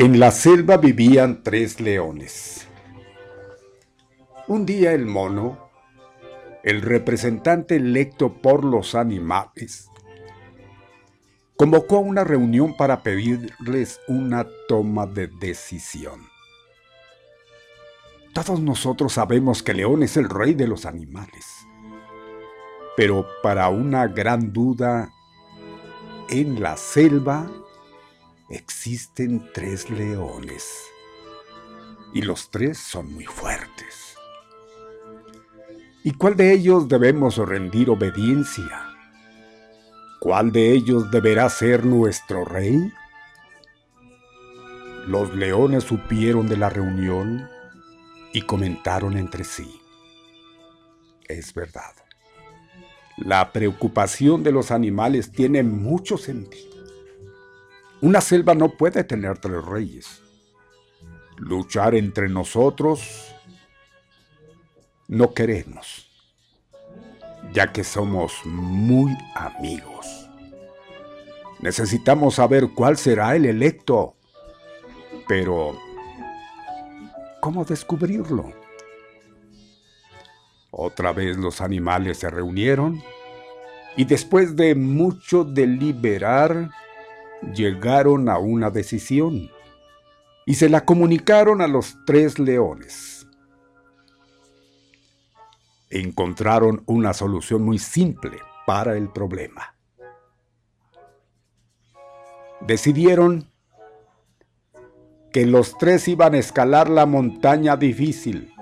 En la selva vivían tres leones. Un día el mono, el representante electo por los animales, convocó a una reunión para pedirles una toma de decisión. Todos nosotros sabemos que León es el rey de los animales, pero para una gran duda, en la selva existen tres leones y los tres son muy fuertes. ¿Y cuál de ellos debemos rendir obediencia? ¿Cuál de ellos deberá ser nuestro rey? Los leones supieron de la reunión y comentaron entre sí. Es verdad. La preocupación de los animales tiene mucho sentido. Una selva no puede tener tres reyes. Luchar entre nosotros no queremos ya que somos muy amigos. Necesitamos saber cuál será el electo, pero ¿cómo descubrirlo? Otra vez los animales se reunieron y después de mucho deliberar, llegaron a una decisión y se la comunicaron a los tres leones encontraron una solución muy simple para el problema. Decidieron que los tres iban a escalar la montaña difícil.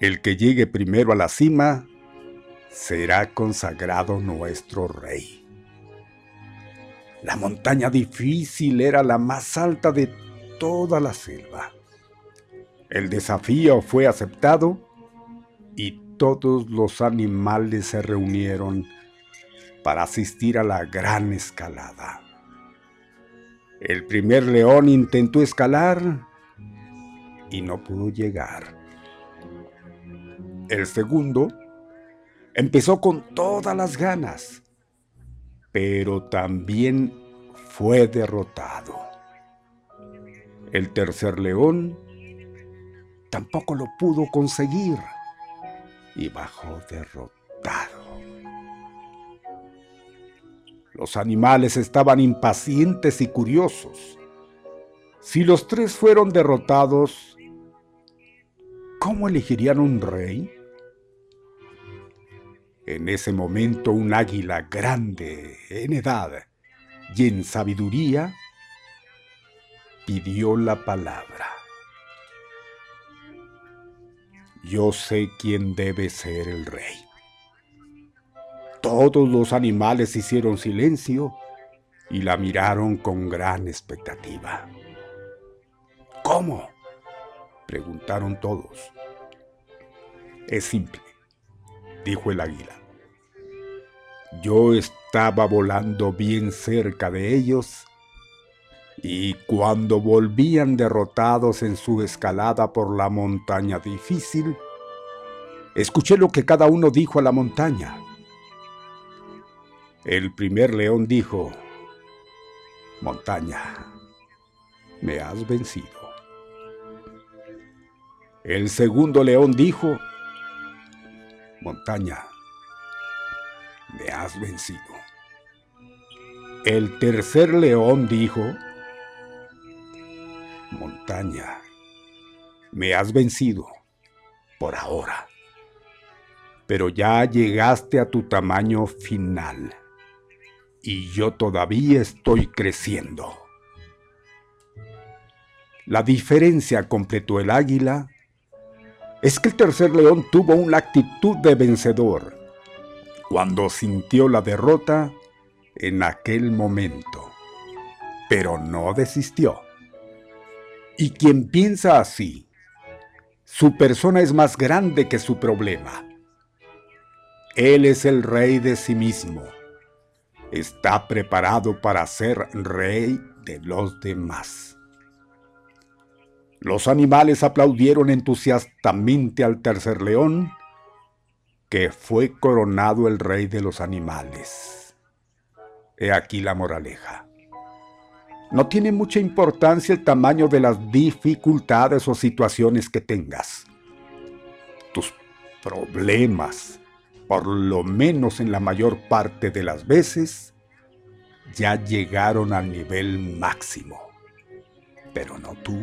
El que llegue primero a la cima será consagrado nuestro rey. La montaña difícil era la más alta de toda la selva. El desafío fue aceptado y todos los animales se reunieron para asistir a la gran escalada. El primer león intentó escalar y no pudo llegar. El segundo empezó con todas las ganas, pero también fue derrotado. El tercer león tampoco lo pudo conseguir y bajó derrotado. Los animales estaban impacientes y curiosos. Si los tres fueron derrotados, ¿cómo elegirían un rey? En ese momento un águila grande en edad y en sabiduría pidió la palabra. yo sé quién debe ser el rey. Todos los animales hicieron silencio y la miraron con gran expectativa. ¿Cómo? preguntaron todos. Es simple, dijo el águila. Yo estaba volando bien cerca de ellos y cuando volvían derrotados en su escalada por la montaña difícil, escuché lo que cada uno dijo a la montaña. El primer león dijo, Montaña, me has vencido. El segundo león dijo, Montaña, me has vencido. El tercer león dijo, montaña, me has vencido por ahora, pero ya llegaste a tu tamaño final y yo todavía estoy creciendo. La diferencia, completó el águila, es que el tercer león tuvo una actitud de vencedor cuando sintió la derrota en aquel momento, pero no desistió. Y quien piensa así, su persona es más grande que su problema. Él es el rey de sí mismo. Está preparado para ser rey de los demás. Los animales aplaudieron entusiastamente al tercer león, que fue coronado el rey de los animales. He aquí la moraleja. No tiene mucha importancia el tamaño de las dificultades o situaciones que tengas. Tus problemas, por lo menos en la mayor parte de las veces, ya llegaron al nivel máximo. Pero no tú.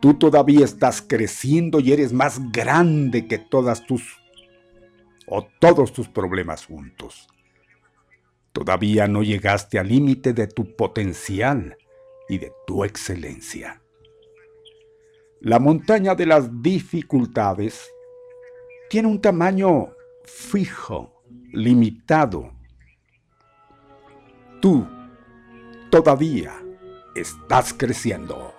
Tú todavía estás creciendo y eres más grande que todas tus o todos tus problemas juntos. Todavía no llegaste al límite de tu potencial y de tu excelencia. La montaña de las dificultades tiene un tamaño fijo, limitado. Tú todavía estás creciendo.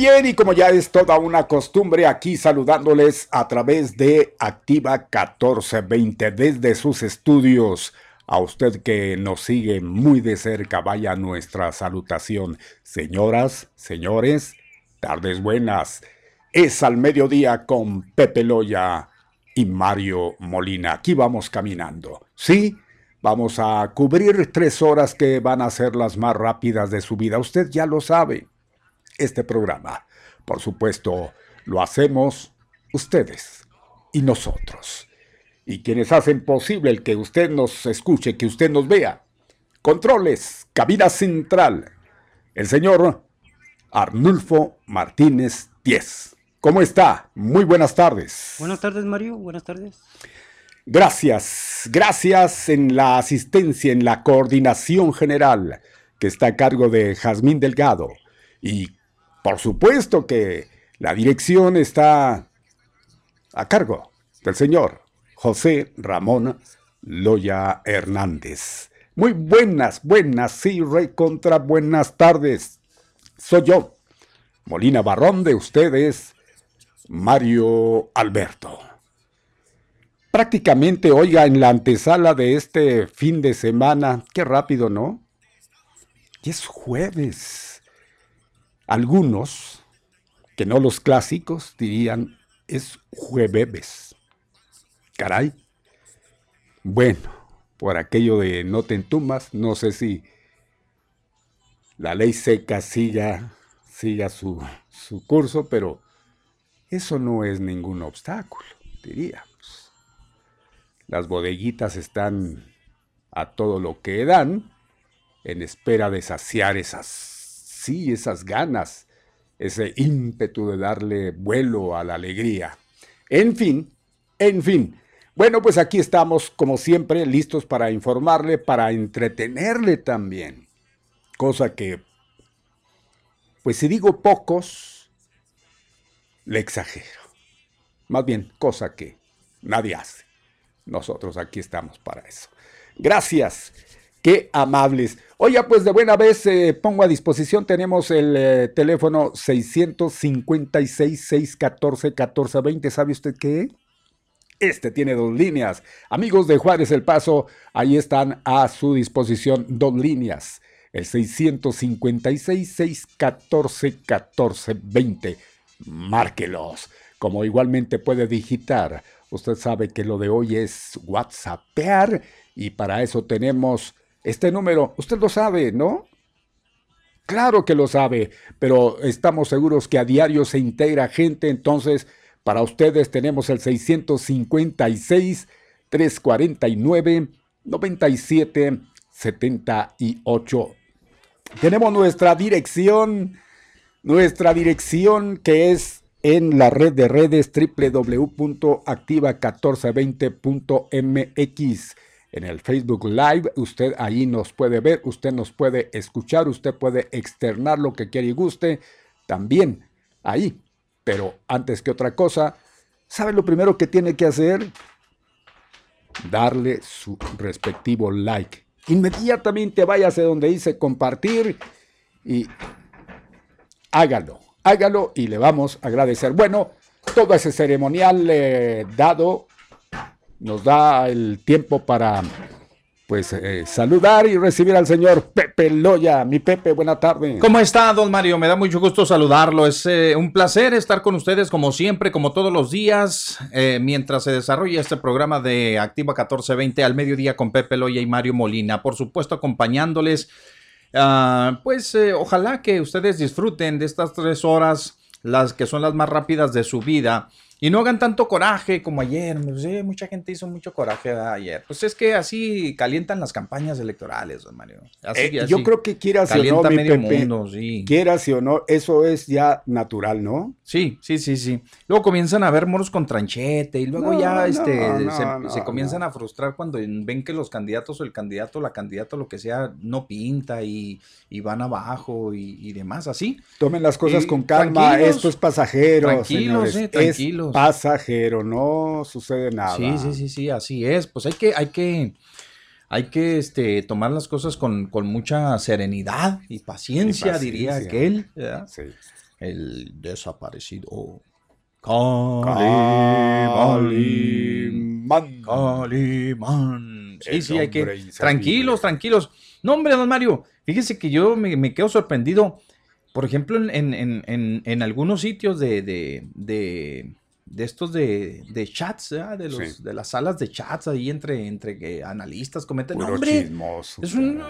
Bien, y como ya es toda una costumbre aquí saludándoles a través de Activa 1420 desde sus estudios. A usted que nos sigue muy de cerca, vaya nuestra salutación. Señoras, señores, tardes buenas. Es al mediodía con Pepe Loya y Mario Molina. Aquí vamos caminando. Sí, vamos a cubrir tres horas que van a ser las más rápidas de su vida. Usted ya lo sabe este programa. Por supuesto, lo hacemos ustedes y nosotros. Y quienes hacen posible el que usted nos escuche, que usted nos vea. Controles, cabina central. El señor Arnulfo Martínez Diez. ¿Cómo está? Muy buenas tardes. Buenas tardes, Mario. Buenas tardes. Gracias, gracias en la asistencia, en la coordinación general que está a cargo de Jazmín Delgado y por supuesto que la dirección está a cargo del señor José Ramón Loya Hernández. Muy buenas, buenas, sí, rey contra buenas tardes. Soy yo, Molina Barrón de ustedes, Mario Alberto. Prácticamente, oiga, en la antesala de este fin de semana, qué rápido, ¿no? Y es jueves. Algunos, que no los clásicos, dirían es jueves. Caray. Bueno, por aquello de no te entumas, no sé si la ley seca siga, siga su, su curso, pero eso no es ningún obstáculo, diríamos. Las bodeguitas están a todo lo que dan en espera de saciar esas sí, esas ganas, ese ímpetu de darle vuelo a la alegría. En fin, en fin. Bueno, pues aquí estamos, como siempre, listos para informarle, para entretenerle también. Cosa que, pues si digo pocos, le exagero. Más bien, cosa que nadie hace. Nosotros aquí estamos para eso. Gracias. Qué amables. Oye, pues de buena vez eh, pongo a disposición, tenemos el eh, teléfono 656-614-1420. ¿Sabe usted qué? Este tiene dos líneas. Amigos de Juárez El Paso, ahí están a su disposición dos líneas. El 656-614-1420. Márquelos. Como igualmente puede digitar. Usted sabe que lo de hoy es WhatsAppear y para eso tenemos este número, usted lo sabe, ¿no? Claro que lo sabe, pero estamos seguros que a diario se integra gente, entonces para ustedes tenemos el 656 349 97 78. Tenemos nuestra dirección, nuestra dirección que es en la red de redes www.activa1420.mx en el Facebook Live. Usted ahí nos puede ver, usted nos puede escuchar, usted puede externar lo que quiere y guste también ahí. Pero antes que otra cosa, ¿sabe lo primero que tiene que hacer? Darle su respectivo like. Inmediatamente váyase donde dice compartir y hágalo, hágalo y le vamos a agradecer. Bueno, todo ese ceremonial eh, dado nos da el tiempo para pues eh, saludar y recibir al señor Pepe Loya. Mi Pepe, buena tarde. ¿Cómo está, don Mario? Me da mucho gusto saludarlo. Es eh, un placer estar con ustedes como siempre, como todos los días, eh, mientras se desarrolla este programa de Activa 1420 al mediodía con Pepe Loya y Mario Molina. Por supuesto, acompañándoles. Ah, pues ojalá que ustedes disfruten de estas tres horas, las que son las más rápidas de su vida y no hagan tanto coraje como ayer. Pues, mucha gente hizo mucho coraje ayer. Pues es que así calientan las campañas electorales, don Mario. Eh, yo creo que quieras o no, mi mundo, sí. quieras o no, eso es ya natural, ¿no? Sí, sí, sí, sí. Luego comienzan a ver moros con tranchete y luego ya este, se, comienzan a frustrar cuando ven que los candidatos o el candidato, la candidata, lo que sea, no pinta y, van abajo y, demás, así. Tomen las cosas con calma, esto es pasajero. Tranquilos, eh, tranquilos pasajero, no sucede nada. Sí, sí, sí, sí, así es. Pues hay que, hay que, hay que este, tomar las cosas con, mucha serenidad y paciencia, diría aquel. Sí. El desaparecido. Calimán. Calimán. Sí, sí, hay que. Tranquilos, tranquilos. No, hombre, don Mario, fíjese que yo me, quedo sorprendido. Por ejemplo, en, algunos sitios de, de estos de, de chats, de, los, de las salas de chats ahí entre, entre analistas cometen. Puro chismoso, es un,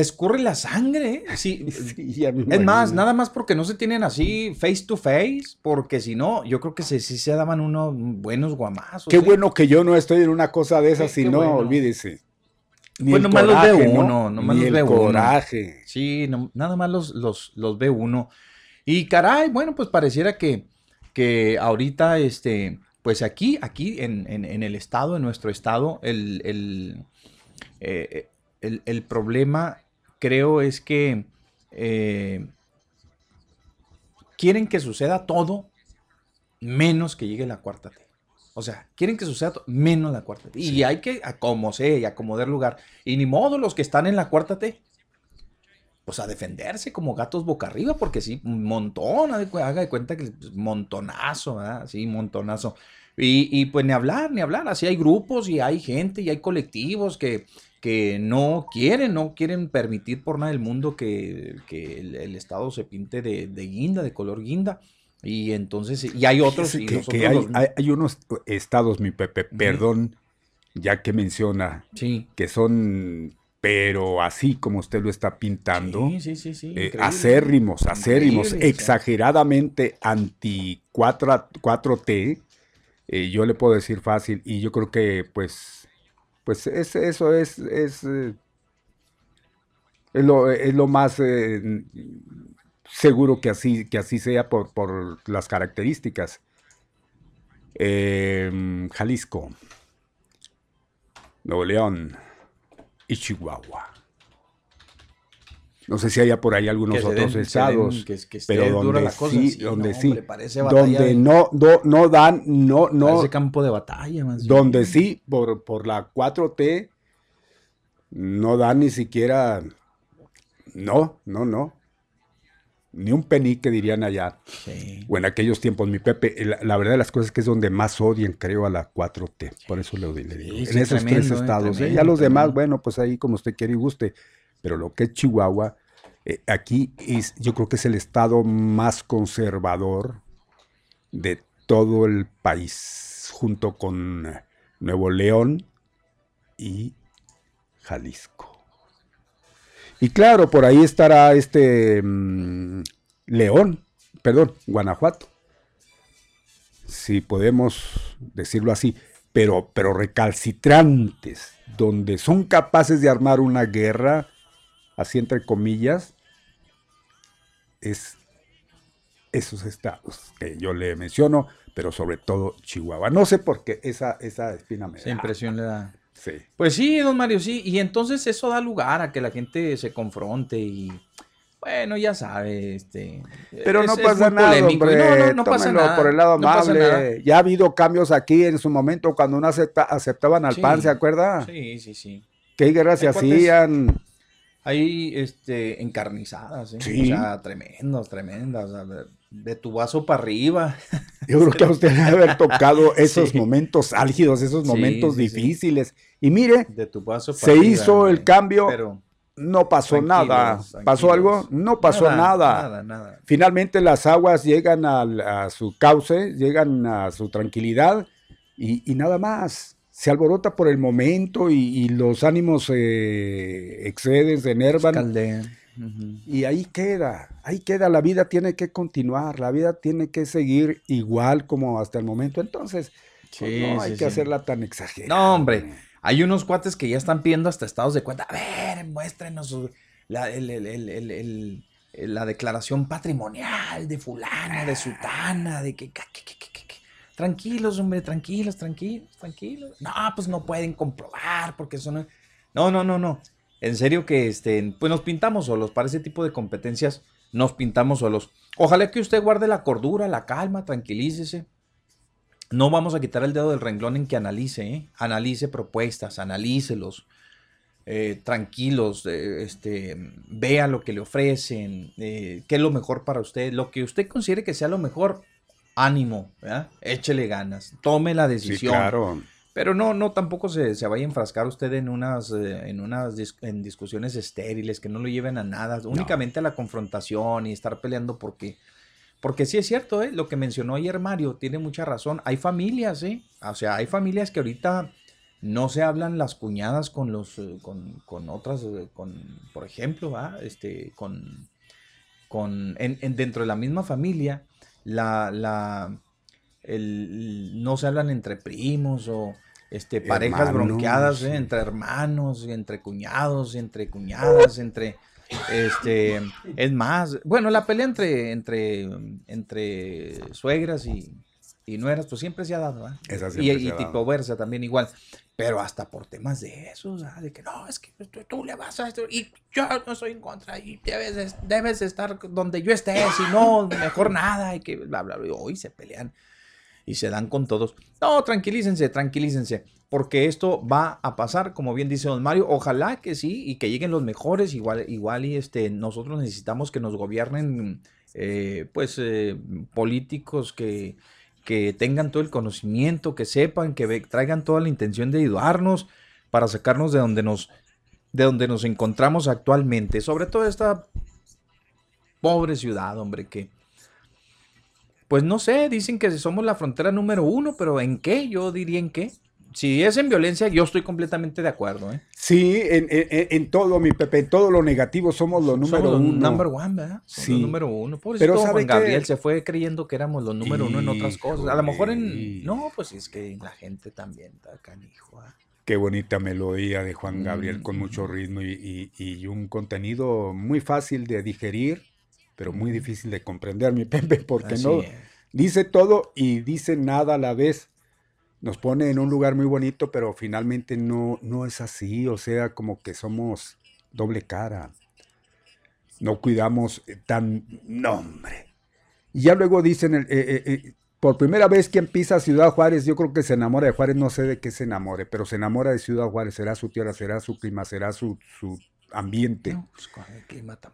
escurre la sangre. ¿eh? Sí, es más, nada más porque no se tienen así face to face, porque si no, yo creo que sí se, daban unos buenos guamazos. Qué ¿eh? bueno que yo no estoy en una cosa de esas, si no, olvídese. Ni pues nomás los ve uno, nomás los ve coraje. Sí, nada más los, los, los ve uno. Y caray, bueno, pues pareciera que que ahorita, este, pues aquí, aquí en, el estado, en nuestro estado, el, eh, problema creo es que eh, quieren que suceda todo menos que llegue la cuarta T. O sea, quieren que suceda todo, menos la cuarta T. Y hay que, como y acomodar lugar. Y ni modo los que están en la cuarta T pues a defenderse como gatos boca arriba, porque sí, un montón, haga de cuenta que pues, montonazo, ¿verdad? Sí, montonazo. Y, y, pues ni hablar, ni hablar, así hay grupos y hay gente y hay colectivos que, que no quieren, no quieren permitir por nada del mundo que, el, Estado se pinte de, guinda, de color guinda. Y entonces, y hay otros. que, hay, unos estados, mi Pepe, perdón, ya que menciona, que son pero así como usted lo está pintando, eh, acérrimos, acérrimos, exageradamente anti 4, t eh, yo le puedo decir fácil, y yo creo que pues, pues eso es, es, eh, es, lo, más seguro que así, que así sea por, por las características. Em, Jalisco, Nuevo León y Chihuahua. No sé si haya por ahí algunos otros estados, pero donde sí, donde sí, donde no, no, dan, no, no. Ese campo de batalla, más Donde sí, por, por la 4T, no dan ni siquiera, no, no, no ni un penique dirían allá. O en aquellos tiempos, mi Pepe, la, verdad de las cosas es que es donde más odian, creo, a la 4T. Por eso le, le digo. en esos tres eh, estados. ¿eh? ya los demás, bueno, pues ahí como usted quiere y guste. Pero lo que es Chihuahua, eh, aquí es, yo creo que es el estado más conservador de todo el país, junto con Nuevo León y Jalisco. Y claro, por ahí estará este mm, León, perdón, Guanajuato. Si podemos decirlo así, pero, pero recalcitrantes, donde son capaces de armar una guerra, así entre comillas, es esos estados que yo le menciono, pero sobre todo Chihuahua. No sé por qué esa, esa espina me Esa impresión le da. Pues sí, don Mario, sí. Y entonces eso da lugar a que la gente se confronte y. Bueno, ya sabe, este. Pero no pasa nada, hombre. No, no, pasa nada. por el lado amable. Ya ha habido cambios aquí en su momento cuando no aceptaban al PAN, ¿se acuerda? Sí, sí, sí. ¿Qué guerras se hacían? Hay este, encarnizadas, ¿eh? O sea, tremendos, tremendas. de tu vaso para arriba. Yo creo que a usted debe haber tocado esos momentos álgidos, esos momentos difíciles. Y mire, se hizo el cambio, pero no pasó nada. ¿Pasó algo? No pasó nada. Finalmente las aguas llegan a, su cauce, llegan a su tranquilidad y, nada más. Se alborota por el momento y, los ánimos eh, exceden, se enervan. Y ahí queda, ahí queda, la vida tiene que continuar, la vida tiene que seguir igual como hasta el momento. Entonces, pues, no hay que hacerla tan exagerada. No, hombre, hay unos cuates que ya están pidiendo hasta estados de cuenta. A ver, muéstrenos la, la declaración patrimonial de fulana, de sutana, de que, Tranquilos, hombre, tranquilos, tranquilos, tranquilos. No, pues no pueden comprobar porque son... No, no, no, no. En serio que este, pues nos pintamos solos. Para ese tipo de competencias nos pintamos solos. Ojalá que usted guarde la cordura, la calma, tranquilícese. No vamos a quitar el dedo del renglón en que analice, ¿eh? analice propuestas, analícelos, eh, tranquilos, eh, este, vea lo que le ofrecen, qué es lo mejor para usted, lo que usted considere que sea lo mejor, ánimo, échele ganas, tome la decisión. claro. Pero no, no, tampoco se, se, vaya a enfrascar usted en unas, en unas en discusiones estériles que no lo lleven a nada, únicamente a la confrontación y estar peleando porque porque sí es cierto, ¿eh? lo que mencionó ayer Mario tiene mucha razón. Hay familias, ¿eh? O sea, hay familias que ahorita no se hablan las cuñadas con los, eh, con, con otras, eh, con, por ejemplo, este, con, con, en, dentro de la misma familia, la, la, el, no se hablan entre primos o este, parejas bronqueadas, ¿eh? entre hermanos, entre cuñados, entre cuñadas, entre este, es más, bueno, la pelea entre, entre, entre suegras y, y nueras, pues siempre se ha dado, y, y tipo versa también igual. Pero hasta por temas de eso, de que no, es que tú, le vas a esto y yo no estoy en contra y debes, debes estar donde yo esté, si no, mejor nada, y que bla, bla, bla. Hoy se pelean y se dan con todos. No, tranquilícense, tranquilícense porque esto va a pasar, como bien dice don Mario, ojalá que sí y que lleguen los mejores, igual, igual y este, nosotros necesitamos que nos gobiernen eh, pues eh, políticos que, que tengan todo el conocimiento, que sepan, que traigan toda la intención de ayudarnos para sacarnos de donde nos, de donde nos encontramos actualmente, sobre todo esta pobre ciudad, hombre, que pues no sé, dicen que somos la frontera número uno, pero ¿en qué? Yo diría en qué si es en violencia, yo estoy completamente de acuerdo. ¿eh? Sí, en, todo, mi Pepe, en todo lo negativo somos los número uno. Number one, ¿verdad? sí. los número uno. Pero Juan Gabriel se fue creyendo que éramos los número uno en otras cosas. A lo mejor en. No, pues es que la gente también está canijo. ¿ah? Qué bonita melodía de Juan Gabriel con mucho ritmo y, un contenido muy fácil de digerir, pero muy difícil de comprender, mi Pepe, porque no dice todo y dice nada a la vez nos pone en un lugar muy bonito, pero finalmente no, no es así, o sea, como que somos doble cara. No cuidamos eh, tan... nombre. Y ya luego dicen, eh, eh, por primera vez quien pisa Ciudad Juárez, yo creo que se enamora de Juárez, no sé de qué se enamore, pero se enamora de Ciudad Juárez, será su tierra, será su clima, será su, su ambiente. Pues,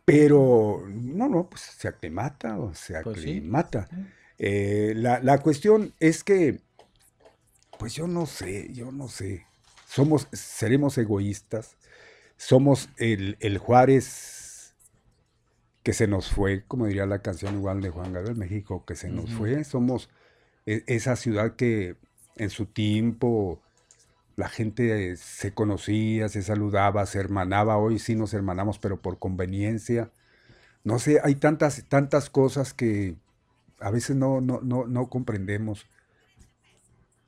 pero, no, no, pues se aclimata o se pues aclimata. la, la cuestión es que pues yo no sé, yo no sé. Somos, seremos egoístas. Somos el, Juárez que se nos fue, como diría la canción igual de Juan Gabriel México, que se nos fue. Somos e, esa ciudad que en su tiempo la gente se conocía, se saludaba, se hermanaba. Hoy sí nos hermanamos, pero por conveniencia. No sé, hay tantas, tantas cosas que a veces no, no, no, no comprendemos.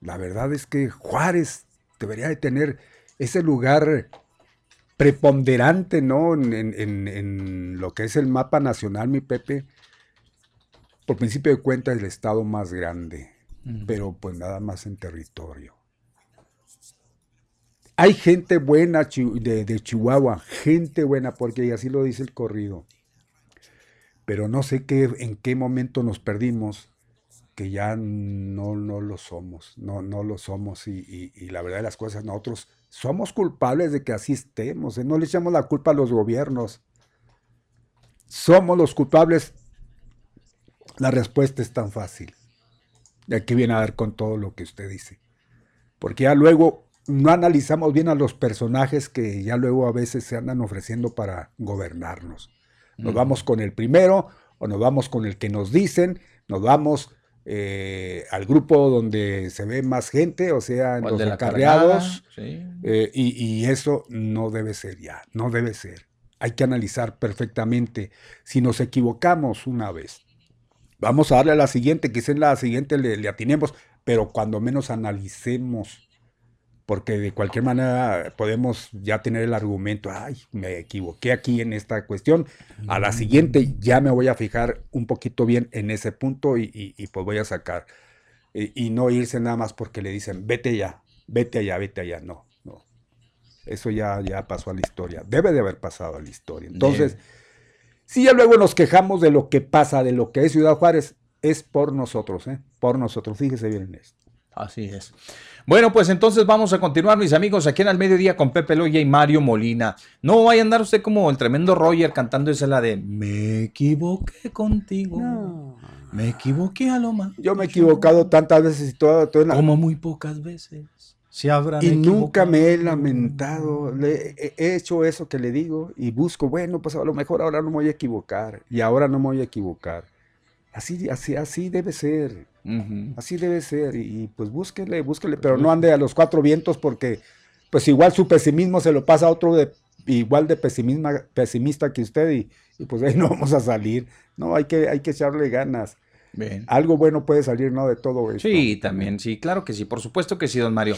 La verdad es que Juárez debería de tener ese lugar preponderante, ¿no? En, lo que es el mapa nacional, mi Pepe. Por principio de cuenta, es el estado más grande, pero pues nada más en territorio. Hay gente buena de, de, Chihuahua, gente buena, porque así lo dice el corrido. Pero no sé qué, en qué momento nos perdimos que ya no, no lo somos, no, no lo somos y, la verdad de las cosas, nosotros somos culpables de que así estemos, ¿eh? no le echamos la culpa a los gobiernos, somos los culpables, la respuesta es tan fácil, Aquí viene a ver con todo lo que usted dice. Porque ya luego no analizamos bien a los personajes que ya luego a veces se andan ofreciendo para gobernarnos. Nos vamos con el primero o nos vamos con el que nos dicen, nos vamos eh, al grupo donde se ve más gente, o sea, en los acarreados. Eh, y, y, eso no debe ser ya, no debe ser. Hay que analizar perfectamente. Si nos equivocamos una vez, vamos a darle a la siguiente, quizás en la siguiente le, le atinemos, pero cuando menos analicemos porque de cualquier manera podemos ya tener el argumento, ay, me equivoqué aquí en esta cuestión, a la siguiente ya me voy a fijar un poquito bien en ese punto y, pues voy a sacar. Y, no irse nada más porque le dicen, vete allá, vete allá, vete allá, no, no. Eso ya, ya pasó a la historia, debe de haber pasado a la historia. Entonces, si ya luego nos quejamos de lo que pasa, de lo que es Ciudad Juárez, es por nosotros, ¿eh? por nosotros, fíjese bien en esto. Así es. Bueno, pues entonces vamos a continuar, mis amigos, aquí en el mediodía con Pepe Loya y Mario Molina. No vaya a andar usted como el tremendo Roger cantando esa la de Me equivoqué contigo. Me equivoqué a lo más. Yo me he equivocado tantas veces y todo. Como muy pocas veces. Se habrán y nunca me he lamentado. he hecho eso que le digo y busco, bueno, pues a lo mejor ahora no me voy a equivocar. Y ahora no me voy a equivocar. Así, así, así debe ser. Así debe ser. Y, pues búsquele, búsquele, pero no ande a los cuatro vientos porque pues igual su pesimismo se lo pasa a otro de, igual de pesimista que usted y, pues ahí no vamos a salir. No, hay que, hay que echarle ganas. Algo bueno puede salir, ¿no? De todo esto. Sí, también, sí, claro que sí, por supuesto que sí, don Mario.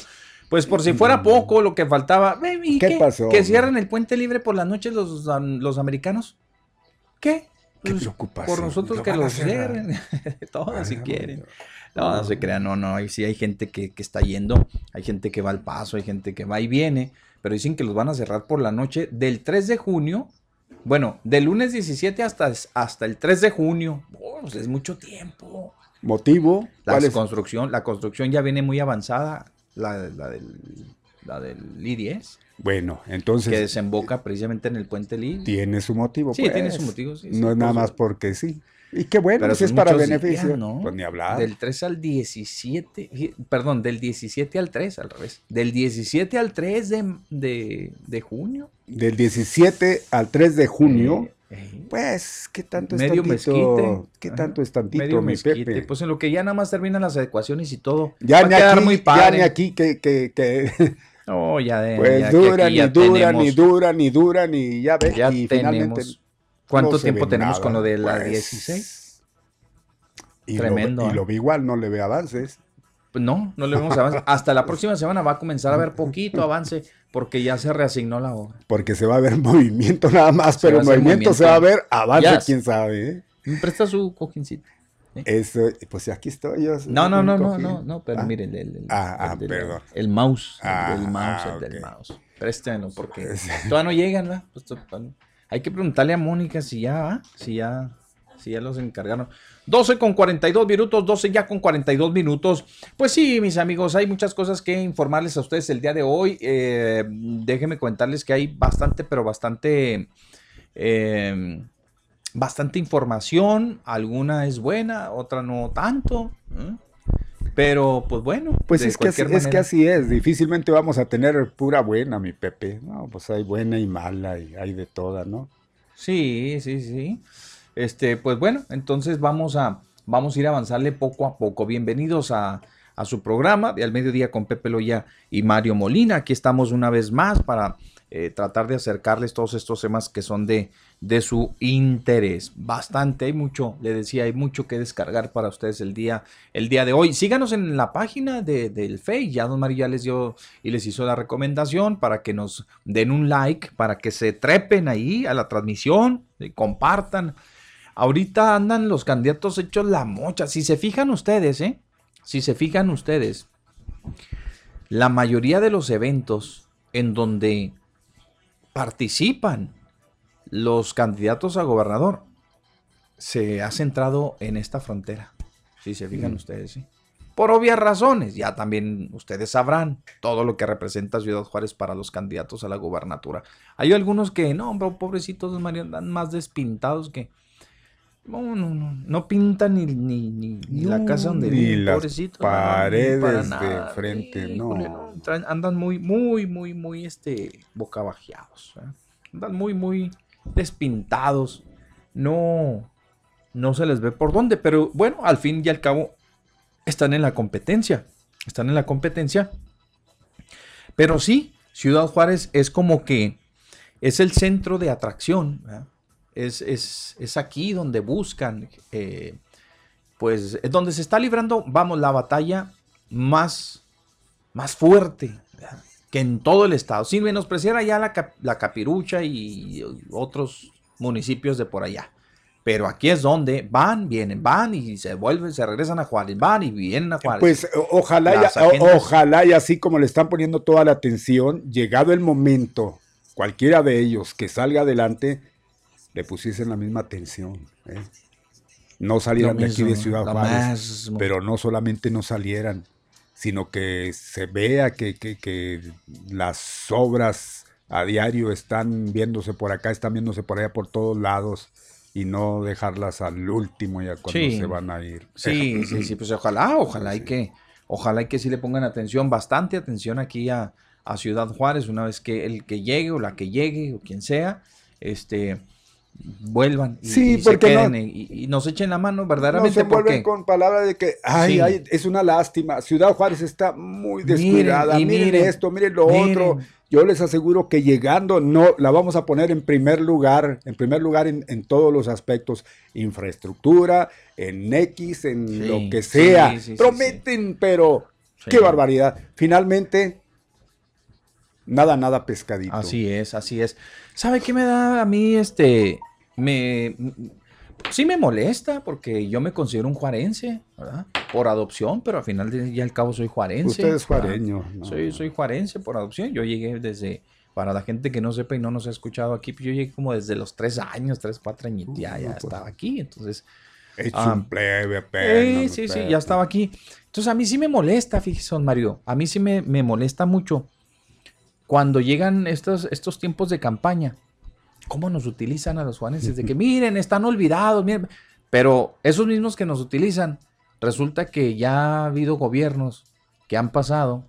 Pues por si fuera poco lo que faltaba. ¿Qué, pasó? ¿Que cierren el puente libre por las noches los, los americanos? ¿Qué? Qué pues, por nosotros que los cierren, todos si quieren. No, no se crean, no, no, sí hay gente que, está yendo, hay gente que va al paso, hay gente que va y viene, pero dicen que los van a cerrar por la noche del 3 de junio, bueno, del lunes 17 hasta, hasta el 3 de junio, oh, pues, es mucho tiempo. ¿Motivo? La construcción, la construcción ya viene muy avanzada, la, la del, la del I-10. Bueno, entonces. Que desemboca precisamente en el puente Lee. Tiene su motivo. Sí, tiene su motivo. no es nada más porque sí. Y qué bueno, Pero si es para beneficio. ¿no? Pues ni hablar. Del 3 al 17, perdón, del 17 al 3, al revés. Del 17 al 3 de, de, junio. Del 17 al 3 de junio. Pues, ¿qué tanto es medio Mezquite. ¿Qué tanto es tantito, medio mi Pepe? Pues en lo que ya nada más terminan las adecuaciones y todo. Ya ni aquí, muy Ya ni aquí que, que, que Oh, ya de, pues dura, ni dura, ni dura, ni dura, ni ya ves. Ya y tenemos. ¿Cuánto tiempo tenemos con lo de la 16? Pues, Tremendo. y lo vi igual, no le ve avances. Pues no, no le vemos avances. Hasta la próxima semana va a comenzar a ver poquito avance porque ya se reasignó la obra. Porque se va a ver movimiento nada más, pero movimiento, se va a ver avance, quién sabe. ¿eh? ¿Me presta su cojincito? Eso, pues aquí estoy yo. No, no, no, no, no, no, pero ah. miren, el, ah, ah, perdón. El mouse, ah, el mouse, el del mouse. Préstenlo, porque todavía no llegan, ¿verdad? Pues, hay que preguntarle a Mónica si ya, si ya, si ya los encargaron. 12 con 42 minutos, 12 ya con 42 minutos. Pues sí, mis amigos, hay muchas cosas que informarles a ustedes el día de hoy. Eh, déjenme comentarles que hay bastante, pero bastante... Eh, bastante información, alguna es buena, otra no tanto. ¿eh? Pero, pues bueno. Pues es que, así, es que así es. Difícilmente vamos a tener pura buena, mi Pepe. No, pues hay buena y mala y hay de toda, ¿no? Sí, sí, sí. Este, pues bueno, entonces vamos a, vamos a ir a avanzarle poco a poco. Bienvenidos a, a su programa de Al Mediodía con Pepe Loya y Mario Molina. Aquí estamos una vez más para eh, tratar de acercarles todos estos temas que son de, de su interés. Bastante, hay mucho, le decía, hay mucho que descargar para ustedes el día, el día de hoy. Síganos en la página de, del Face, ya Don María les dio y les hizo la recomendación para que nos den un like, para que se trepen ahí a la transmisión, y compartan. Ahorita andan los candidatos hechos la mocha. Si se fijan ustedes, ¿eh? Si se fijan ustedes, la mayoría de los eventos en donde participan los candidatos a gobernador se ha centrado en esta frontera. Si se fijan mm. ustedes, sí. Por obvias razones, ya también ustedes sabrán todo lo que representa Ciudad Juárez para los candidatos a la gubernatura. Hay algunos que, no, hombre, pobrecitos, María, andan más despintados que... No, no, no. No pintan ni, ni, ni, ni la casa donde ni las no, ni paredes de frente, Híjole, no. Traen- andan muy, muy, muy, muy, este, bocabajeados. ¿eh? Andan muy, muy despintados. No, no se les ve por dónde, pero bueno, al fin y al cabo están en la competencia. Están en la competencia. Pero sí, Ciudad Juárez es como que es el centro de atracción. ¿verdad? Es, es- es aquí donde buscan, eh, pues es donde se está librando, vamos, la batalla más, más fuerte ¿verdad? que en todo el estado, sin menospreciar allá la, cap- la Capirucha y otros municipios de por allá. Pero aquí es donde van, vienen, van y se vuelven, se regresan a Juárez, van y vienen a Juárez. Pues ojalá, agendas- ojalá y así como le están poniendo toda la atención, llegado el momento, cualquiera de ellos que salga adelante, le pusiesen la misma atención. ¿eh? No salieran de aquí de Ciudad Juárez, pero no solamente no salieran, sino que se vea que, que- que las obras a diario están viéndose por acá, están viéndose por allá, por todos lados, y no dejarlas al último ya cuando Sí. se van a ir. Sí, sí, sí, pues ojalá, ojalá y que, ojalá y que sí le pongan atención, bastante atención aquí a, a Ciudad Juárez, una vez que el que llegue o la que llegue o quien sea, este, vuelvan y, Sí, y se porque no- y, y nos echen la mano No verdaderamente se envuelven porque con palabras de que, ay, Sí. ay, es una lástima. Ciudad Juárez está muy Miren, descuidada. y Miren, miren, esto, miren lo miren. otro. Yo les aseguro que llegando, no, la vamos a poner en primer lugar, en primer lugar en, en todos los aspectos. Infraestructura, en X, en Sí, lo que sea. sí, Prometen, pero qué barbaridad. Finalmente, nada, nada pescadito. Así es, así es. ¿Sabe qué me da a mí este me sí me molesta porque yo me considero un juarense, ¿verdad? Por adopción, pero al final de- y al cabo soy juarense. Usted es juareño. ¿no? Soy, soy juarense por adopción. Yo llegué desde, para la gente que no sepa y no nos ha escuchado aquí, pues yo llegué como desde los tres años, tres, cuatro años, ya, ya pues. estaba aquí. Entonces, Hecho Ah. un plebe apenas. sí, sí, sí, ya estaba aquí. Entonces a mí sí me molesta, fíjese, don Mario. A mí sí me, me molesta mucho cuando llegan estos, estos tiempos de campaña. ¿Cómo nos utilizan a los juaneses? De que miren, están olvidados, miren. Pero esos mismos que nos utilizan, resulta que ya ha habido gobiernos que han pasado,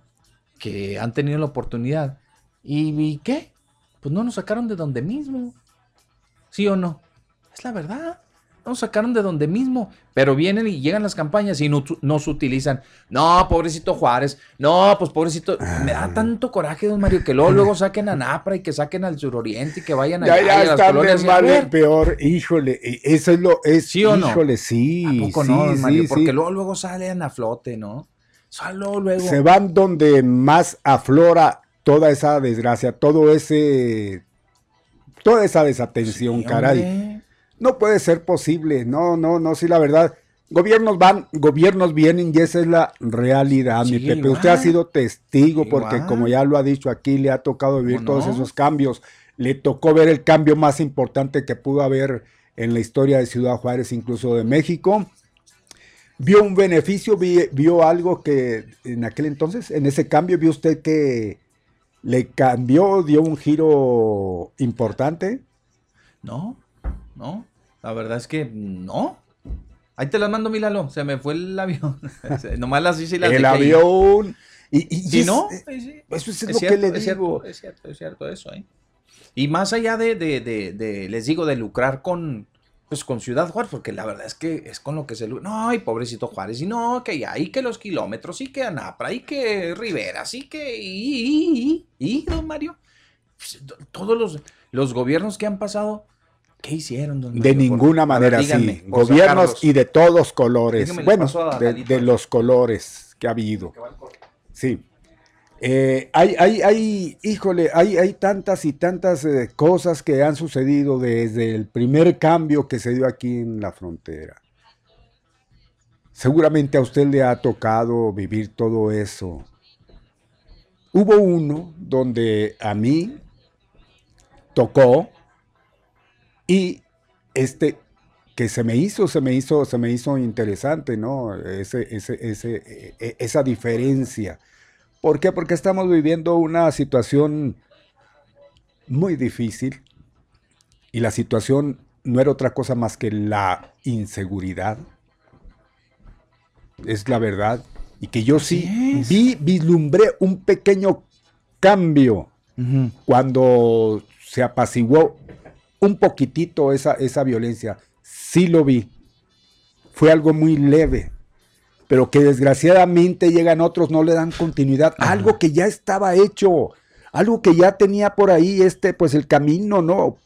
que han tenido la oportunidad. ¿Y, y qué? Pues no nos sacaron de donde mismo. ¿Sí o no? Es la verdad. Nos sacaron de donde mismo. Pero vienen y llegan las campañas y no- nos utilizan. No, pobrecito Juárez. No, pues pobrecito. Me da tanto coraje, don Mario, que luego, luego saquen a Napra y que saquen al suroriente y que vayan Ya, allá ya y a las están de colonias. y a mal en ver, peor. Híjole, y eso es lo. Es, ¿Sí o no? Híjole, sí. ¿A poco sí, no, don Mario? sí, Porque sí. luego, luego salen a flote, ¿no? Solo luego. Se van donde más aflora toda esa desgracia, todo ese. Toda esa desatención, caray. hombre. No puede ser posible. No, no, no, sí, la verdad. Gobiernos van, gobiernos vienen y esa es la realidad, mi Sí, Pepe. igual. Usted ha sido testigo porque, como ya lo ha dicho aquí, le ha tocado vivir ¿Cómo todos no? esos cambios. Le tocó ver el cambio más importante que pudo haber en la historia de Ciudad Juárez, incluso de México. Vio un beneficio, vi- vio algo que en aquel entonces, en ese cambio, vio usted que le cambió, dio un giro importante. No, no. La verdad es que no. Ahí te las mando, Milalo. Se me fue el avión. Nomás las hice y las el avión. Y, y Si es- no, eh, eh. Eso es, Es lo cierto, que le es digo. cierto, es cierto, es cierto eso, ¿eh? Y más allá de, de, de, de, les digo, de lucrar con, pues con Ciudad Juárez, porque la verdad es que es con lo que se lucra. No, y pobrecito Juárez, y no, que ya, y que los kilómetros, y que Anapra, y que Rivera, y que, y, y, y, y, don Mario, pues, to- todos los, los gobiernos que han pasado, ¿qué hicieron, don De? Por- ninguna ver, manera, díganme, sí. Gobiernos sacarlos. y de todos colores. Bueno, de los colores que ha habido. Sí. Eh, hay, hay, hay, híjole, hay, hay tantas y tantas eh, cosas que han sucedido desde el primer cambio que se dio aquí en la frontera. Seguramente a usted le ha tocado vivir todo eso. Hubo uno donde a mí tocó y este que se me hizo, se me hizo, se me hizo interesante, ¿no? Ese, ese, ese, eh, eh, esa diferencia. ¿Por qué? Porque estamos viviendo una situación muy difícil y la situación no era otra cosa más que la inseguridad. Es la verdad. Y que yo sí vi, vislumbré un pequeño cambio cuando se apaciguó un poquitito esa, esa violencia. Sí lo vi. Fue algo muy leve pero que desgraciadamente llegan otros, no le dan continuidad. Algo que ya estaba hecho, algo que ya tenía por ahí este, pues el camino, ¿no?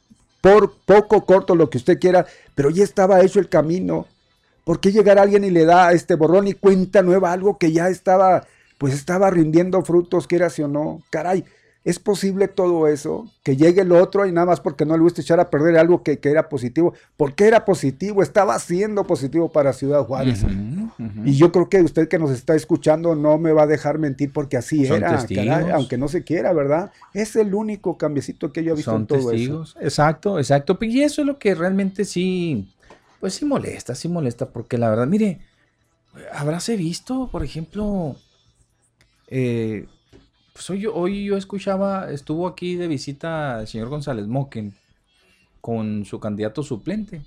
Por poco corto lo que usted quiera, pero ya estaba hecho el camino. ¿Por qué llegar alguien y le da este borrón y cuenta nueva algo que ya estaba, pues estaba rindiendo frutos, quieras o no? Caray, ¿Es posible todo eso? Que llegue el otro y nada más porque no le gusta echar a perder algo que, era positivo. ¿Por qué era positivo? Estaba siendo positivo para Ciudad Juárez. Y yo creo que usted que nos está escuchando no me va a dejar mentir porque así era, aunque no se quiera, ¿verdad? Es el único cambiecito que yo he visto en todo testigos. eso. Exacto, exacto. Y eso es lo que realmente sí, pues sí molesta, sí molesta, porque la verdad, mire, habráse visto, por ejemplo, eh, pues hoy, hoy yo escuchaba, estuvo aquí de visita el señor González Moquen con su candidato suplente.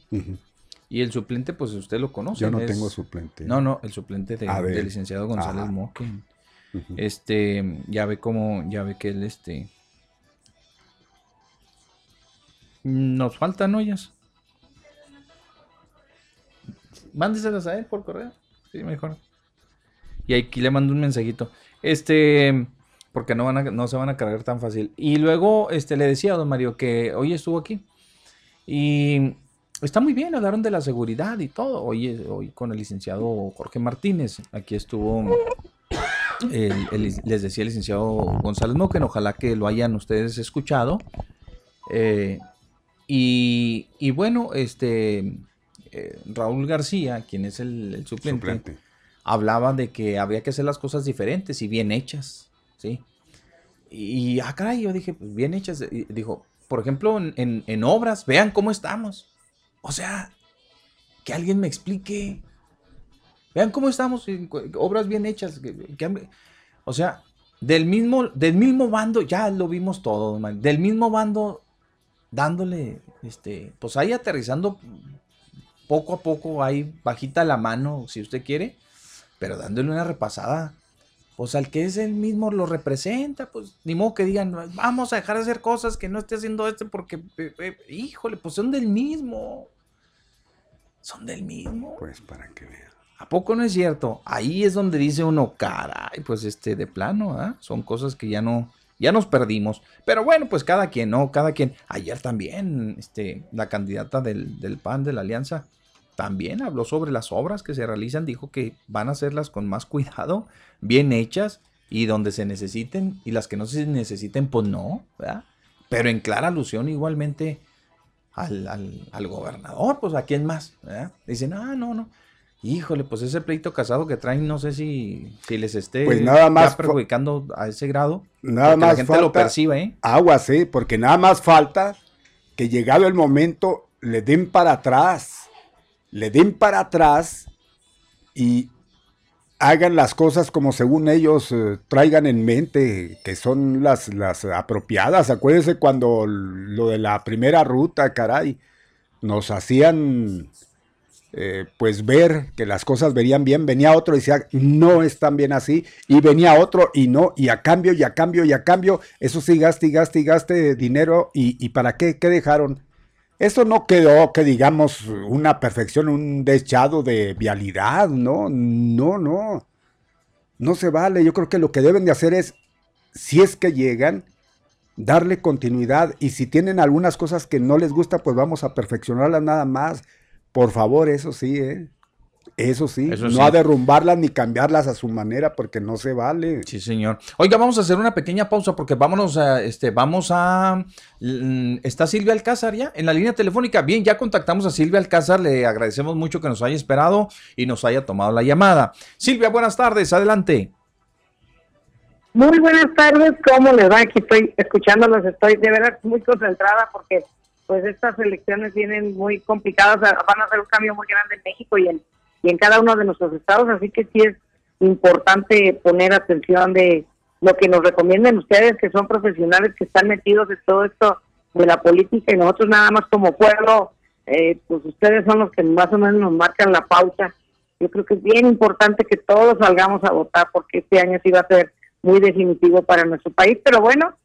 Y el suplente, pues usted lo conoce. Yo no tengo suplente. No, no, el suplente de, del licenciado González Moquen. Este, ya ve cómo, ya ve que él, este... Nos faltan ollas. Mándeselas a él por correo. Sí, mejor. Y aquí le mando un mensajito. Este, porque no, van a, no se van a cargar tan fácil. Y luego este, le decía a don Mario que hoy estuvo aquí. Y está muy bien, hablaron de la seguridad y todo. Hoy, hoy con el licenciado Jorge Martínez, aquí estuvo, les decía el licenciado González Moquen, ojalá que lo hayan ustedes escuchado. Eh, y, bueno, este eh, Raúl García, quien es el, suplente, hablaba de que había que hacer las cosas diferentes y bien hechas. ¿sí? Y ah, yo dije, pues bien hechas. dijo, por ejemplo, en, obras, vean cómo estamos. O sea, que alguien me explique. Vean cómo estamos, obras bien hechas. o sea, del mismo, del mismo bando, ya lo vimos todo, del mismo bando dándole, este, pues ahí aterrizando poco a poco, ahí bajita la mano, si usted quiere, pero dándole una repasada pues al que es el mismo lo representa, pues ni modo que digan, vamos a dejar de hacer cosas que no esté haciendo este porque, eh, eh, híjole, pues son del mismo. Son del mismo. Pues para que vean. ¿A poco no es cierto? Ahí es donde dice uno, caray, pues este, de plano, ¿ah? Son cosas que ya no, ya nos perdimos. Pero bueno, pues cada quien, ¿no? Cada quien. Ayer también, este, la candidata del, del PAN, de la Alianza, también habló sobre las obras que se realizan, dijo que van a hacerlas con más cuidado, bien hechas y donde se necesiten y las que no se necesiten, pues no, ¿verdad? Pero en clara alusión igualmente al, al, gobernador, pues a quién más, ¿verdad? Dicen, ah, no, no. Híjole, pues ese pleito casado que traen, no sé si, si les esté pues nada más perjudicando a ese grado. Nada más la gente lo perciba, ¿eh? Agua, sí, porque nada más falta que llegado el momento le den para atrás le den para atrás y hagan las cosas como según ellos eh, traigan en mente, que son las, las apropiadas. Acuérdense cuando lo de la primera ruta, caray, nos hacían eh, pues ver que las cosas verían bien. Venía otro y decía, no están bien así. Y venía otro y no, y a cambio, y a cambio, y a cambio. Eso sí, gaste y gaste y gaste dinero. ¿Y, y para qué? ¿Qué dejaron? Eso no quedó, que digamos, una perfección, un deschado de vialidad, ¿no? No, no. No se vale. Yo creo que lo que deben de hacer es, si es que llegan, darle continuidad. Y si tienen algunas cosas que no les gusta, pues vamos a perfeccionarlas nada más. Por favor, eso sí, ¿eh? Eso sí, no a derrumbarlas ni cambiarlas a su manera porque no se vale. Sí, señor. Oiga, vamos a hacer una pequeña pausa porque vámonos a, este, vamos a, mm, está Silvia Alcázar ya en la línea telefónica. Bien, ya contactamos a Silvia Alcázar, le agradecemos mucho que nos haya esperado y nos haya tomado la llamada. Silvia, buenas tardes, adelante. Muy buenas tardes, ¿cómo les va? Aquí estoy escuchándolos, estoy de verdad muy concentrada porque pues estas elecciones vienen muy complicadas, van a hacer un cambio muy grande en México y en y en cada uno de nuestros estados, así que sí es importante poner atención de lo que nos recomienden ustedes, que son profesionales que están metidos en todo esto de la política y nosotros nada más como pueblo eh, pues ustedes son los que más o menos nos marcan la pauta. Yo creo que es bien importante que todos salgamos a votar porque este año sí va a ser muy definitivo para nuestro país. Pero bueno,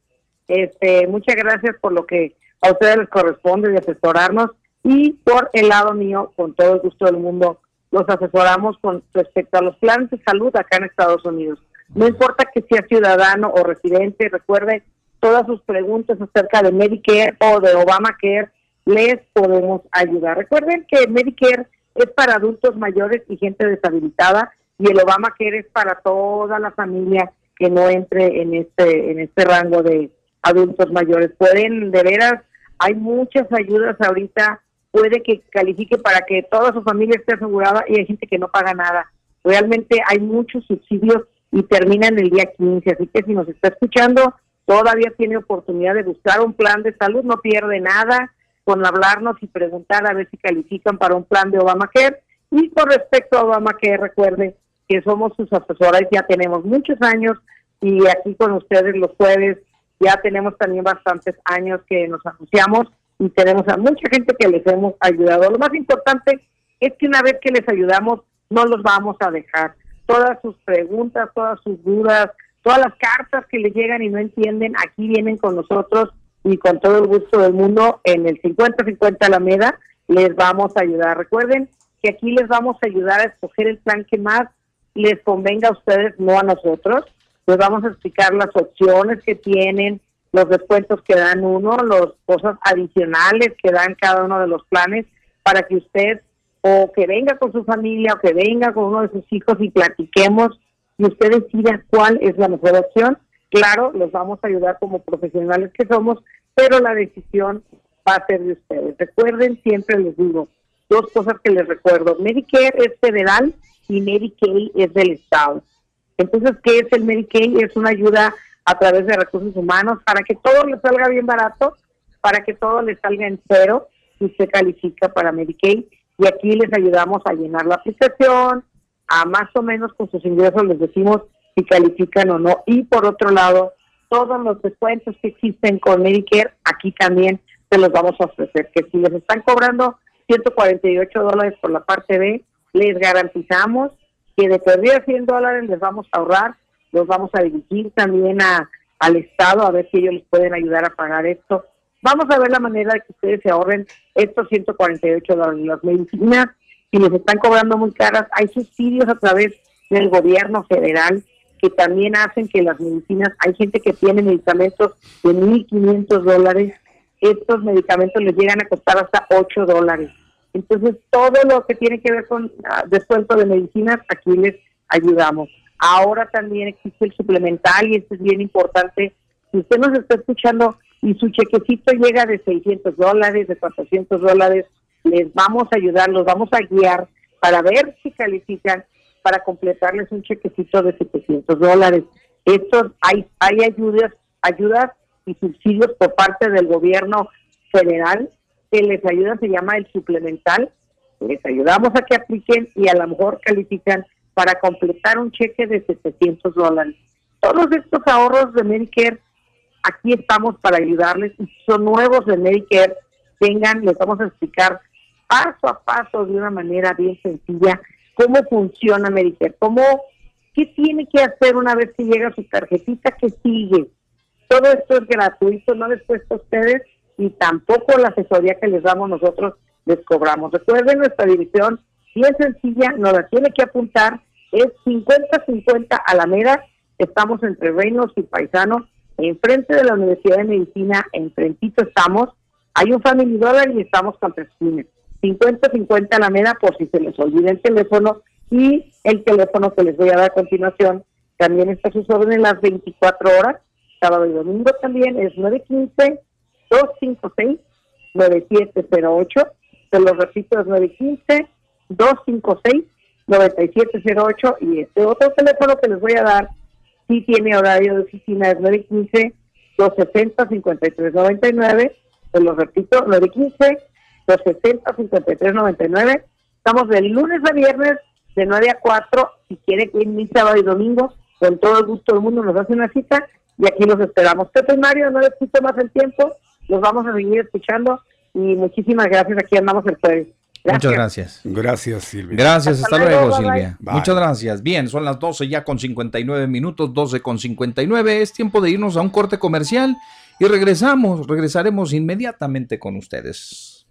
este, muchas gracias por lo que a ustedes les corresponde de asesorarnos y por el lado mío, con todo el gusto del mundo, los asesoramos con respecto a los planes de salud acá en Estados Unidos. No importa que sea ciudadano o residente, recuerde todas sus preguntas acerca de Medicare o de Obamacare, les podemos ayudar. Recuerden que Medicare es para adultos mayores y gente deshabilitada y el Obamacare es para toda la familia que no entre en este en este rango de adultos mayores. Pueden, de veras, hay muchas ayudas ahorita, puede que califique para que toda su familia esté asegurada y hay gente que no paga nada. Realmente hay muchos subsidios y terminan el día 15, así que si nos está escuchando, todavía tiene oportunidad de buscar un plan de salud, no pierde nada con hablarnos y preguntar a ver si califican para un plan de Obamacare. Y con respecto a Obamacare, recuerde que somos sus asesoras, ya tenemos muchos años y aquí con ustedes los jueves ya tenemos también bastantes años que nos anunciamos y tenemos a mucha gente que les hemos ayudado. Lo más importante es que una vez que les ayudamos, no los vamos a dejar. Todas sus preguntas, todas sus dudas, todas las cartas que les llegan y no entienden, aquí vienen con nosotros y con todo el gusto del mundo en el 50-50 Alameda les vamos a ayudar. Recuerden que aquí les vamos a ayudar a escoger el plan que más les convenga a ustedes, no a nosotros. Les vamos a explicar las opciones que tienen, los descuentos que dan uno, las cosas adicionales que dan cada uno de los planes para que usted o que venga con su familia o que venga con uno de sus hijos y platiquemos y usted decida cuál es la mejor opción. Claro, los vamos a ayudar como profesionales que somos, pero la decisión va a ser de ustedes. Recuerden, siempre les digo, dos cosas que les recuerdo. Medicare es federal y Medicaid es del Estado. Entonces, ¿qué es el Medicaid? Es una ayuda a través de recursos humanos para que todo le salga bien barato, para que todo le salga en cero si usted califica para Medicaid. Y aquí les ayudamos a llenar la aplicación, a más o menos con sus ingresos les decimos si califican o no. Y por otro lado, todos los descuentos que existen con Medicare, aquí también se los vamos a ofrecer. Que si les están cobrando 148 dólares por la parte B, les garantizamos que de pérdida 100 dólares les vamos a ahorrar, los vamos a dirigir también a, al Estado a ver si ellos les pueden ayudar a pagar esto. Vamos a ver la manera de que ustedes se ahorren estos 148 dólares. Las medicinas, si les están cobrando muy caras, hay subsidios a través del gobierno federal que también hacen que las medicinas, hay gente que tiene medicamentos de 1.500 dólares, estos medicamentos les llegan a costar hasta 8 dólares. Entonces, todo lo que tiene que ver con ah, descuento de medicinas, aquí les ayudamos. Ahora también existe el suplemental y esto es bien importante. Si usted nos está escuchando y su chequecito llega de 600 dólares, de 400 dólares, les vamos a ayudar, los vamos a guiar para ver si califican para completarles un chequecito de 700 dólares. Estos hay hay ayudas, ayudas y subsidios por parte del gobierno federal que les ayuda, se llama el suplemental. Les ayudamos a que apliquen y a lo mejor califican para completar un cheque de 700 dólares. Todos estos ahorros de Medicare, aquí estamos para ayudarles. Son nuevos de Medicare. Vengan, les vamos a explicar paso a paso de una manera bien sencilla cómo funciona Medicare, cómo, qué tiene que hacer una vez que llega su tarjetita, que sigue. Todo esto es gratuito, no les cuesta a ustedes y tampoco la asesoría que les damos nosotros les cobramos. Recuerden nuestra dirección, bien sencilla, nos la tiene que apuntar, es 5050 Alameda, estamos entre Reinos y Paisano, enfrente de la Universidad de Medicina, enfrentito estamos, hay un Family Dollar y estamos con tres 5050 Alameda por si se les olvida el teléfono. Y el teléfono que les voy a dar a continuación también está a sus órdenes las 24 horas, sábado y domingo también es 915 256-9708. Se lo repito, es 915-256-9708. Y este otro teléfono que les voy a dar, si tiene horario de oficina, es 915-260-5399. Se lo repito, 915-260-5399. Estamos de lunes a viernes de 9 a 4. Si quiere que mi sábado y domingo, con todo el gusto del mundo nos hace una cita y aquí los esperamos. Pepe Mario, no les quito más el tiempo los vamos a seguir escuchando y muchísimas gracias. Aquí andamos el jueves. Muchas gracias. Gracias, Silvia. Gracias, hasta, Hasta luego, Silvia. bye. Muchas gracias. Bien, son las 12 ya con 59 minutos, 12 con 59. Es tiempo de irnos a un corte comercial y regresamos, regresaremos inmediatamente con ustedes.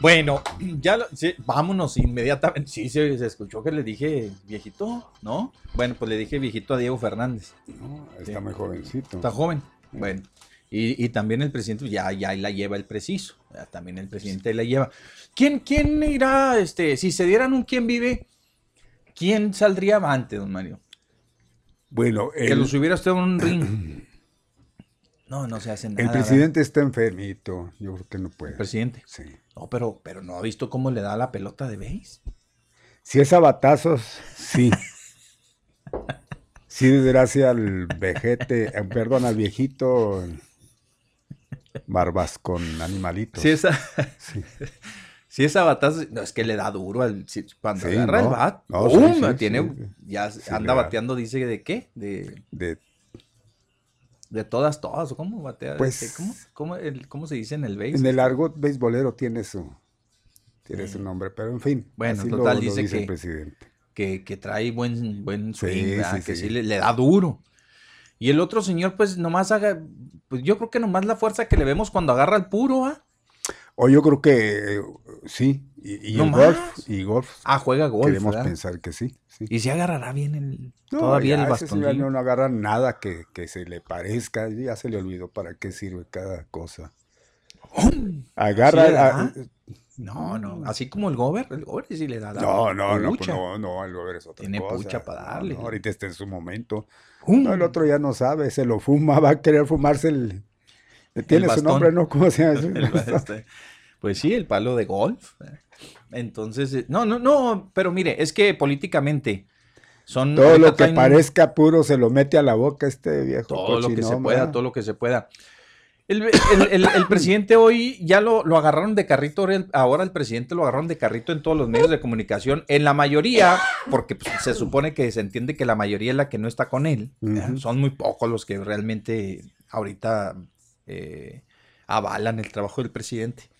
Bueno, ya lo- sí, vámonos inmediatamente. Sí, se, se escuchó que le dije viejito, ¿no? Bueno, pues le dije viejito a Diego Fernández. No, está muy jovencito. Está joven. Bueno. Y, y también el presidente ya, ya la lleva el preciso. ya también el presidente la lleva. ¿Quién, quién irá, este, si se dieran un quién vive, quién saldría avante, don Mario? Bueno, Que el, los hubiera usted en un ring. No, no se hace nada. el ¿verdad? presidente está enfermito. Yo creo que no puede. El presidente. Sí. No, pero, pero no ha visto cómo le da la pelota de base. Si es a batazos, sí. Sí, desgracia al vejete, eh, perdón, al viejito barbas con animalitos. Si esa, Sí. si esa batazo, no es que le da duro al, si- cuando Sí, agarra el bat, No, sí, ¡pum! sí, tiene, ya anda bateando, dice de qué, de, De, de todas, todas, ¿o ¿cómo batea? Pues- Este, ¿cómo, cómo, el- cómo se dice en el base? en el argot beisbolero tiene su, tiene su nombre, pero en fin. Bueno, así lo- total, lo dice el que- presidente. que, que trae buen, buen swing, Sí, ¿verdad? sí, que sí. le da duro. Y el otro señor, pues nomás haga, pues yo creo que nomás la fuerza que le vemos cuando agarra el puro, ¿ah? O yo creo que eh, sí, y, y No el más. golf, y golf, Ah, juega golf, queremos ¿verdad? pensar que sí. sí. Y si agarrará bien el, No, todavía ya el sí bastón. no, no agarra nada que, que se le parezca, ya se le olvidó para qué sirve cada cosa. Agarra, ¿Sí le da? a- No, no, así como el gober, el gober sí le da la no, no, no, pues no, no, el gober es otra Tiene cosa. pucha para darle. no, ahorita está en su momento. No, el otro ya no sabe, se lo fuma, va a querer fumarse el... Tiene su nombre, ¿no? ¿Cómo se llama? Pues sí, el palo de golf. Entonces, eh, no, no, no, pero mire, es que políticamente son Todo lo que traen parezca puro se lo mete a la boca este viejo todo lo que se pueda, todo lo que se pueda. El, el- el- el presidente hoy ya lo, lo agarraron de carrito, ahora el, presidente lo agarraron de carrito en todos los medios de comunicación, en la mayoría, porque pues, se supone que se entiende que la mayoría es la que no está con él, son muy pocos los que realmente ahorita eh, avalan el trabajo del presidente.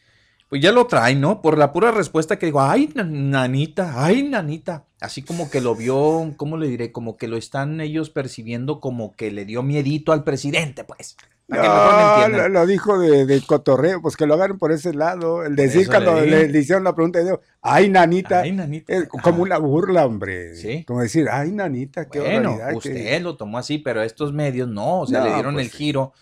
Pues ya lo traen, ¿no? Por la pura respuesta que digo, ay, na- nanita, ay, nanita. Así como que lo vio, ¿cómo le diré? Como que lo están ellos percibiendo como que le dio miedito al presidente, pues. Para que mejor me No, lo, lo dijo de, de cotorreo, pues que lo agarren por ese lado. El decir eso cuando le hicieron la pregunta, digo, ay, nanita. Ay, nanita. es como una burla, hombre. Sí. Como decir, ay, nanita, qué Bueno, usted lo tomó así, pero estos medios no, o sea, No, le dieron pues el sí. giro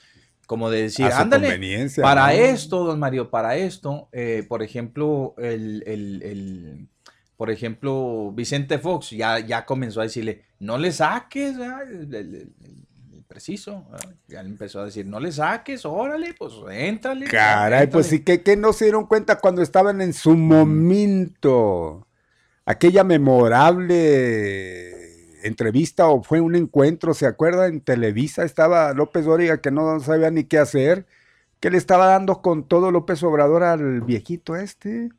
como de decir, ándale, para ¿no? esto, don Mario, para esto, eh, por ejemplo, el, el- el- por ejemplo, Vicente Fox ya, ya comenzó a decirle, no le saques, el, preciso, ya le empezó a decir, no le saques, órale, pues éntrale. Caray, pues sí, éntrale". que, que no se dieron cuenta cuando estaban en su momento. Aquella memorable entrevista o fue un encuentro, ¿se acuerda? En Televisa estaba López Dóriga que no sabía ni qué hacer, que le estaba dando con todo López Obrador al viejito este.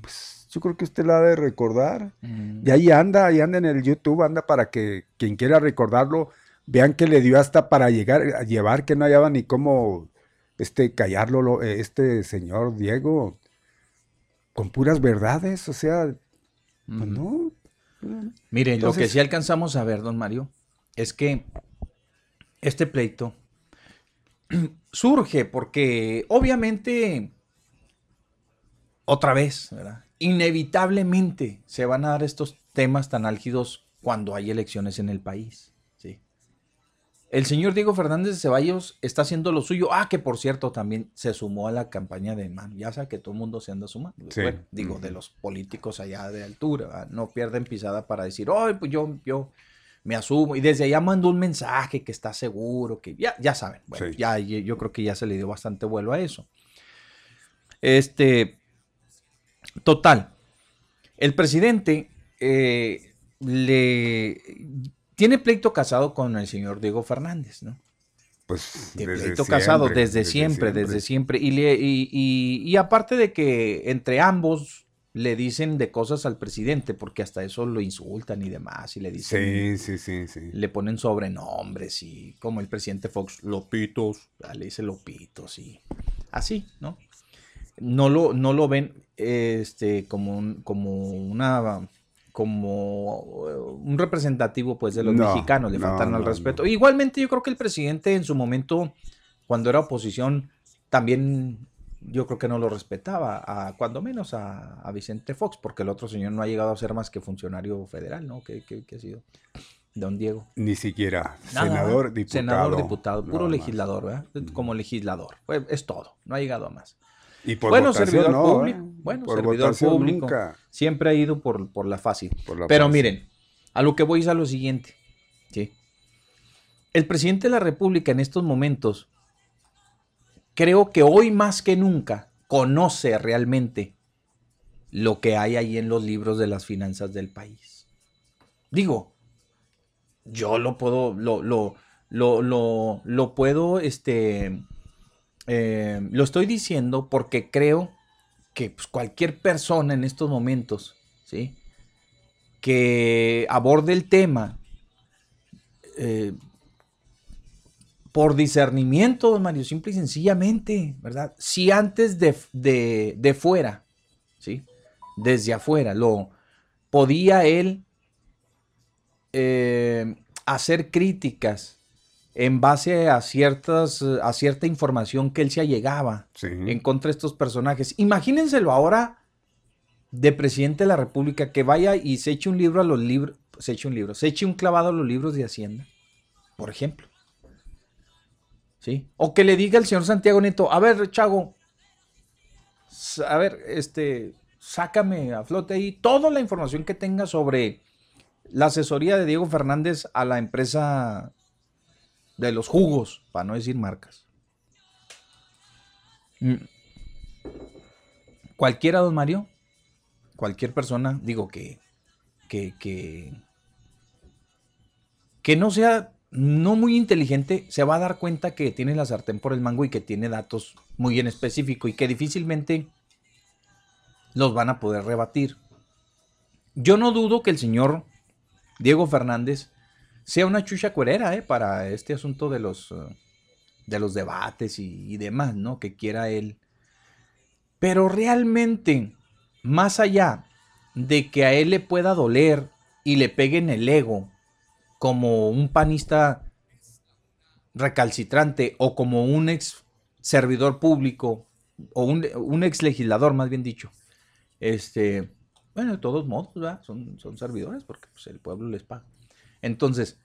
Pues yo creo que usted la ha de recordar. Mm. Y ahí anda, ahí anda en el YouTube, anda para que quien quiera recordarlo, vean que le dio hasta para llegar a llevar, que no hallaba ni cómo este callarlo, lo- eh, este señor Diego, con puras verdades, o sea, pues no. Mire, lo que sí alcanzamos a ver, don Mario, es que este pleito surge porque obviamente, otra vez, ¿verdad? inevitablemente se van a dar estos temas tan álgidos cuando hay elecciones en el país. El señor Diego Fernández de Ceballos está haciendo lo suyo. Ah, que por cierto también se sumó a la campaña de Man. Ya sabe que todo el mundo se anda sumando. Sí. Bueno, digo, de los políticos allá de altura. ¿verdad? No pierden pisada para decir, ay, pues yo, yo me asumo. Y desde allá mandó un mensaje que está seguro, que ya, ya saben. Bueno, Sí. ya yo yo creo que ya se le dio bastante vuelo a eso. Este, total. El presidente eh, le tiene pleito casado con el señor Diego Fernández, ¿no? Pues Tiene desde pleito casado desde, siempre, desde siempre. Y, le- y, y- y aparte de que entre ambos le dicen de cosas al presidente, porque hasta eso lo insultan y demás, y le dicen, Sí, sí, sí, sí. le ponen sobrenombres y como el presidente Fox, Lopitos, le dice Lopitos y así, ¿no? No lo, no lo ven este, como, un- como una como eh, un representativo pues de los No, mexicanos, le no, faltan al no, respeto. Igualmente yo creo que el presidente en su momento, cuando era oposición, también yo creo que no lo respetaba, a, cuando menos a, a Vicente Fox, porque el otro señor no ha llegado a ser más que funcionario federal, ¿no? ¿Qué, qué- qué ha sido? Don Diego. Ni siquiera. Nada, senador, diputado. Senador, diputado, puro legislador, ¿verdad? Como legislador. Pues, es todo, no ha llegado a más. Y por bueno, votación servidor no, público. ¿eh? Bueno, Por servidor público. nunca. Siempre ha ido por, por la fácil. Por la Pero fácil. miren, a lo que voy es a lo siguiente. ¿sí? El presidente de la República en estos momentos, creo que hoy más que nunca, conoce realmente lo que hay ahí en los libros de las finanzas del país. Digo, yo lo puedo, lo, lo, lo, lo, lo puedo, este, eh, lo estoy diciendo porque creo que pues, cualquier persona en estos momentos, ¿sí? Que aborde el tema eh, por discernimiento, don Mario, simple y sencillamente, ¿verdad? Si antes de, de, de fuera, ¿sí? Desde afuera, lo podía él eh, hacer críticas en base a ciertas a cierta información que él se allegaba Sí. en contra de estos personajes. Imagínenselo ahora de presidente de la República que vaya y se eche un libro a los libros, se eche un libro, se eche un clavado a los libros de Hacienda, por ejemplo. ¿Sí? O que le diga al señor Santiago Neto, a ver, Chago, a ver, este, sácame a flote ahí toda la información que tenga sobre la asesoría de Diego Fernández a la empresa de los jugos, para no decir marcas. Mm. Cualquiera, don Mario, cualquier persona, digo que, que, que, que no sea no muy inteligente, se va a dar cuenta que tiene la sartén por el mango y que tiene datos muy en específico y que difícilmente los van a poder rebatir. Yo no dudo que el señor Diego Fernández sea una chucha cuerera ¿eh? para este asunto de los, eh, de los debates y, demás, ¿no? Que quiera él. Pero realmente, más allá de que a él le pueda doler y le pegue en el ego, como un panista recalcitrante o como un ex servidor público o un, un ex legislador, más bien dicho, este, bueno, de todos modos. Son, son servidores porque pues, el pueblo les paga. Entonces,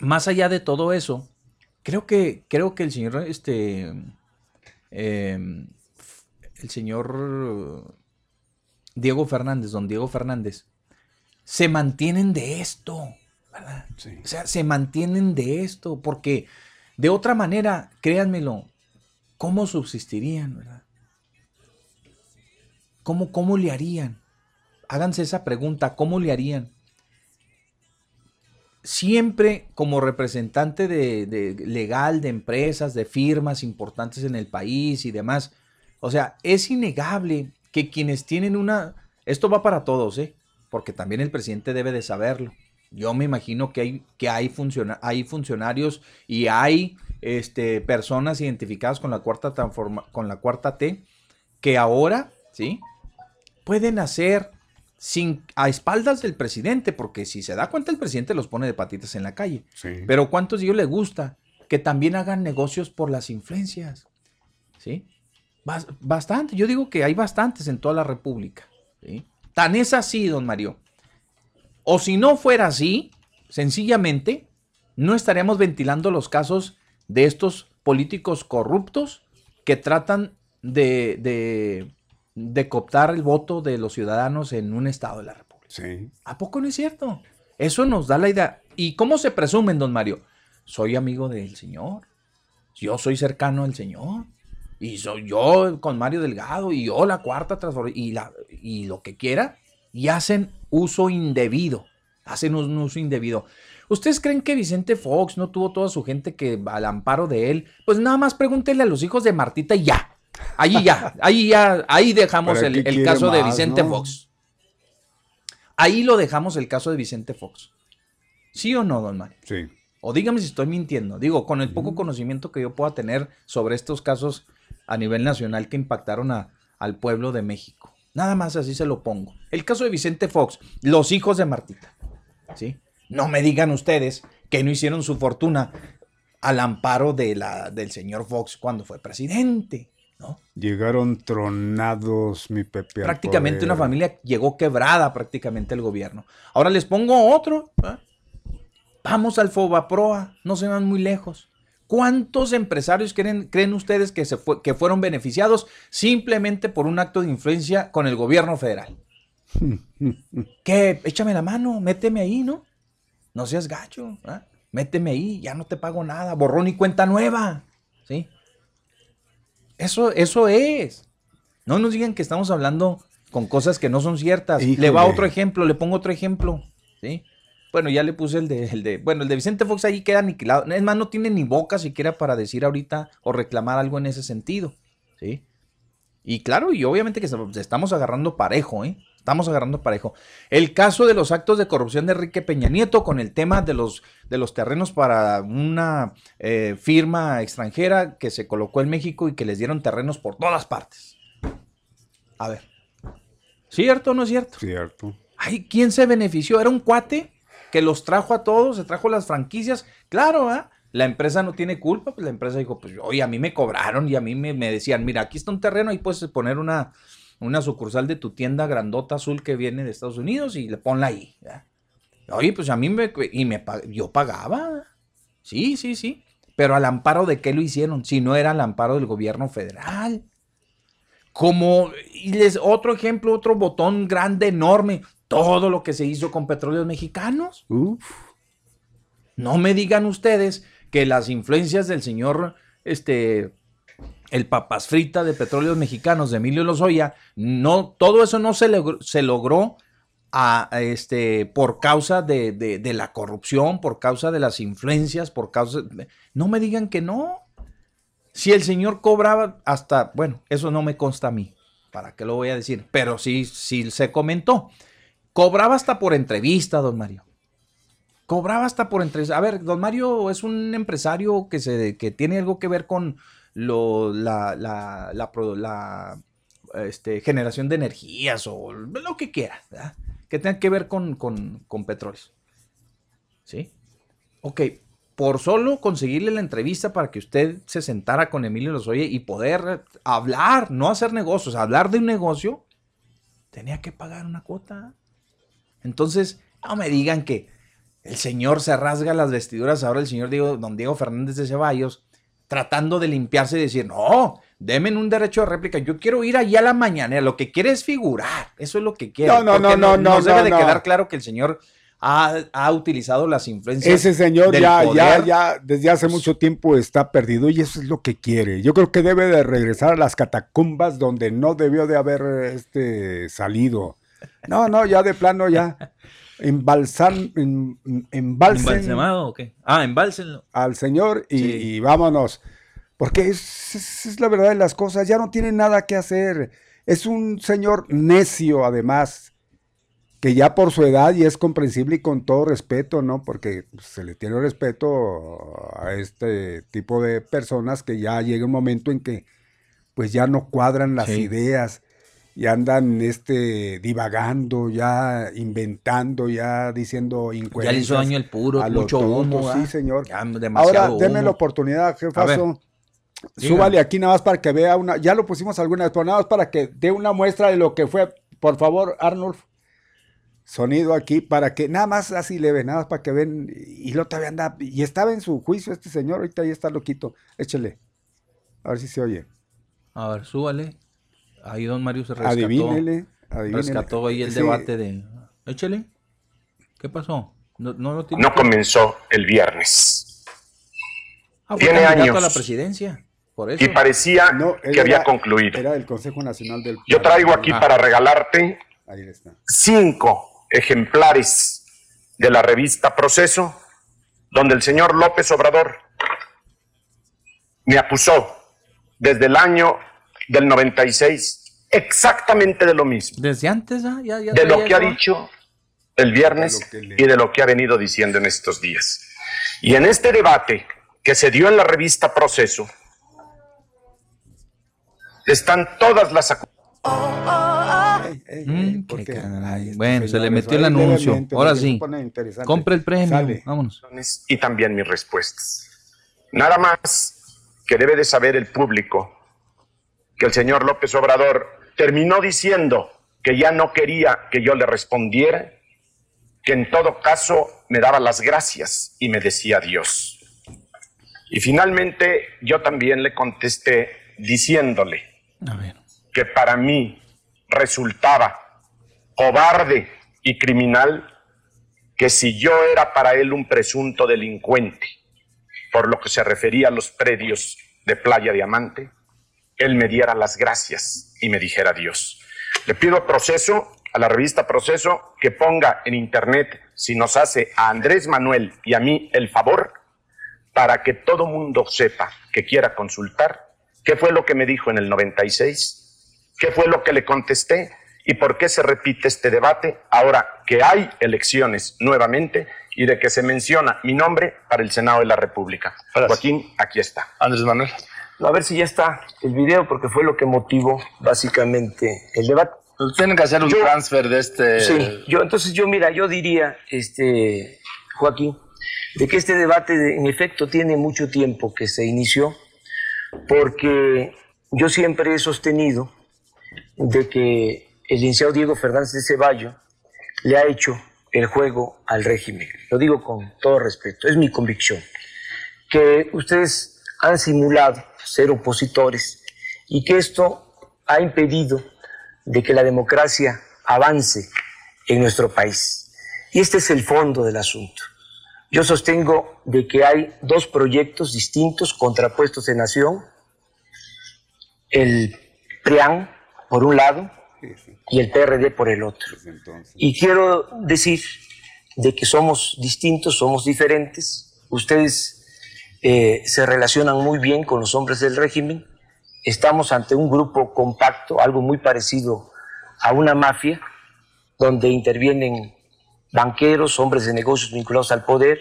más allá de todo eso, creo que, creo que el señor, este, eh, el señor Diego Fernández, don Diego Fernández, se mantienen de esto, ¿verdad? Sí. O sea, se mantienen de esto, porque de otra manera, créanmelo, ¿cómo subsistirían, verdad? ¿Cómo, cómo le harían? Háganse esa pregunta, ¿cómo le harían? Siempre como representante de, legal de empresas, de firmas importantes en el país y demás, o sea, es innegable que quienes tienen una... Esto va para todos, ¿eh? Porque también el presidente debe de saberlo. Yo me imagino que hay, que hay, funciona- hay funcionarios y hay este, personas identificadas con la, cuarta transforma- con la cuarta T que ahora, ¿sí? Pueden hacer sin, a espaldas del presidente, porque si se da cuenta el presidente los pone de patitas en la calle. Sí. Pero ¿cuántos de ellos le gusta que también hagan negocios por las influencias? ¿Sí? Bas- Bastante. Yo digo que hay bastantes en toda la República. ¿sí? Tan es así, don Mario. O si no fuera así, sencillamente, no estaríamos ventilando los casos de estos políticos corruptos que tratan de, de, de cooptar el voto de los ciudadanos en un estado de la República. Sí. ¿A poco no es cierto? Eso nos da la idea. ¿Y cómo se presumen, don Mario? Soy amigo del señor. Yo soy cercano al señor. Y soy yo con Mario Delgado y yo la cuarta transformación y, la, y lo que quiera. Y hacen uso indebido. Hacen un uso indebido. ¿Ustedes creen que Vicente Fox no tuvo toda su gente que al amparo de él? Pues nada más pregúntenle a los hijos de Martita y ya. Ahí ya, ahí ya, ahí dejamos el, caso de Vicente Fox. Ahí lo dejamos el caso de Vicente Fox. ¿Sí o no, don Mario? Sí. O dígame si estoy mintiendo. Digo, con el poco conocimiento que yo pueda tener sobre estos casos a nivel nacional que impactaron a, al pueblo de México. Nada más así se lo pongo. El caso de Vicente Fox, los hijos de Martita. ¿Sí? No me digan ustedes que no hicieron su fortuna al amparo de la, del señor Fox cuando fue presidente. ¿No? Llegaron tronados, mi Pepe. Prácticamente una familia llegó quebrada prácticamente el gobierno. Ahora les pongo otro. ¿eh? Vamos al Fobaproa, no se van muy lejos. ¿Cuántos empresarios creen, creen ustedes que, se que fueron beneficiados simplemente por un acto de influencia con el gobierno federal? que échame la mano, méteme ahí, ¿no? No seas gacho, ¿eh? méteme ahí, ya no te pago nada, borrón y cuenta nueva, ¿sí? Eso, eso es. No nos digan que estamos hablando con cosas que no son ciertas. Le va otro ejemplo, le pongo otro ejemplo, ¿sí? Bueno, ya le puse el de, el de, bueno, el de Vicente Fox ahí queda aniquilado. Es más, no tiene ni boca siquiera para decir ahorita o reclamar algo en ese sentido, ¿sí? Y claro, y obviamente que estamos agarrando parejo, ¿eh? Estamos agarrando parejo. El caso de los actos de corrupción de Enrique Peña Nieto con el tema de los, de los terrenos para una eh, firma extranjera que se colocó en México y que les dieron terrenos por todas partes. A ver. ¿Cierto o no es cierto? Cierto. Ay, ¿quién se benefició? ¿Era un cuate que los trajo a todos? ¿Se trajo las franquicias? Claro, ¿ah? La empresa no tiene culpa, pues la empresa dijo, pues oye, a mí me cobraron y a mí me, me decían, mira, aquí está un terreno, ahí puedes poner una, una sucursal de tu tienda grandota azul que viene de Estados Unidos y le ponla ahí. Oye, pues a mí me, y me, yo pagaba. Sí, sí, sí. Pero al amparo de qué lo hicieron, si no era al amparo del gobierno federal. Como, y les, otro ejemplo, otro botón grande, enorme, todo lo que se hizo con petróleos mexicanos. No me digan ustedes que las influencias del señor este, el papas frita de petróleos mexicanos de Emilio Lozoya, no, todo eso no se se logró a, este, por causa de, la corrupción, por causa de las influencias, por causa... no me digan que no. Si el señor cobraba hasta, bueno, eso no me consta a mí, ¿para qué lo voy a decir? Pero sí, sí se comentó. Cobraba hasta por entrevista, don Mario. Cobraba hasta por entrevista. A ver, don Mario es un empresario que, se, que tiene algo que ver con, lo, la, la, la, este, generación de energías o lo que quiera, que tenga que ver con, con, con petróleos. ¿Sí? Ok, por solo conseguirle la entrevista para que usted se sentara con Emilio Lozoya y poder hablar, no hacer negocios, hablar de un negocio, tenía que pagar una cuota. Entonces, no me digan que el señor se rasga las vestiduras, ahora el señor Diego, don Diego Fernández de Ceballos, tratando de limpiarse y decir, no, denme un derecho de réplica. Yo quiero ir allá a la mañana. Lo que quiere es figurar. Eso es lo que quiere. No, no, no, no, no. Nos debe de quedar claro que el señor ha, utilizado las influencias. Ese señor ya, ya, ya, desde hace mucho tiempo está perdido y eso es lo que quiere. Yo creo que debe de regresar a las catacumbas donde no debió de haber este, salido. No, no, ya de plano ya. embalsan, en, embalsen. ¿Embalsemado o qué? Ah, embalsenlo. Al Señor y, vámonos. Porque es, es, la verdad de las cosas, ya no tiene nada que hacer. Es un señor necio, además, que ya por su edad y es comprensible y con todo respeto, ¿no? Porque se le tiene respeto a este tipo de personas que ya llega un momento en que pues ya no cuadran las ideas y andan este divagando, ya inventando, ya diciendo incoherencias. Ya le hizo daño el puro, mucho humo. Sí, señor. Ahora, denme la oportunidad, jefazo. Súbale aquí nada más para que vea una, ya lo pusimos algunas, pero nada más para que dé una muestra de lo que fue, por favor, Arnold. Sonido aquí para que, nada más así leve, nada más para que ven, y lo todavía anda, y estaba en su juicio este señor, ahorita ya está loquito, échele, a ver si se oye. A ver, súbale. Ahí don Mario se rescató. Adivínele, Rescató ahí el debate de... Échale. ¿Qué pasó? No, no, comenzó el viernes. Ah, Tiene años. a la presidencia. Por eso. Y parecía que había concluido. Era el Consejo Nacional del... Yo traigo aquí ah. para regalarte cinco ejemplares de la revista Proceso, donde el señor López Obrador me acusó desde el año del 96, exactamente de lo mismo. Desde antes, ya, de lo que ha dicho el viernes y de lo que ha venido diciendo en estos días. Y en este debate que se dio en la revista Proceso, están todas las mm, bueno, se le metió el anuncio. Ahora sí. Compre el premio. Vámonos. Y también mis respuestas. Nada más que debe de saber el público que el señor López Obrador terminó diciendo que ya no quería que yo le respondiera, que en todo caso me daba las gracias y me decía Dios. Y finalmente yo también le contesté diciéndole que para mí resultaba cobarde y criminal que si yo era para él un presunto delincuente, por lo que se refería a los predios de Playa Diamante, él me diera las gracias y me dijera Dios. Le pido proceso, a la revista Proceso, que ponga en internet si nos hace a Andrés Manuel y a mí el favor, para que todo mundo sepa que quiera consultar qué fue lo que me dijo en el 96, qué fue lo que le contesté y por qué se repite este debate ahora que hay elecciones nuevamente y de que se menciona mi nombre para el Senado de la República. Joaquín, aquí está. Andrés Manuel a ver si ya está el video, porque fue lo que motivó básicamente el debate. Pues tienen que hacer un transfer de este. Sí, yo, entonces yo, mira, yo diría, este, Joaquín, de que este debate en efecto tiene mucho tiempo que se inició, porque yo siempre he sostenido de que el licenciado Diego Fernández de Ceballo le ha hecho el juego al régimen. Lo digo con todo respeto, es mi convicción. Que ustedes han simulado ser opositores y que esto ha impedido de que la democracia avance en nuestro país. Y este es el fondo del asunto. Yo sostengo de que hay dos proyectos distintos contrapuestos en nación, el PRIAN por un lado y el PRD por el otro. Y quiero decir de que somos distintos, somos diferentes. Ustedes eh, se relacionan muy bien con los hombres del régimen. Estamos ante un grupo compacto, algo muy parecido a una mafia, donde intervienen banqueros, hombres de negocios vinculados al poder,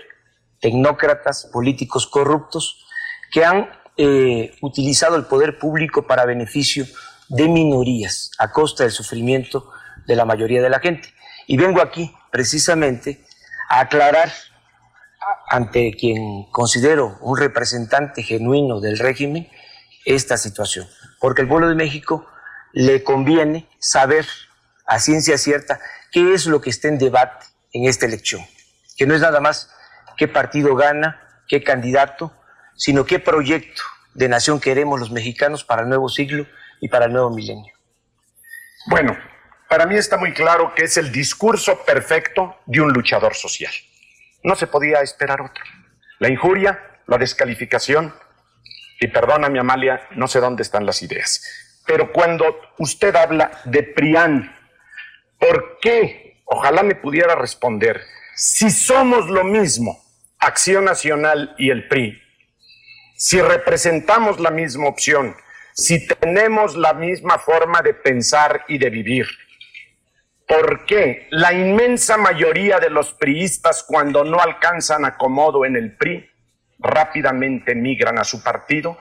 tecnócratas, políticos corruptos, que han eh, utilizado el poder público para beneficio de minorías, a costa del sufrimiento de la mayoría de la gente. Y vengo aquí precisamente a aclarar ante quien considero un representante genuino del régimen esta situación. Porque al pueblo de México le conviene saber a ciencia cierta qué es lo que está en debate en esta elección. Que no es nada más qué partido gana, qué candidato, sino qué proyecto de nación queremos los mexicanos para el nuevo siglo y para el nuevo milenio. Bueno, para mí está muy claro que es el discurso perfecto de un luchador social. No se podía esperar otro. La injuria, la descalificación, y perdóname Amalia, no sé dónde están las ideas, pero cuando usted habla de PRIAN, ¿por qué? Ojalá me pudiera responder, si somos lo mismo, Acción Nacional y el PRI, si representamos la misma opción, si tenemos la misma forma de pensar y de vivir, ¿Por qué la inmensa mayoría de los priistas cuando no alcanzan acomodo en el PRI rápidamente migran a su partido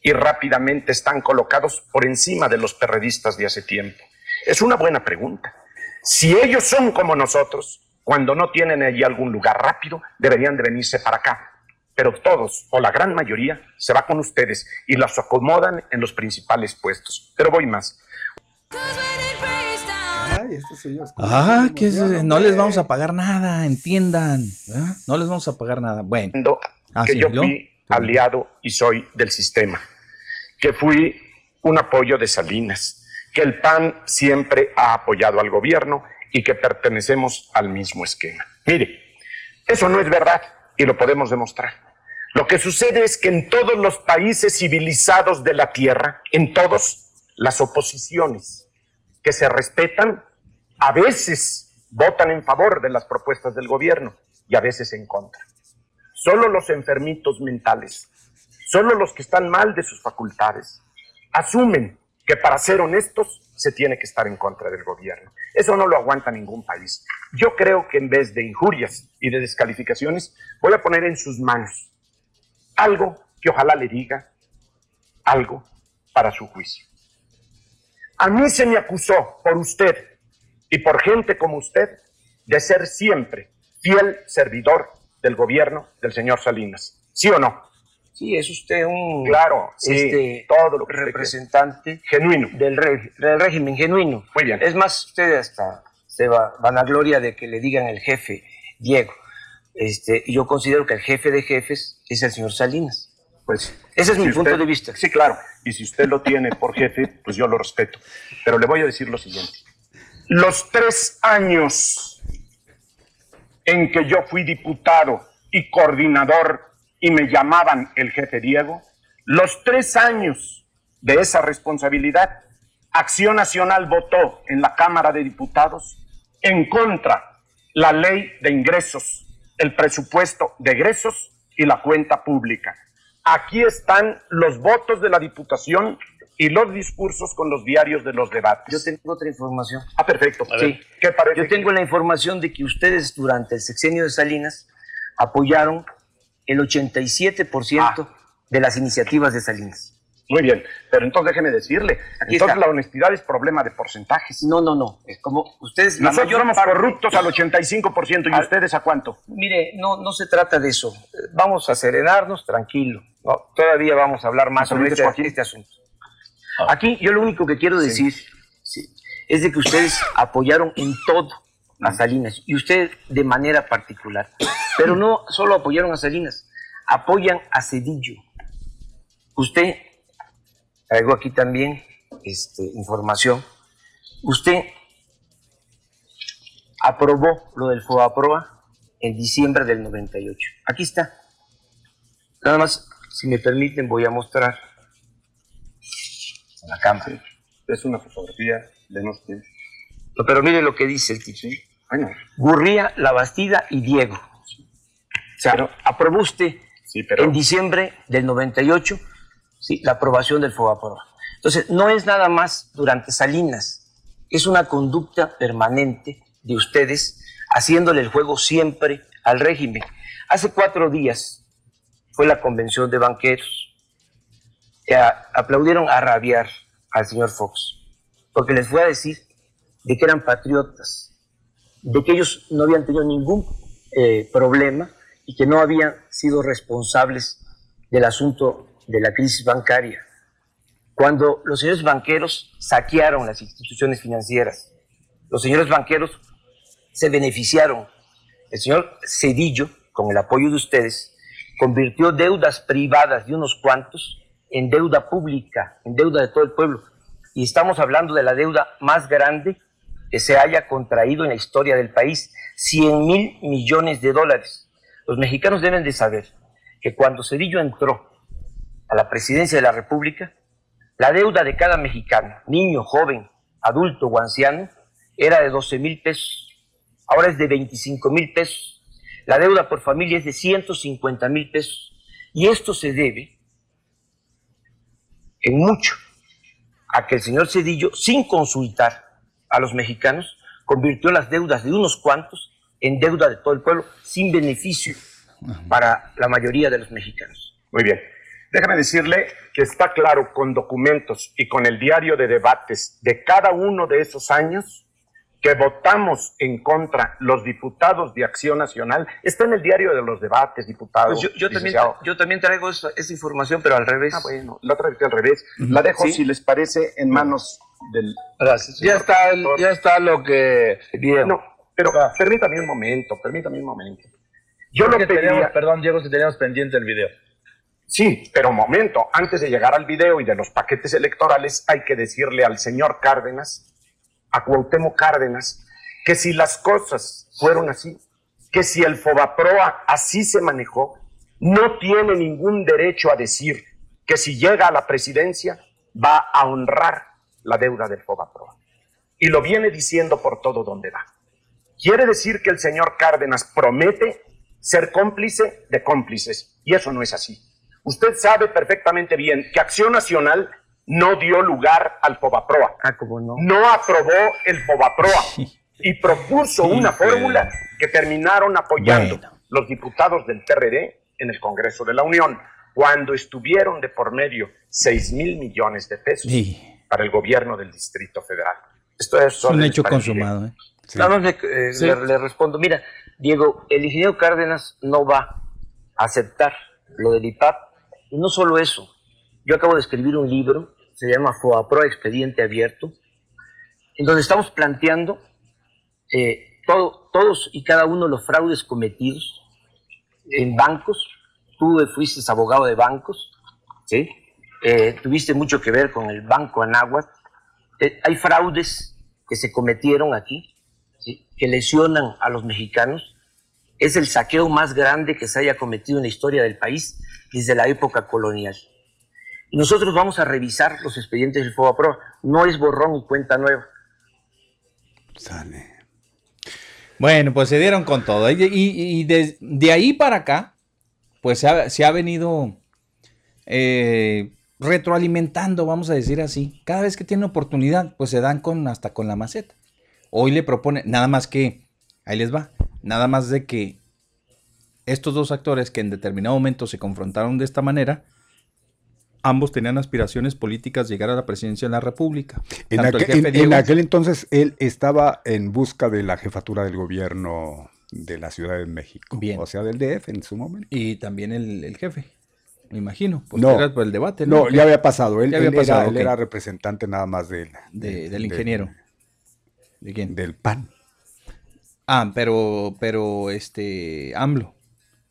y rápidamente están colocados por encima de los perredistas de hace tiempo? Es una buena pregunta. Si ellos son como nosotros, cuando no tienen allí algún lugar rápido, deberían de venirse para acá. Pero todos, o la gran mayoría, se va con ustedes y los acomodan en los principales puestos. Pero voy más. Ah, que no les vamos a pagar nada, entiendan. No les vamos a pagar nada. Bueno. Ah, que yo fui aliado y soy del sistema. Que fui un apoyo de Salinas. Que el PAN siempre ha apoyado al gobierno y que pertenecemos al mismo esquema. Mire, eso no es verdad y lo podemos demostrar. Lo que sucede es que en todos los países civilizados de la Tierra, en todos, las oposiciones que se respetan a veces votan en favor de las propuestas del gobierno y a veces en contra. Solo los enfermitos mentales, solo los que están mal de sus facultades, asumen que para ser honestos se tiene que estar en contra del gobierno. Eso no lo aguanta ningún país. Yo creo que en vez de injurias y de descalificaciones, voy a poner en sus manos algo que ojalá le diga algo para su juicio. A mí se me acusó por usted y por gente como usted de ser siempre fiel servidor del gobierno del señor Salinas. ¿Sí o no? Sí, es usted un claro, este, todo lo representante genuino del, del, régimen genuino. Muy bien. Es más, usted hasta se va, van a gloria de que le digan el jefe Diego. Este, yo considero que el jefe de jefes es el señor Salinas. Pues ese es mi punto de vista. Sí, claro. Y si usted lo tiene por jefe, pues yo lo respeto. Pero le voy a decir lo siguiente. Los tres años en que yo fui diputado y coordinador y me llamaban el jefe Diego, los tres años de esa responsabilidad, Acción Nacional votó en la Cámara de Diputados en contra la ley de ingresos, el presupuesto de egresos y la cuenta pública. Aquí están los votos de la Diputación y los discursos con los diarios de los debates. Yo tengo otra información. Ah, perfecto. Sí. ¿Qué parece? Yo tengo la información de que ustedes durante el sexenio de Salinas apoyaron el 87% ah. de las iniciativas de Salinas. Muy bien, pero entonces déjeme decirle, Aquí entonces la honestidad es problema de porcentajes. No, no, no, es como ustedes... Nosotros somos corruptos al 85% y ustedes a cuánto. Mire, no, no se trata de eso. Vamos a serenarnos, tranquilo. Todavía vamos a hablar más sobre este, este, asunto. Ah. Aquí yo lo único que quiero decir es de que ustedes apoyaron en todo a Salinas y usted de manera particular. Pero no solo apoyaron a Salinas, apoyan a Cedillo. Usted, traigo aquí también este, información, usted aprobó lo del FOAPROA en diciembre del 98. Aquí está. Nada más, si me permiten, voy a mostrar la cámara. Es una fotografía de nosotros. Pero mire lo que dice el tipo. Bueno. Gurría, La Bastida y Diego. O sea, aprobó usted en diciembre del 98 ¿sí? la aprobación del FOBAPROA. Entonces, no es nada más durante Salinas, es una conducta permanente de ustedes haciéndole el juego siempre al régimen. Hace cuatro días fue la convención de banqueros. Aplaudieron a rabiar al señor Fox, porque les fue a decir de que eran patriotas, de que ellos no habían tenido ningún eh, problema y que no habían sido responsables del asunto de la crisis bancaria. Cuando los señores banqueros saquearon las instituciones financieras, los señores banqueros se beneficiaron. El señor Cedillo, con el apoyo de ustedes, convirtió deudas privadas de unos cuantos en deuda pública, en deuda de todo el pueblo. Y estamos hablando de la deuda más grande que se haya contraído en la historia del país, 100 mil millones de dólares. Los mexicanos deben de saber que cuando Cedillo entró a la presidencia de la República, la deuda de cada mexicano, niño, joven, adulto o anciano, era de 12 mil pesos. Ahora es de 25 mil pesos. La deuda por familia es de 150 mil pesos. Y esto se debe en mucho a que el señor Cedillo, sin consultar a los mexicanos, convirtió las deudas de unos cuantos en deuda de todo el pueblo, sin beneficio para la mayoría de los mexicanos. Muy bien. Déjame decirle que está claro con documentos y con el diario de debates de cada uno de esos años que votamos en contra los diputados de Acción Nacional. Está en el diario de los debates, diputados. Pues yo, también, yo, también, traigo esa, información, pero al revés. Ah, bueno, la otra vez al revés. La dejo, si les parece, en manos del... Gracias. Ya está, ya está lo que... Bien. No, pero permítame un momento, permítame un momento. Yo lo pedía... perdón, Diego, si teníamos pendiente el video. Sí, pero un momento, antes de llegar al video y de los paquetes electorales, hay que decirle al señor Cárdenas, a Cuauhtémoc Cárdenas, que si las cosas fueron así, que si el Fobaproa así se manejó, no tiene ningún derecho a decir que si llega a la presidencia va a honrar la deuda del Fobaproa. Y lo viene diciendo por todo donde va. Quiere decir que el señor Cárdenas promete ser cómplice de cómplices, y eso no es así. Usted sabe perfectamente bien que Acción Nacional no dio lugar al Fobaproa. Ah, ¿cómo no? No aprobó el Fobaproa y propuso una fórmula que terminaron apoyando los diputados del PRD en el Congreso de la Unión, cuando estuvieron de por medio 6 mil millones de pesos para el gobierno del Distrito Federal. Esto es, un hecho consumado. ¿eh? Nada más eh, le, respondo, mira, Diego, el ingeniero Cárdenas no va a aceptar lo del IPAP, y no solo eso, yo acabo de escribir un libro, se llama FOAPRO Expediente Abierto, en donde estamos planteando eh, todo, todos y cada uno de los fraudes cometidos en bancos. Tú fuiste abogado de bancos, ¿sí? Eh, tuviste mucho que ver con el Banco Anáhuac. Eh, hay fraudes que se cometieron aquí, que lesionan a los mexicanos. Es el saqueo más grande que se haya cometido en la historia del país desde la época colonial. Y nosotros vamos a revisar los expedientes del FOBAPRO. No es borrón y cuenta nueva. Sale. Bueno, pues se dieron con todo. Y, de, ahí para acá, pues se ha, venido eh, retroalimentando, vamos a decir así. Cada vez que tienen oportunidad, pues se dan con hasta con la maceta. Hoy le propone, nada más que, ahí les va, nada más de que estos dos actores que en determinado momento se confrontaron de esta manera, ambos tenían aspiraciones políticas llegar a la presidencia de la República. En, aquel, entonces él estaba en busca de la jefatura del gobierno de la Ciudad de México, o sea, del DF en su momento. Y también el, jefe, me imagino, pues no, era por el debate. No, ya había pasado, él, era, representante nada más de, del ingeniero. ¿De quién? Del PAN. Ah, pero, pero este, AMLO.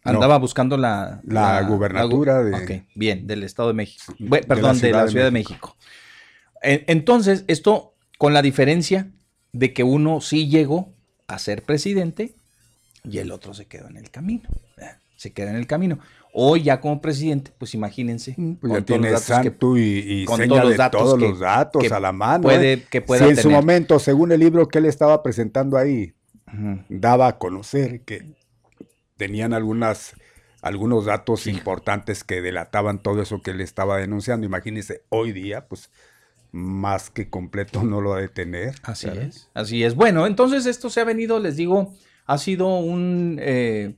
Andaba buscando la, la, gubernatura de... bien, del Estado de México. perdón, de la Ciudad, de, México. Entonces, esto con la diferencia de que uno sí llegó a ser presidente y el otro se quedó en el camino. Se queda en el camino. Hoy ya como presidente, pues imagínense. Mm, pues ya tiene santo y, con todos los datos, todos los datos a la mano. Puede, ¿eh? que pueda si en su momento, según el libro que él estaba presentando ahí, daba a conocer que tenían algunas, algunos datos importantes que delataban todo eso que él estaba denunciando. Imagínense, hoy día, pues más que completo no lo ha de tener. Así es, así es. Bueno, entonces esto se ha venido, les digo, ha sido un... Eh,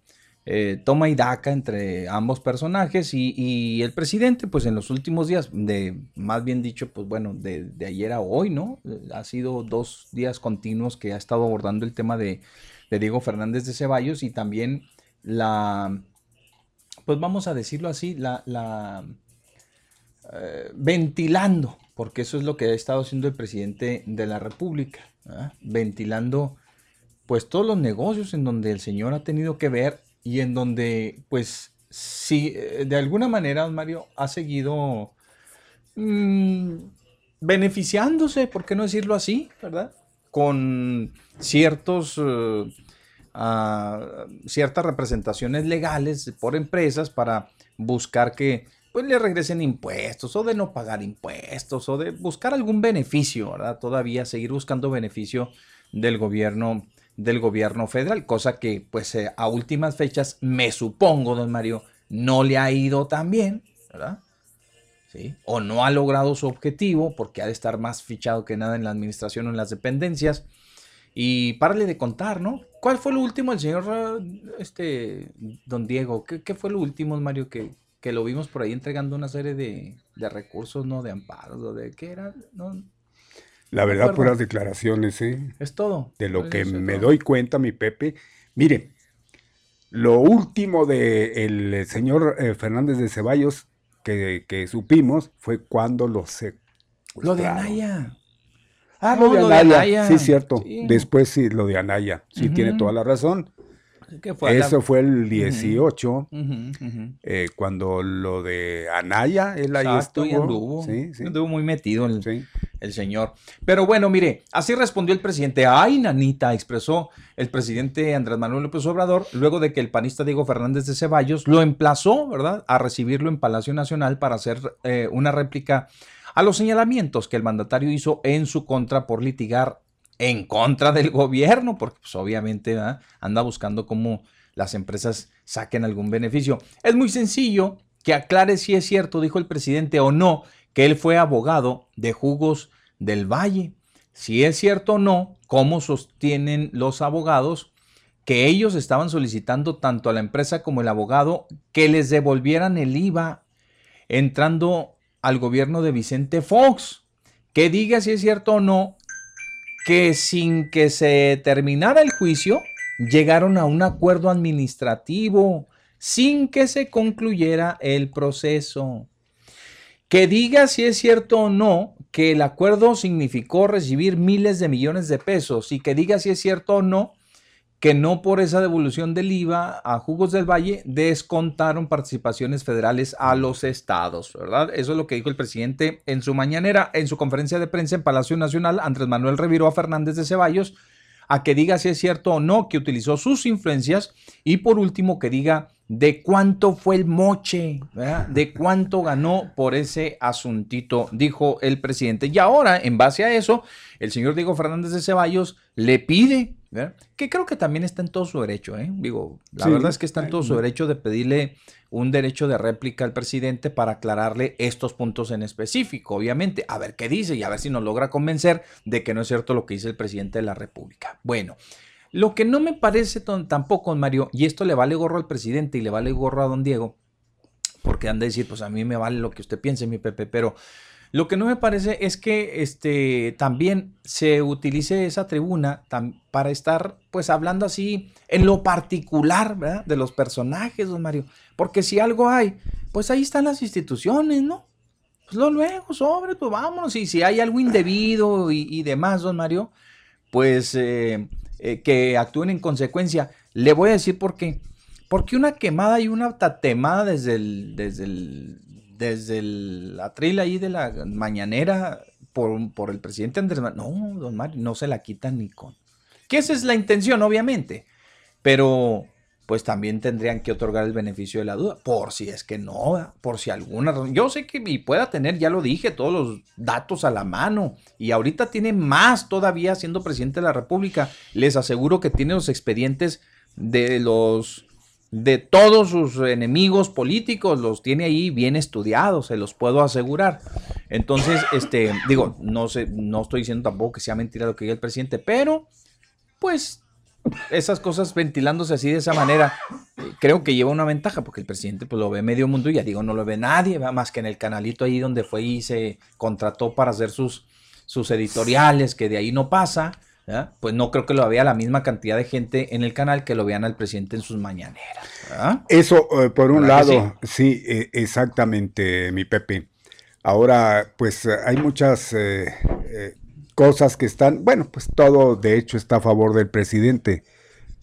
eh, toma y daca entre ambos personajes y, el presidente, pues en los últimos días, de más bien dicho, pues bueno, de, ayer a hoy, ¿no? Ha sido dos días continuos que ha estado abordando el tema de, Diego Fernández de Ceballos y también la, pues vamos a decirlo así, la, la eh, ventilando, porque eso es lo que ha estado haciendo el presidente de la República, ventilando pues todos los negocios en donde el señor ha tenido que ver y en donde, pues, sí, eh, de alguna manera, Mario ha seguido mm, beneficiándose, ¿por qué no decirlo así, verdad? Con ciertos, eh, ah, ciertas representaciones legales por empresas para buscar que pues le regresen impuestos o de no pagar impuestos o de buscar algún beneficio, ¿verdad? Todavía seguir buscando beneficio del gobierno del gobierno federal, cosa que pues eh, a últimas fechas me supongo, don Mario, no le ha ido tan bien, ¿verdad? ¿Sí? O no ha logrado su objetivo porque ha de estar más fichado que nada en la administración o en las dependencias. Y párale de contar, ¿no? ¿Cuál fue lo último el señor, este, don Diego? ¿Qué, fue lo último, Mario, que, que, lo vimos por ahí entregando una serie de, de recursos, ¿no? De amparos, de qué era, ¿no? La verdad, puras declaraciones, ¿eh? Es todo. De lo que me doy cuenta, mi Pepe. Mire, lo último del el señor eh, Fernández de Ceballos que, que, supimos fue cuando lo se Lo de Anaya. Ah, lo, de, Anaya. Sí, cierto. Después sí, lo de Anaya. Sí, tiene toda la razón. Eso fue el 18, eh, cuando lo de Anaya, él ahí estuvo. Sí, sí. Estuvo muy metido el, el, señor. Pero bueno, mire, así respondió el presidente. Ay, nanita, expresó el presidente Andrés Manuel López Obrador, luego de que el panista Diego Fernández de Ceballos lo emplazó, ¿verdad?, a recibirlo en Palacio Nacional para hacer eh, una réplica a los señalamientos que el mandatario hizo en su contra por litigar en contra del gobierno, porque pues, obviamente anda buscando cómo las empresas saquen algún beneficio. Es muy sencillo que aclare si es cierto, dijo el presidente, o no, que él fue abogado de jugos del Valle. Si es cierto o no, cómo sostienen los abogados que ellos estaban solicitando tanto a la empresa como el abogado que les devolvieran el IVA entrando al gobierno de Vicente Fox. Que diga si es cierto o no que sin que se terminara el juicio, llegaron a un acuerdo administrativo sin que se concluyera el proceso. Que diga si es cierto o no que el acuerdo significó recibir miles de millones de pesos y que diga si es cierto o no que no por esa devolución del IVA a Jugos del Valle descontaron participaciones federales a los estados, ¿verdad? Eso es lo que dijo el presidente en su mañanera, en su conferencia de prensa en Palacio Nacional, Andrés Manuel Reviroa Fernández de Ceballos, a que diga si es cierto o no que utilizó sus influencias y por último que diga de cuánto fue el moche, ¿verdad? de cuánto ganó por ese asuntito, dijo el presidente. Y ahora, en base a eso, el señor Diego Fernández de Ceballos le pide que creo que también está en todo su derecho, ¿eh? Digo, la verdad es que está en todo su derecho de pedirle un derecho de réplica al presidente para aclararle estos puntos en específico, obviamente, a ver qué dice y a ver si nos logra convencer de que no es cierto lo que dice el presidente de la República. Bueno, lo que no me parece tampoco, Mario, y esto le vale gorro al presidente y le vale gorro a don Diego, porque han de decir, pues a mí me vale lo que usted piense, mi Pepe, pero lo que no me parece es que este, también se utilice esa tribuna para estar pues hablando así en lo particular ¿verdad? de los personajes, don Mario. Porque si algo hay, pues ahí están las instituciones, ¿no? Pues lo luego, sobre, pues vámonos. Y si hay algo indebido y, demás, don Mario, pues eh, eh, que actúen en consecuencia. Le voy a decir por qué. Porque una quemada y una tatemada desde el, desde el desde el atril ahí de la mañanera por, por el presidente Andrés Manuel. No, don Mario, no se la quitan ni con. Que esa es la intención, obviamente. Pero pues también tendrían que otorgar el beneficio de la duda, por si es que no, por si alguna razón. Yo sé que pueda tener, ya lo dije, todos los datos a la mano y ahorita tiene más todavía siendo presidente de la República. Les aseguro que tiene los expedientes de los de todos sus enemigos políticos, los tiene ahí bien estudiados, se los puedo asegurar. Entonces, este, digo, no sé, no estoy diciendo tampoco que sea mentira lo que diga el presidente, pero pues esas cosas ventilándose así de esa manera, creo que lleva una ventaja, porque el presidente pues lo ve medio mundo y ya digo, no lo ve nadie, más que en el canalito ahí donde fue y se contrató para hacer sus, sus editoriales, que de ahí no pasa pues no creo que lo vea la misma cantidad de gente en el canal que lo vean al presidente en sus mañaneras. Eso, eh, por un lado, sí? E, exactamente, mi Pepe. Ahora, pues hay muchas eh, eh, cosas que están, bueno, pues todo de hecho está a favor del presidente,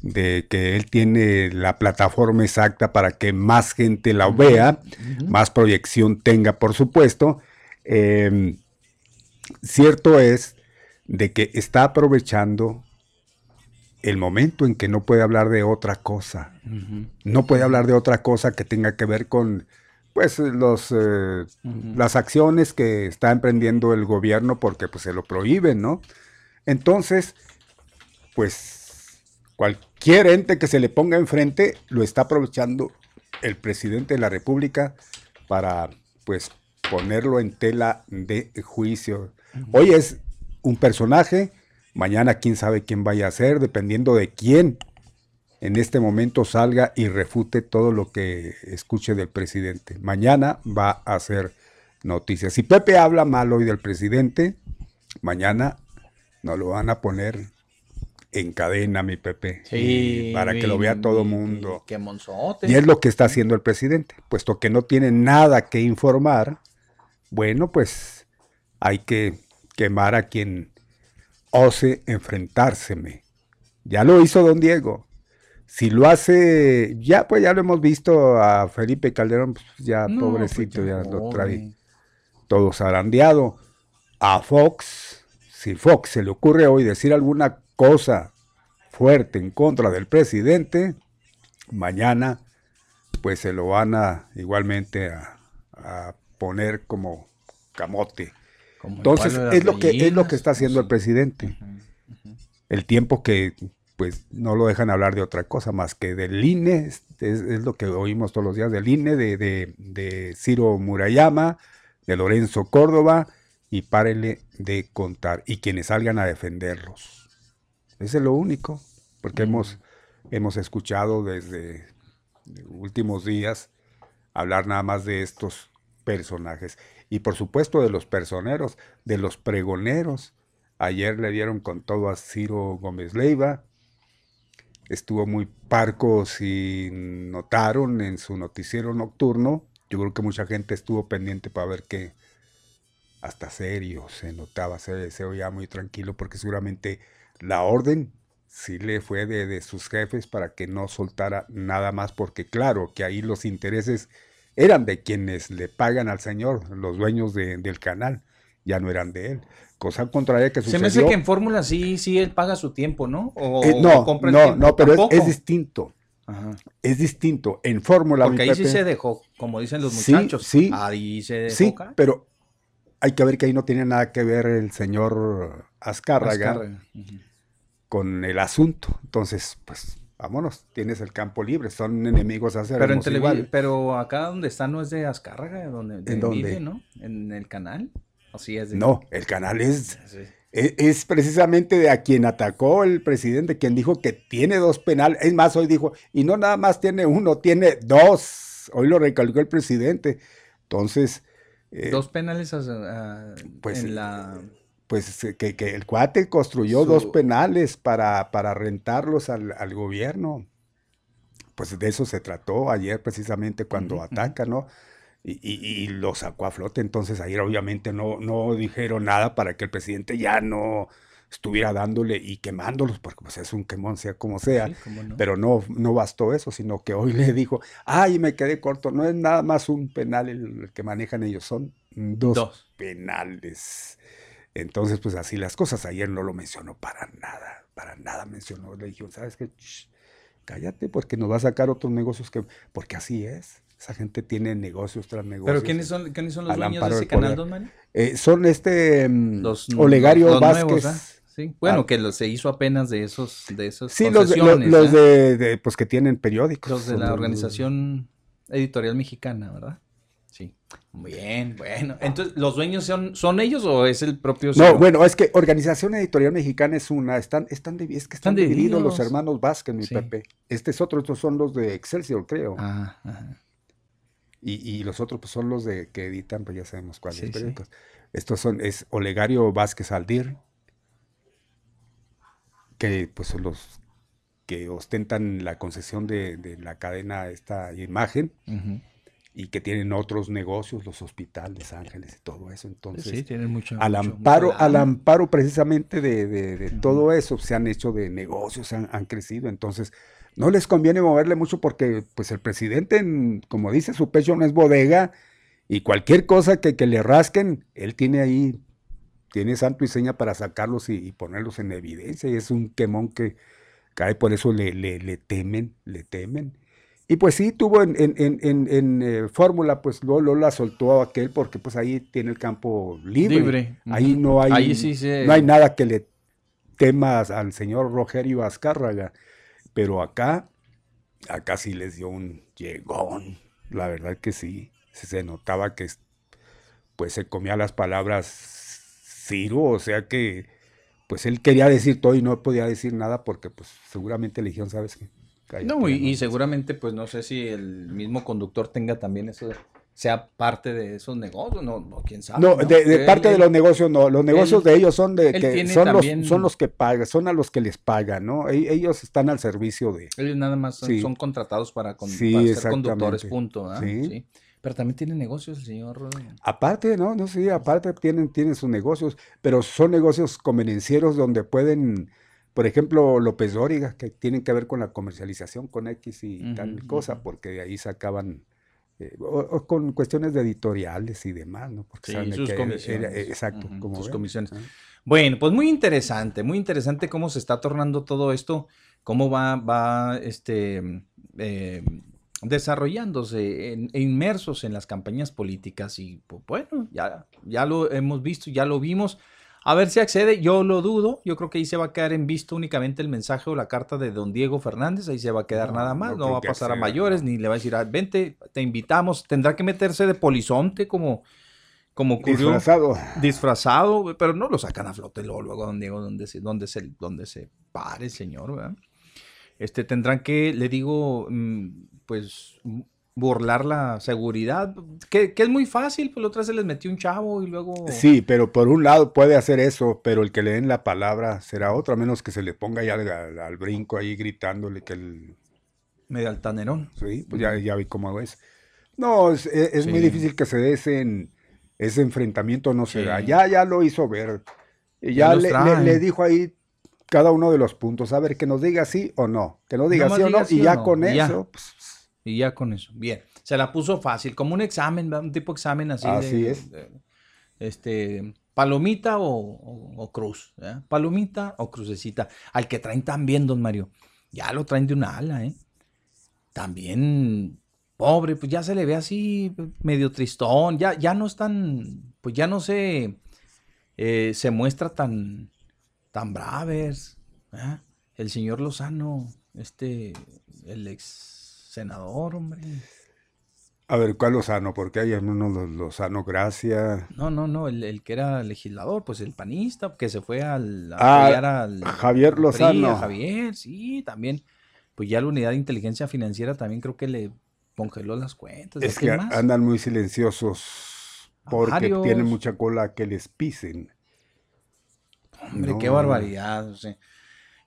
de que él tiene la plataforma exacta para que más gente la vea, más proyección tenga, por supuesto. Em, cierto es de que está aprovechando el momento en que no puede hablar de otra cosa. No puede hablar de otra cosa que tenga que ver con pues los eh, las acciones que está emprendiendo el gobierno porque pues se lo prohíben, ¿no? Entonces, pues cualquier ente que se le ponga enfrente lo está aprovechando el presidente de la República para pues ponerlo en tela de juicio. Hoy es un personaje, mañana quién sabe quién vaya a ser, dependiendo de quién en este momento salga y refute todo lo que escuche del presidente. Mañana va a ser noticias. Si Pepe habla mal hoy del presidente, mañana nos lo van a poner en cadena, mi Pepe. para que lo vea todo mundo. Qué monzote. Y es lo que está haciendo el presidente. Puesto que no tiene nada que informar, bueno, pues hay que quemar a quien ose enfrentárseme. Ya lo hizo don Diego. Si lo hace, ya pues ya lo hemos visto a Felipe Calderón, pues ya pobrecito, pues, ya, lo trae todo zarandeado. A Fox, si Fox se le ocurre hoy decir alguna cosa fuerte en contra del presidente, mañana pues se lo van a igualmente a poner como camote. Entonces, es lo, que, es lo que está haciendo el presidente. El tiempo que pues no lo dejan hablar de otra cosa más que del INE, es, lo que oímos todos los días, del INE, de, de, Ciro Murayama, de Lorenzo Córdoba y párele de contar. Y quienes salgan a defenderlos. Ese es lo único, porque hemos, hemos escuchado desde últimos días hablar nada más de estos personajes. Y por supuesto de los personeros, de los pregoneros. Ayer le dieron con todo a Ciro Gómez Leiva. Estuvo muy parco si notaron en su noticiero nocturno. Yo creo que mucha gente estuvo pendiente para ver que hasta serio se notaba, se, se oía muy tranquilo porque seguramente la orden sí le fue de, sus jefes para que no soltara nada más porque claro que ahí los intereses eran de quienes le pagan al señor, los dueños del canal, ya no eran de él. Cosa contraria que sucedió. Se me hace que en Fórmula sí, sí él paga su tiempo, ¿no? Eh, no, no, no, pero es, distinto. Es distinto. En Fórmula. Porque ahí sí se dejó, como dicen los muchachos. Sí, ahí se dejó. Sí, pero hay que ver que ahí no tiene nada que ver el señor Azcárraga, con el asunto. Entonces, pues vámonos, tienes el campo libre, son enemigos hacer pero en Pero acá donde está no es de Azcárraga, donde, ¿En dónde? ¿no? En el canal. Así es. No, el canal es, es, es, precisamente de a quien atacó el presidente, quien dijo que tiene dos penales. Es más, hoy dijo, y no nada más tiene uno, tiene dos. Hoy lo recalcó el presidente. Entonces. Eh, dos penales pues, en la pues eh, que, que, el cuate construyó dos penales para, para rentarlos al, al, gobierno. Pues de eso se trató ayer precisamente cuando ataca, ¿no? Y, y, y, lo sacó a flote. Entonces ayer obviamente no, no dijeron nada para que el presidente ya no estuviera dándole y quemándolos, porque pues es un quemón, sea como sea. Pero no, no bastó eso, sino que hoy le dijo, ay, me quedé corto, no es nada más un penal el, que manejan ellos, son dos, dos. penales. Entonces, pues así las cosas. Ayer no lo mencionó para nada, para nada mencionó. Le dijo, ¿sabes qué? cállate, porque nos va a sacar otros negocios que. Porque así es. Esa gente tiene negocios tras negocios. ¿Pero quiénes son, quiénes son los dueños de ese canal, don Mario? Eh, son este mm, los, Olegario Vázquez. ¿ah? Sí, bueno, ah. que se hizo apenas de esos, de esos Sí, los, los, ¿eh? de, pues que tienen periódicos. Los de la organización editorial mexicana, ¿verdad? Sí. Bien, bueno. Entonces, ¿los dueños son, son ellos o es el propio No, bueno, es que Organización Editorial Mexicana es una, están, están, es que están, divididos los hermanos Vázquez, mi Pepe. Este es otro, estos son los de Excelsior, creo. Ah, ajá. Y, y, los otros pues, son los de que editan, pues ya sabemos cuáles periódicos. Estos son, es Olegario Vázquez Aldir, que pues son los que ostentan la concesión de, de la cadena esta imagen y que tienen otros negocios, los hospitales, ángeles y todo eso. Entonces, sí, tienen mucho, al amparo, al amparo precisamente de, todo eso, se han hecho de negocios, han, crecido. Entonces, no les conviene moverle mucho porque, pues, el presidente, como dice, su pecho no es bodega y cualquier cosa que, le rasquen, él tiene ahí, tiene santo y seña para sacarlos y, ponerlos en evidencia. Y es un quemón que cae, por eso le, le, le temen, le temen. Y pues sí, tuvo en, en, eh, fórmula, pues luego, la soltó a aquel porque pues ahí tiene el campo libre. Ahí no hay, no hay nada que le temas al señor Rogerio Azcárraga. Pero acá, acá sí les dio un llegón. La verdad que sí. Se notaba que pues se comía las palabras Ciro, o sea que pues él quería decir todo y no podía decir nada porque pues seguramente le dijeron, ¿sabes qué? no, y, seguramente, pues no sé si el mismo conductor tenga también eso, sea parte de esos negocios, no, no quién sabe. No, de, parte de los negocios, no, los negocios de ellos son de que son los, son los que pagan, son a los que les pagan, ¿no? E, ellos están al servicio de. Ellos nada más son, contratados para, ser conductores, punto. Sí. Pero también tienen negocios el señor. Aparte, ¿no? No sé, aparte tienen, tienen sus negocios, pero son negocios convenencieros donde pueden por ejemplo, López Dóriga, que tienen que ver con la comercialización con X y tal cosa, porque de ahí sacaban, eh, o, con cuestiones de editoriales y demás, ¿no? Porque sí, sus comisiones. exacto, como sus comisiones. Bueno, pues muy interesante, muy interesante cómo se está tornando todo esto, cómo va, va este, eh, desarrollándose, e inmersos en las campañas políticas y pues, bueno, ya, ya lo hemos visto, ya lo vimos. A ver si accede, yo lo dudo, yo creo que ahí se va a quedar en visto únicamente el mensaje o la carta de don Diego Fernández, ahí se va a quedar nada más, no, va a pasar a mayores, ni le va a decir, ah, vente, te invitamos, tendrá que meterse de polizonte como, como ocurrió. Disfrazado. Disfrazado, pero no lo sacan a flote luego, luego don Diego, donde se, donde se, donde se pare el señor, ¿verdad? Este, tendrán que, le digo, mm, pues burlar la seguridad, que, que, es muy fácil, pues la otra se les metió un chavo y luego... Sí, pero por un lado puede hacer eso, pero el que le den la palabra será otro, a menos que se le ponga ya al, al brinco ahí gritándole que el... Medio altanerón. Sí, pues ya, ya vi cómo es. No, es, es, es sí. muy difícil que se dé ese, ese enfrentamiento, no se sí. da. Ya, ya lo hizo ver. Y ya, le, le, le, dijo ahí cada uno de los puntos, a ver, que nos diga sí o no, que nos diga no sí o no, sí y ya no. con eso... Pues, y ya con eso, bien. Se la puso fácil, como un examen, un tipo de examen así. Así de, es. De, este, palomita o, o, o cruz. ¿eh? Palomita o crucecita. Al que traen también, don Mario. Ya lo traen de una ala, ¿eh? También, pobre, pues ya se le ve así, medio tristón. Ya, ya no es tan, pues ya no se, eh, se muestra tan, tan braves. ¿eh? El señor Lozano, este, el ex senador, hombre. A ver, ¿cuál Lozano? Porque hay uno Lozano Gracia. No, no, no, el, el, que era legislador, pues el panista, que se fue al, a ah, al Javier Lozano. Javier, sí, también. Pues ya la unidad de inteligencia financiera también creo que le congeló las cuentas. Es que más? andan muy silenciosos porque tienen mucha cola que les pisen. Hombre, no. qué barbaridad. O sea.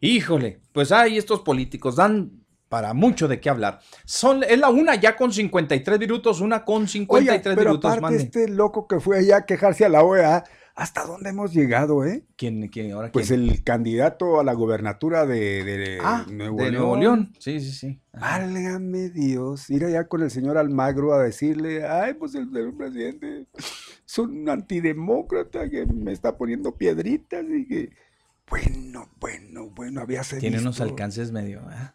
Híjole, pues hay estos políticos, dan para mucho de qué hablar. Son, es la una ya con 53 minutos, una con 53 Oye, pero minutos. Aparte este loco que fue allá a quejarse a la OEA, ¿hasta dónde hemos llegado, eh? ¿Quién, quién, ahora pues quién? el candidato a la gobernatura de, de ah, Nuevo, de León. Nuevo León. Sí, sí, sí. Válgame Dios, ir allá con el señor Almagro a decirle, ay, pues el, el presidente es un antidemócrata que me está poniendo piedritas y que, bueno, bueno, bueno, había Tiene visto. unos alcances medio, ¿eh?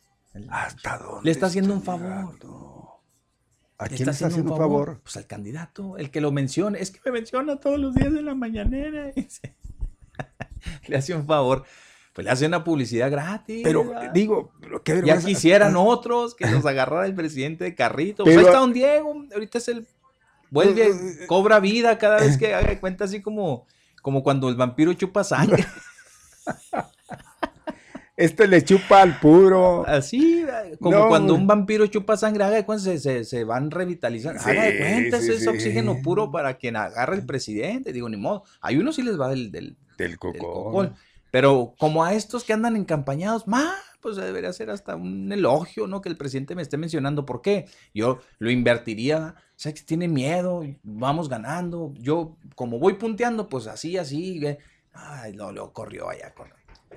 ¿Hasta dónde? Le está haciendo un favor. ¿A quién le está haciendo un favor? favor? Pues al candidato, el que lo menciona. Es que me menciona todos los días de la mañanera. le hace un favor. Pues le hace una publicidad gratis. Pero ¿verdad? digo, ¿qué ya quisieran otros que los agarrara el presidente de carrito. Pero, pues ahí está don Diego. Ahorita es el. Vuelve, cobra vida cada vez que haga cuenta, así como, como cuando el vampiro chupa sangre. Este le chupa al puro. Así, como no. cuando un vampiro chupa sangre, haga de cuenta, se, se, se van revitalizando. Sí, haga de cuenta, sí, es sí. oxígeno puro para quien agarre el presidente. Digo, ni modo. Hay unos sí les va del, del, del cocón. Pero como a estos que andan encampañados, más, pues debería ser hasta un elogio, ¿no? Que el presidente me esté mencionando. ¿Por qué? Yo lo invertiría. O sea, que tiene miedo, vamos ganando. Yo, como voy punteando, pues así, así. Ay, lo, lo corrió allá con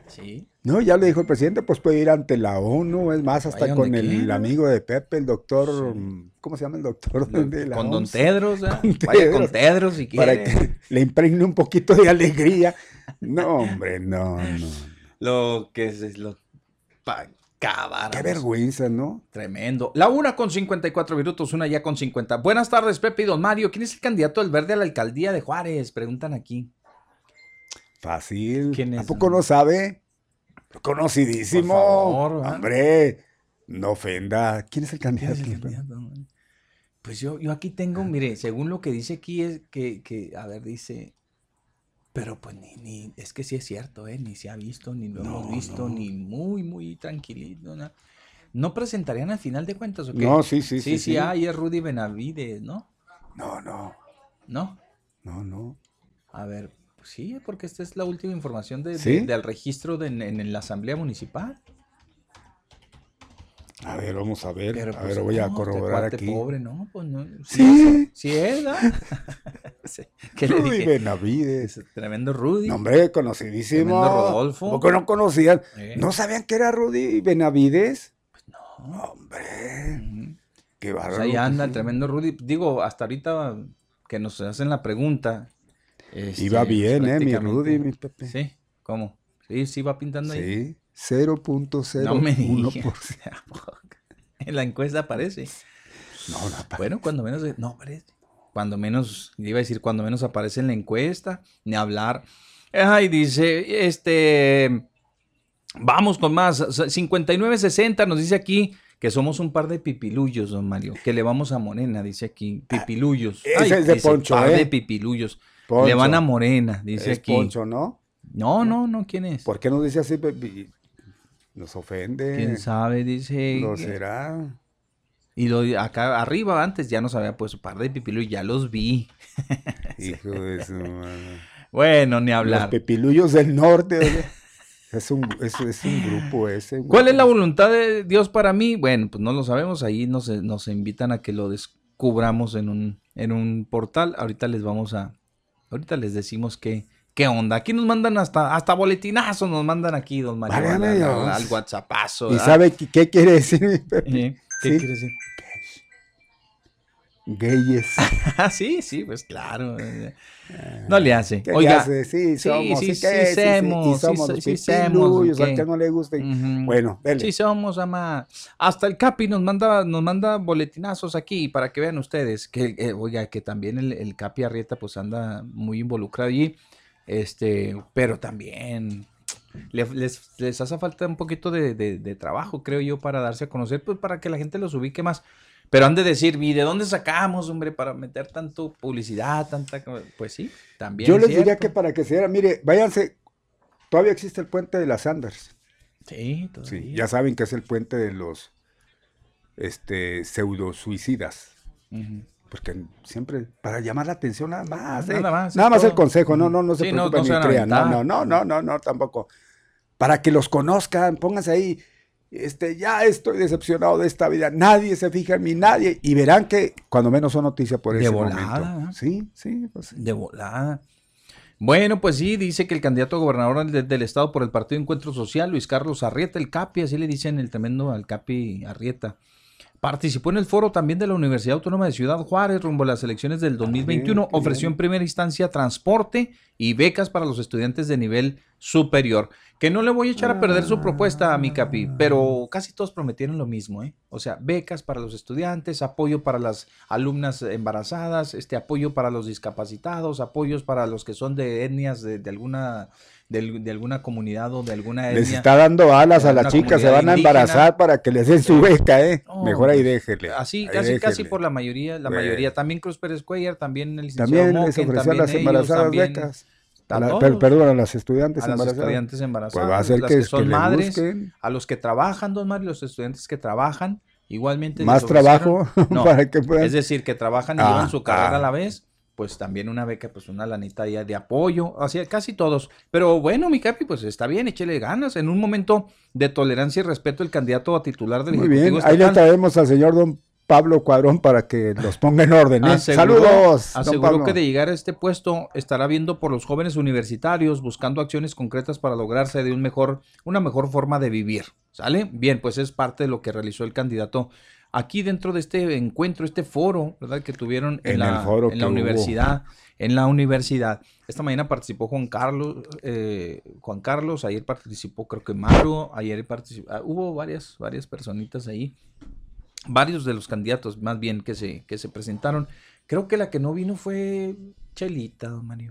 Sí. No, ya le dijo el presidente, pues puede ir ante la ONU, es más, hasta con el quiera. amigo de Pepe, el doctor, sí. ¿cómo se llama el doctor? De la con OMS? Don Tedros, ¿eh? con Vaya Tedros, con Tedros si quiere. Para que le impregne un poquito de alegría. No, hombre, no, no. Lo que es lo acabar. Qué vergüenza, ¿no? Tremendo. La una con 54 minutos, una ya con 50. Buenas tardes, Pepe y Don Mario. ¿Quién es el candidato del verde a la alcaldía de Juárez? Preguntan aquí. Fácil. ¿Quién es? ¿A poco no sabe? Conocidísimo. Por favor, Hombre, no ofenda. ¿Quién es el candidato? ¿Quién es el candidato? Pues yo, yo aquí tengo, mire, según lo que dice aquí es que, que a ver, dice, pero pues ni, ni, es que sí es cierto, ¿eh? Ni se ha visto, ni lo no, hemos visto, no. ni muy, muy tranquilito, ¿no? ¿No presentarían al final de cuentas o qué? No, sí, sí, sí. Sí, sí, ahí es Rudy Benavides, ¿no? No, no. ¿No? No, no. A ver, Sí, porque esta es la última información de, ¿Sí? de, del registro de, en, en, la Asamblea Municipal. A ver, vamos a ver. Pero, a pues, ver, voy no, a corroborar aquí. pobre, no, pues no. Sí. Sí, es, ¿no? ¿Qué Rudy le dije? Benavides. Tremendo Rudy. No, hombre, conocidísimo. Tremendo Rodolfo. ¿Por qué no conocían? ¿Eh? ¿No sabían que era Rudy Benavides? Pues no. Hombre. Qué bárbaro. Pues ahí anda el tremendo Rudy. Digo, hasta ahorita que nos hacen la pregunta, este, Iba bien, ¿eh? Mi Rudy, mi Pepe. Sí, ¿cómo? Sí, sí va pintando ahí. Sí, 0.01%. No me En la encuesta aparece. No, no aparece. Bueno, cuando menos, no aparece. Cuando menos, iba a decir, cuando menos aparece en la encuesta, ni hablar. Ay, dice, este, vamos con más, 59.60 nos dice aquí que somos un par de pipiluyos, don Mario, que le vamos a Morena, dice aquí, pipiluyos. Ah, ese es de Poncho, par ¿eh? de pipiluyos. Le van a Morena, dice es aquí. Poncho, ¿no? No, no, no, ¿quién es? ¿Por qué nos dice así? Nos ofende. ¿Quién sabe? Dice. ¿Lo será? Y lo, acá arriba antes ya nos había puesto par de pipiluyos, ya los vi. Hijo de su madre. Bueno, ni hablar. Los pipiluyos del norte. Es un, es, es un grupo ese. ¿Cuál es la voluntad de Dios para mí? Bueno, pues no lo sabemos. Ahí nos, nos invitan a que lo descubramos en un, en un portal. Ahorita les vamos a. Ahorita les decimos qué, qué onda. Aquí nos mandan hasta, hasta boletinazos, nos mandan aquí, don Mario. Válgame al, al- WhatsAppazo. ¿Y sabe qué, qué quiere decir? Eh, ¿Qué Sí. quiere decir? Gayes. Ah, sí, sí, pues claro. No le hace. ¿Qué Oiga, le hace? Sí, sí, somos. sí, ¿y sí? Sí, sí, semos, y sí, somos sí, ¿qué? que no le guste. Ujú. Bueno, dele. Sí somos, ama. Hasta el Capi nos manda, nos manda boletinazos aquí para que vean ustedes. Que, eh, oiga, que también el, el Capi Arrieta pues anda muy involucrado allí. Este, pero también le- les, les hace falta un poquito de, de- de trabajo, creo yo, para darse a conocer, pues para que la gente los ubique más. Pero han de decir, ¿y de dónde sacamos, hombre, para meter tanto publicidad, tanta... co-?" Pues sí, también. Yo es les diría que para que se diera, mire, váyanse. Todavía existe el puente de las Sanders. Sí, todavía. Sí, ya saben que es el puente de los este, pseudo suicidas. Porque siempre, para llamar la atención nada más. ¿eh? Nada más, Nada más el consejo, no, no, no se Sí, preocupen no ni crean. No, no, no, no, no, no, tampoco. Para que los conozcan, pónganse ahí. Este, ya estoy decepcionado de esta vida. Nadie se fija en mí, nadie. Y verán que cuando menos son noticias por De ese volada, momento. Sí, sí, pues sí. De volada. Bueno, pues sí, dice que el candidato a gobernador del, del estado por el Partido Encuentro Social, Luis Carlos Arrieta, el Capi, así le dicen el tremendo al Capi Arrieta. Participó en el foro también de la Universidad Autónoma de Ciudad Juárez rumbo a las elecciones del 2021. qué Ofreció bien. en primera instancia transporte y becas para los estudiantes de nivel superior. Que no le voy a echar a perder su propuesta a mi Capi, pero casi todos prometieron lo mismo, ¿eh? O sea, becas para los estudiantes, apoyo para las alumnas embarazadas, este apoyo para los discapacitados, apoyos para los que son de etnias de, de alguna de, de alguna comunidad o de alguna etnia. Les está dando alas a las chicas, se van a indígena. embarazar para que les den su beca, ¿eh? No, Mejor ahí pues, déjele. Así, ahí casi, casi por la mayoría, la mayoría. También Cruz Pérez Cuellar, también el licenciado También les ofreció a también las ellos, embarazadas también becas. a A la- todos. per- perdón, a las estudiantes a las embarazadas. estudiantes embarazadas, Pues va a ser las que, que son que madres, a los que trabajan, don Mario, los estudiantes que trabajan, igualmente. más trabajo No, para que puedan. Es decir, que trabajan y Ah, llevan su carrera ah. a la vez, pues también una beca, pues una lanita ya de apoyo, así casi todos. Pero bueno, mi capi, pues está bien, échele ganas. En un momento de tolerancia y respeto, el candidato a titular del Muy bien, ahí le traemos al señor don Pablo Cuadrón para que los ponga en orden. ¿eh? aseguró, Saludos. aseguró que de llegar a este puesto estará viendo por los jóvenes universitarios, buscando acciones concretas para lograrse de un mejor, una mejor forma de vivir. ¿Sale? Bien, pues es parte de lo que realizó el candidato aquí dentro de este encuentro, este foro, ¿verdad? Que tuvieron en, En la, el foro en la que hubo. universidad. En la universidad. Esta mañana participó Juan Carlos, eh, Juan Carlos, ayer participó creo que Maru, ayer participó, ah, hubo varias, varias personitas ahí, varios de los candidatos más bien que se, que se presentaron. Creo que la que no vino fue Chelita, don Mario.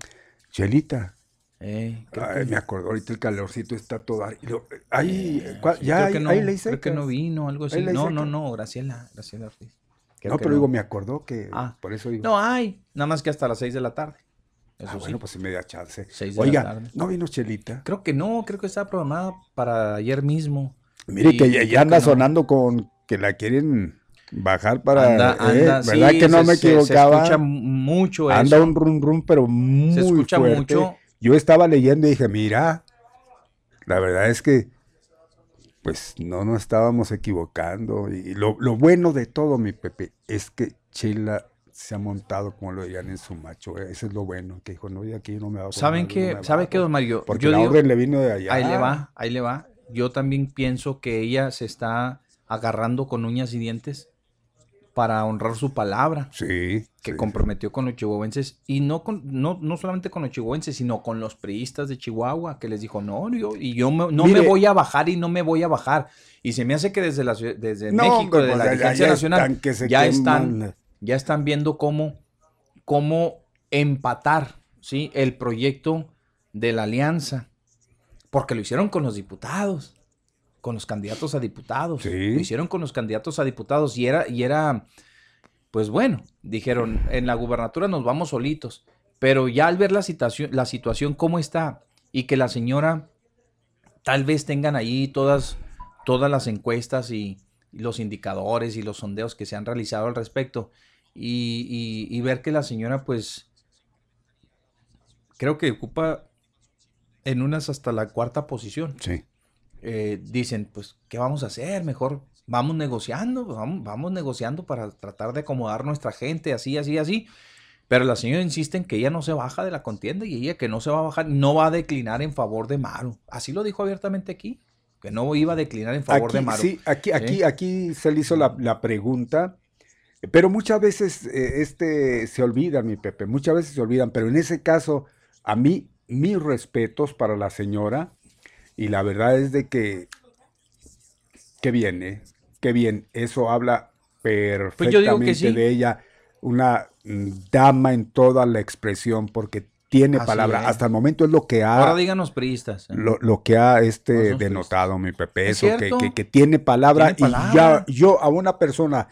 Chelita. Eh, creo Ay, que- me acuerdo, ahorita el calorcito está todo. ahí. Eh, ¿cuál- sí, ya, creo que ahí- no, ahí le creo que no vino, algo así. No, no, no, Graciela, Graciela Ortiz. Creo no, pero digo, me acordó que Ah. por eso digo. No hay, nada más que hasta las 6 de la tarde. Eso Ah, sí. bueno, pues sí me da chance. Oiga. ¿no vino Chelita? Creo que no, creo que estaba programada para ayer mismo. Mire Y que ya, anda que sonando con que la quieren bajar para. Anda, eh, anda, ¿Verdad sí, que no se- me equivocaba? Se, escucha mucho eso. anda un rum rum, pero muy se escucha fuerte. mucho. Yo estaba leyendo y dije, mira, la verdad es que, pues no nos estábamos equivocando. Y lo, lo bueno de todo, mi Pepe, es que Chela se ha montado, como lo dirían, en su macho. eh, Eso es lo bueno, que dijo, no, y aquí no me va a ¿Saben qué? ¿Sabe qué, don Mario? Porque Yo la digo- orden le vino de allá. Ahí le va, ahí le va. Yo también pienso que ella se está agarrando con uñas y dientes para honrar su palabra Sí. que sí, comprometió con los chihuahuenses y no con no, no solamente con los chihuahuenses sino con los priistas de Chihuahua que les dijo no yo y yo me- no Mire. me voy a bajar y no me voy a bajar y se me hace que desde la desde No, México hombre, de pues la ya- dirigencia ya nacional están que se ya queman. están ya están viendo cómo cómo empatar sí el proyecto de la alianza porque lo hicieron con los diputados con los candidatos a diputados. Lo hicieron con los candidatos a diputados y era, y era, pues bueno, dijeron, en la gubernatura nos vamos solitos. Pero ya al ver la situación, la situación cómo está y que la señora tal vez tengan ahí todas, todas las encuestas y, los indicadores y los sondeos que se han realizado al respecto y, ver que la señora pues creo que ocupa en unas hasta la cuarta posición. Sí. Eh, dicen, pues, ¿qué vamos a hacer? Mejor vamos negociando, vamos, vamos negociando para tratar de acomodar nuestra gente, así, así, así. Pero la señora insiste en que ella no se baja de la contienda y ella que no se va a bajar, no va a declinar en favor de Maru. Así lo dijo abiertamente aquí, que no iba a declinar en favor de Maru. Sí, aquí, aquí, aquí se le hizo la, pregunta, pero muchas veces eh, este, se olvidan, mi Pepe, muchas veces se olvidan, pero en ese caso, a mí, mis respetos para la señora, y la verdad es de que, qué bien, ¿eh? Qué bien, eso habla perfectamente pues de ella una mm, dama en toda la expresión porque tiene palabra. Hasta el momento es lo que ha. Ahora díganos priistas. ¿eh? Lo, que ha este denotado mi Pepe. Eso, que, tiene palabra. y ya yo a una persona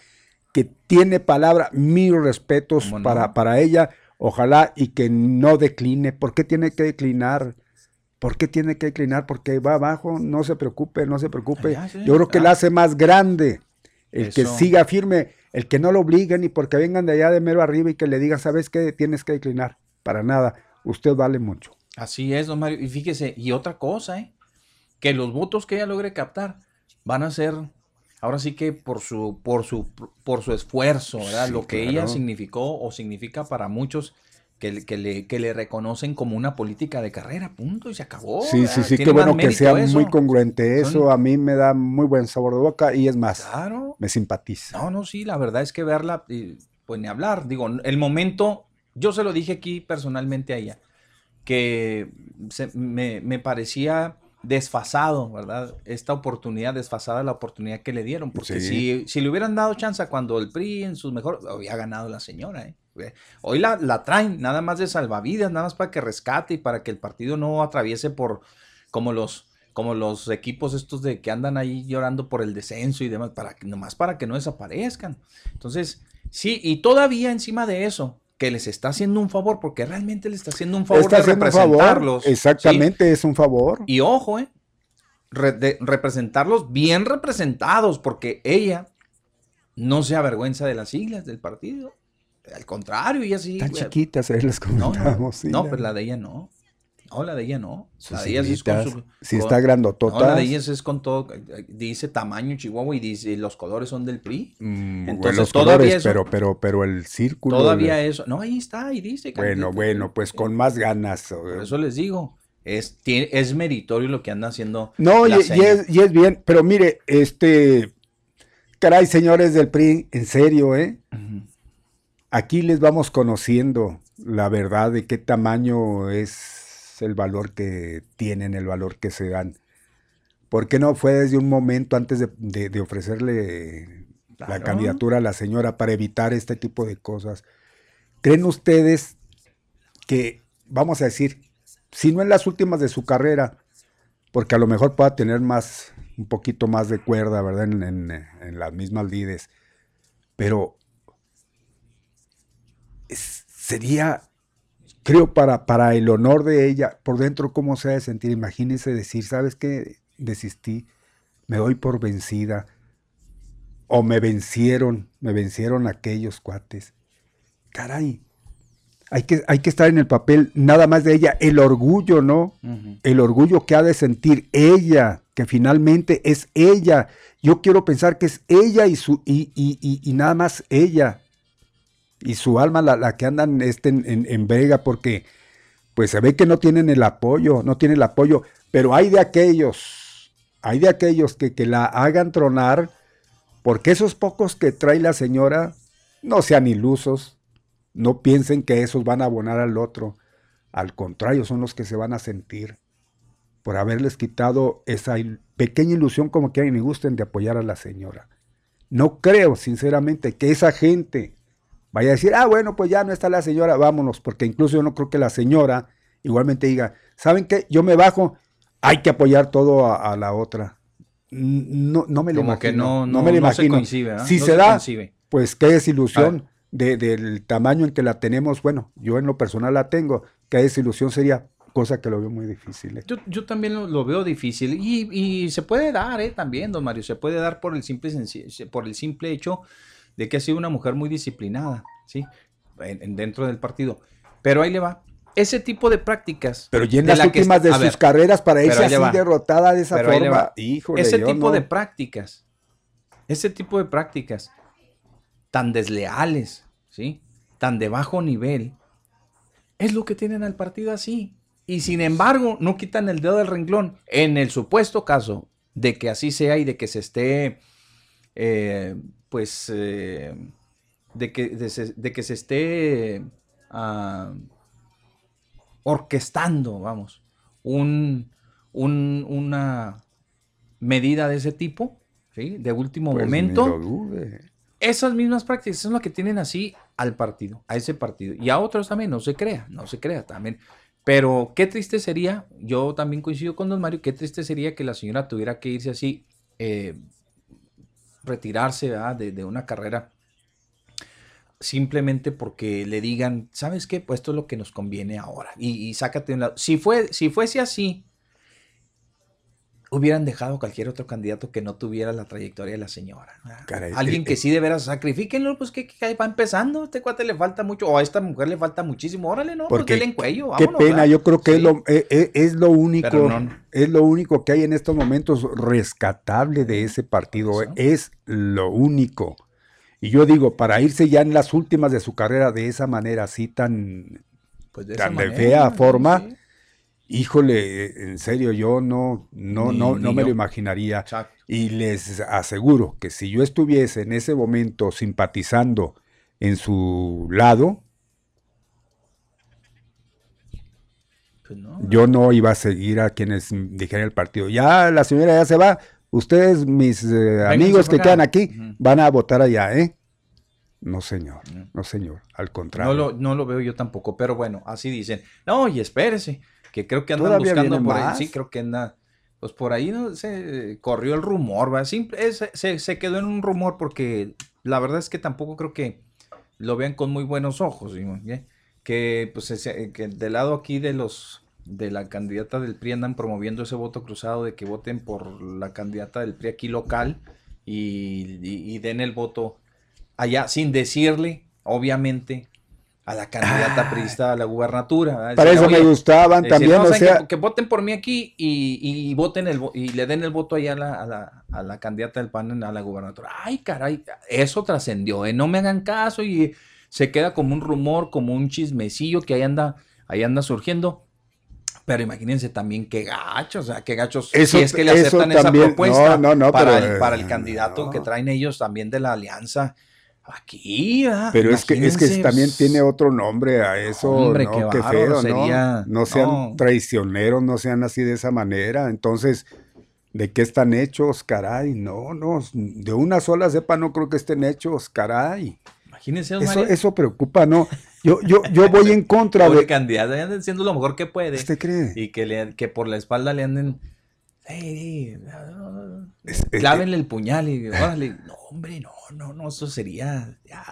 que tiene palabra, mis respetos para, para ella. Ojalá y que no decline. ¿Por qué tiene que declinar? ¿Por qué tiene que declinar? Porque va abajo. No se preocupe, no se preocupe. yo creo que la hace más grande. El que siga firme el que no lo obliguen y porque vengan de allá de mero arriba y que le digan, ¿sabes qué? Tienes que declinar. Para nada. Usted vale mucho. Así es, don Mario. Y fíjese, y otra cosa, ¿eh? Que los votos que ella logre captar van a ser, ahora sí que por su, por su, por su esfuerzo, ¿verdad? Lo que ella significó o significa para muchos que, le, que le reconocen como una política de carrera, punto, y se acabó. Sí, sí, sí, qué bueno que sea muy congruente. Eso a mí me da muy buen sabor de boca y es más, me simpatiza. No, no, sí, la verdad es que verla, pues ni hablar. Digo, el momento, yo se lo dije aquí personalmente a ella, que me, me parecía desfasado, ¿verdad? Esta oportunidad, desfasada la oportunidad que le dieron, porque si, si, le hubieran dado chance cuando el PRI en sus mejores, había ganado la señora, ¿eh? Hoy la, la, traen nada más de salvavidas, nada más para que rescate y para que el partido no atraviese por como los como los equipos estos de que andan ahí llorando por el descenso y demás, para que, nomás para que no desaparezcan. Entonces, sí, y todavía encima de eso, que les está haciendo un favor, porque realmente le está haciendo un favor de representarlos. Exactamente, es un favor. Y ojo, eh, de representarlos bien representados, porque ella no se avergüenza de las siglas del partido. Al contrario, ella sí. Tan chiquitas, ahí las comentábamos. No, no, pero la de ella no. No, la de ella no. La de ella es con su. Si está grandotota. No, la de ella es con todo. Dice tamaño Chihuahua y dice los colores son del PRI. Mm, Entonces, los todavía colores, pero, pero, pero el círculo. Todavía eso. No, ahí está, ahí dice. Bueno, bueno, pues con más ganas. Por eso les digo. Es, es meritorio lo que anda haciendo. No, y, es, y es bien, pero mire, este. Caray, señores del PRI, en serio, ¿eh? Aquí les vamos conociendo la verdad de qué tamaño es el valor que tienen, el valor que se dan. ¿Por qué no fue desde un momento antes de, ofrecerle la candidatura a la señora para evitar este tipo de cosas? ¿Creen ustedes que, vamos a decir, si no en las últimas de su carrera, porque a lo mejor pueda tener más, un poquito más de cuerda, ¿verdad? En, en las mismas lides, pero sería, creo, para, para el honor de ella, por dentro, cómo se ha de sentir. Imagínese decir, ¿sabes qué? Desistí, me doy por vencida. O me vencieron, me vencieron aquellos cuates. Caray, hay que, hay que estar en el papel nada más de ella, el orgullo, ¿no? El orgullo que ha de sentir ella, que finalmente es ella. Yo quiero pensar que es ella y, su, y, y, y nada más ella y su alma la, que andan este, en, en, brega porque pues se ve que no tienen el apoyo, no tienen el apoyo, pero hay de aquellos, hay de aquellos que, que la hagan tronar, porque esos pocos que trae la señora no sean ilusos, no piensen que esos van a abonar al otro, al contrario, son los que se van a sentir por haberles quitado esa pequeña ilusión como que y gusten de apoyar a la señora. No creo, sinceramente, que esa gente vaya a decir, ah, bueno, pues ya no está la señora, vámonos, porque incluso yo no creo que la señora igualmente diga, ¿saben qué? Yo me bajo, hay que apoyar todo a, la otra. no, no me lo Como que imagino. no, no, me lo no se imagino. Si No se, se da, pues qué desilusión de, del tamaño en que la tenemos. Bueno, yo en lo personal la tengo. Qué desilusión sería, cosa que lo veo muy difícil. ¿eh? Yo, yo también lo, lo veo difícil y, y se puede dar, ¿eh? También, don Mario, se puede dar por el simple, por el simple hecho de que ha sido una mujer muy disciplinada, ¿sí? En- en- dentro del partido. Pero ahí le va. Ese tipo de prácticas. Pero ya en las la últimas de sus ver, carreras para irse así va. derrotada de esa Pero forma. Híjole, ese tipo no. de prácticas, ese tipo de prácticas tan desleales, ¿sí? Tan de bajo nivel, es lo que tienen al partido así. Y sin embargo, no quitan el dedo del renglón. En el supuesto caso de que así sea y de que se esté, eh, pues, eh, de, que, de, se- de que se esté ah, orquestando, vamos, un, un- una medida de ese tipo, ¿sí? De último Pues ni momento. lo dude. Esas mismas prácticas son las que tienen así al partido, a ese partido. Y a otros también, no se crea, no se crea también. Pero qué triste sería, yo también coincido con don Mario, qué triste sería que la señora tuviera que irse así, eh, retirarse de, de una carrera simplemente porque le digan, ¿sabes qué? Pues esto es lo que nos conviene ahora. Y, y sácate de un lado. Si, fue, si fuese así, hubieran dejado a cualquier otro candidato que no tuviera la trayectoria de la señora. Alguien eh, que eh. sí de veras sacrifíquenlo, pues que, que va empezando. A este cuate le falta mucho, o a esta mujer le falta muchísimo. Órale, no, Porque pues en cuello. Qué pena, ¿verdad? yo creo que es, lo, eh, eh, es lo único, no. es lo único que hay en estos momentos rescatable de ese partido, es lo único. Y yo digo, para irse ya en las últimas de su carrera de esa manera así tan, Pues de tan de fea forma, sí. Híjole, eh, en serio, yo no, no, Ni- no, ni no me lo imaginaría. Exacto. Y les aseguro que si yo estuviese en ese momento simpatizando en su lado, Pues no. yo no iba a seguir a quienes dijeran el partido. Ya la señora ya se va. Ustedes, mis eh, amigos que quedan aquí, van a votar allá, ¿eh? No, señor. No, señor. Al contrario. No lo, no lo veo yo tampoco, pero bueno, así dicen. No, y espérese, que creo que andan Todavía buscando por ahí. más. Sí, creo que anda. Pues por ahí no se corrió el rumor, ¿va? Simple, es- se, se quedó en un rumor porque la verdad es que tampoco creo que lo vean con muy buenos ojos, ¿sí? ¿eh? Que pues ese- que del lado aquí de los de la candidata del PRI andan promoviendo ese voto cruzado de que voten por la candidata del PRI aquí local y, y- y den el voto allá sin decirle, obviamente, a la candidata priista a la gubernatura. ¿verdad? Ah. Para eso me "Oye, gustaban decir, también, no, o ¿saben sea, que, que voten por mí aquí y, y voten el y le den el voto allá a la, a la, a la candidata del PAN a la gubernatura. Ay, caray, eso trascendió, ¿eh? no me hagan caso y se queda como un rumor, como un chismecillo que ahí anda, ahí anda surgiendo. Pero imagínense también qué gachos, o sea, qué gachos Eso- si es que le aceptan esa propuesta no, no, no, para, pero, el, para el eh, candidato que traen ellos también de la alianza aquí, ¿verdad? pero es que, es que también pues, tiene otro nombre a eso. Hombre, no, qué qué, feo, sería. ¿no? No sean No. traicioneros, no sean así de esa manera. Entonces, ¿de qué están hechos? Caray, no, no. De una sola cepa no creo que estén hechos, caray. Imagínense, Eso, eso preocupa, ¿no? Yo, yo, yo voy en contra de. candidato, ahí andan haciendo lo mejor que puede. ¿Usted cree? Y que, le, que por la espalda le anden. "Ey, ey, Es- es- clávenle el puñal y órale. No, hombre, no, no, no, eso sería ya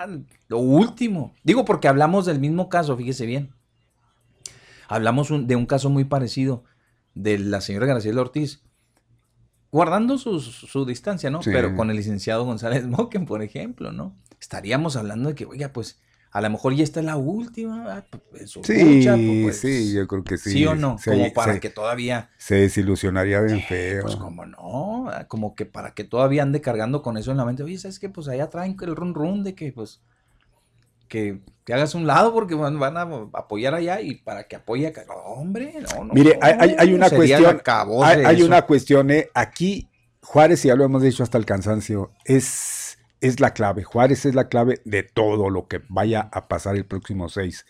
lo último. Digo, porque hablamos del mismo caso, fíjese bien. Hablamos un- de un caso muy parecido de la señora Graciela Ortiz. Guardando su, su distancia, ¿no? Sí. Pero con el licenciado González Moquen, por ejemplo, ¿no? Estaríamos hablando de que, oiga, pues, a lo mejor ya está la última. ah, pues, su Sí, lucha, pues, sí, yo creo que sí. sí. o no? Se- como para se- que todavía, Se desilusionaría bien feo. pues como no, Ah, como que para que todavía ande cargando con eso en la mente. Oye, ¿sabes qué? Pues allá traen el run run de que, pues, que, que hagas un lado porque van, van a apoyar allá y para que apoye acá. No, hombre, no, no. Mire, hay, hay- hay una cuestión. Hay, hay eso. una cuestión, eh, aquí Juárez, y ya lo hemos dicho hasta el cansancio, es, es la clave. Juárez es la clave de todo lo que vaya a pasar el próximo 6.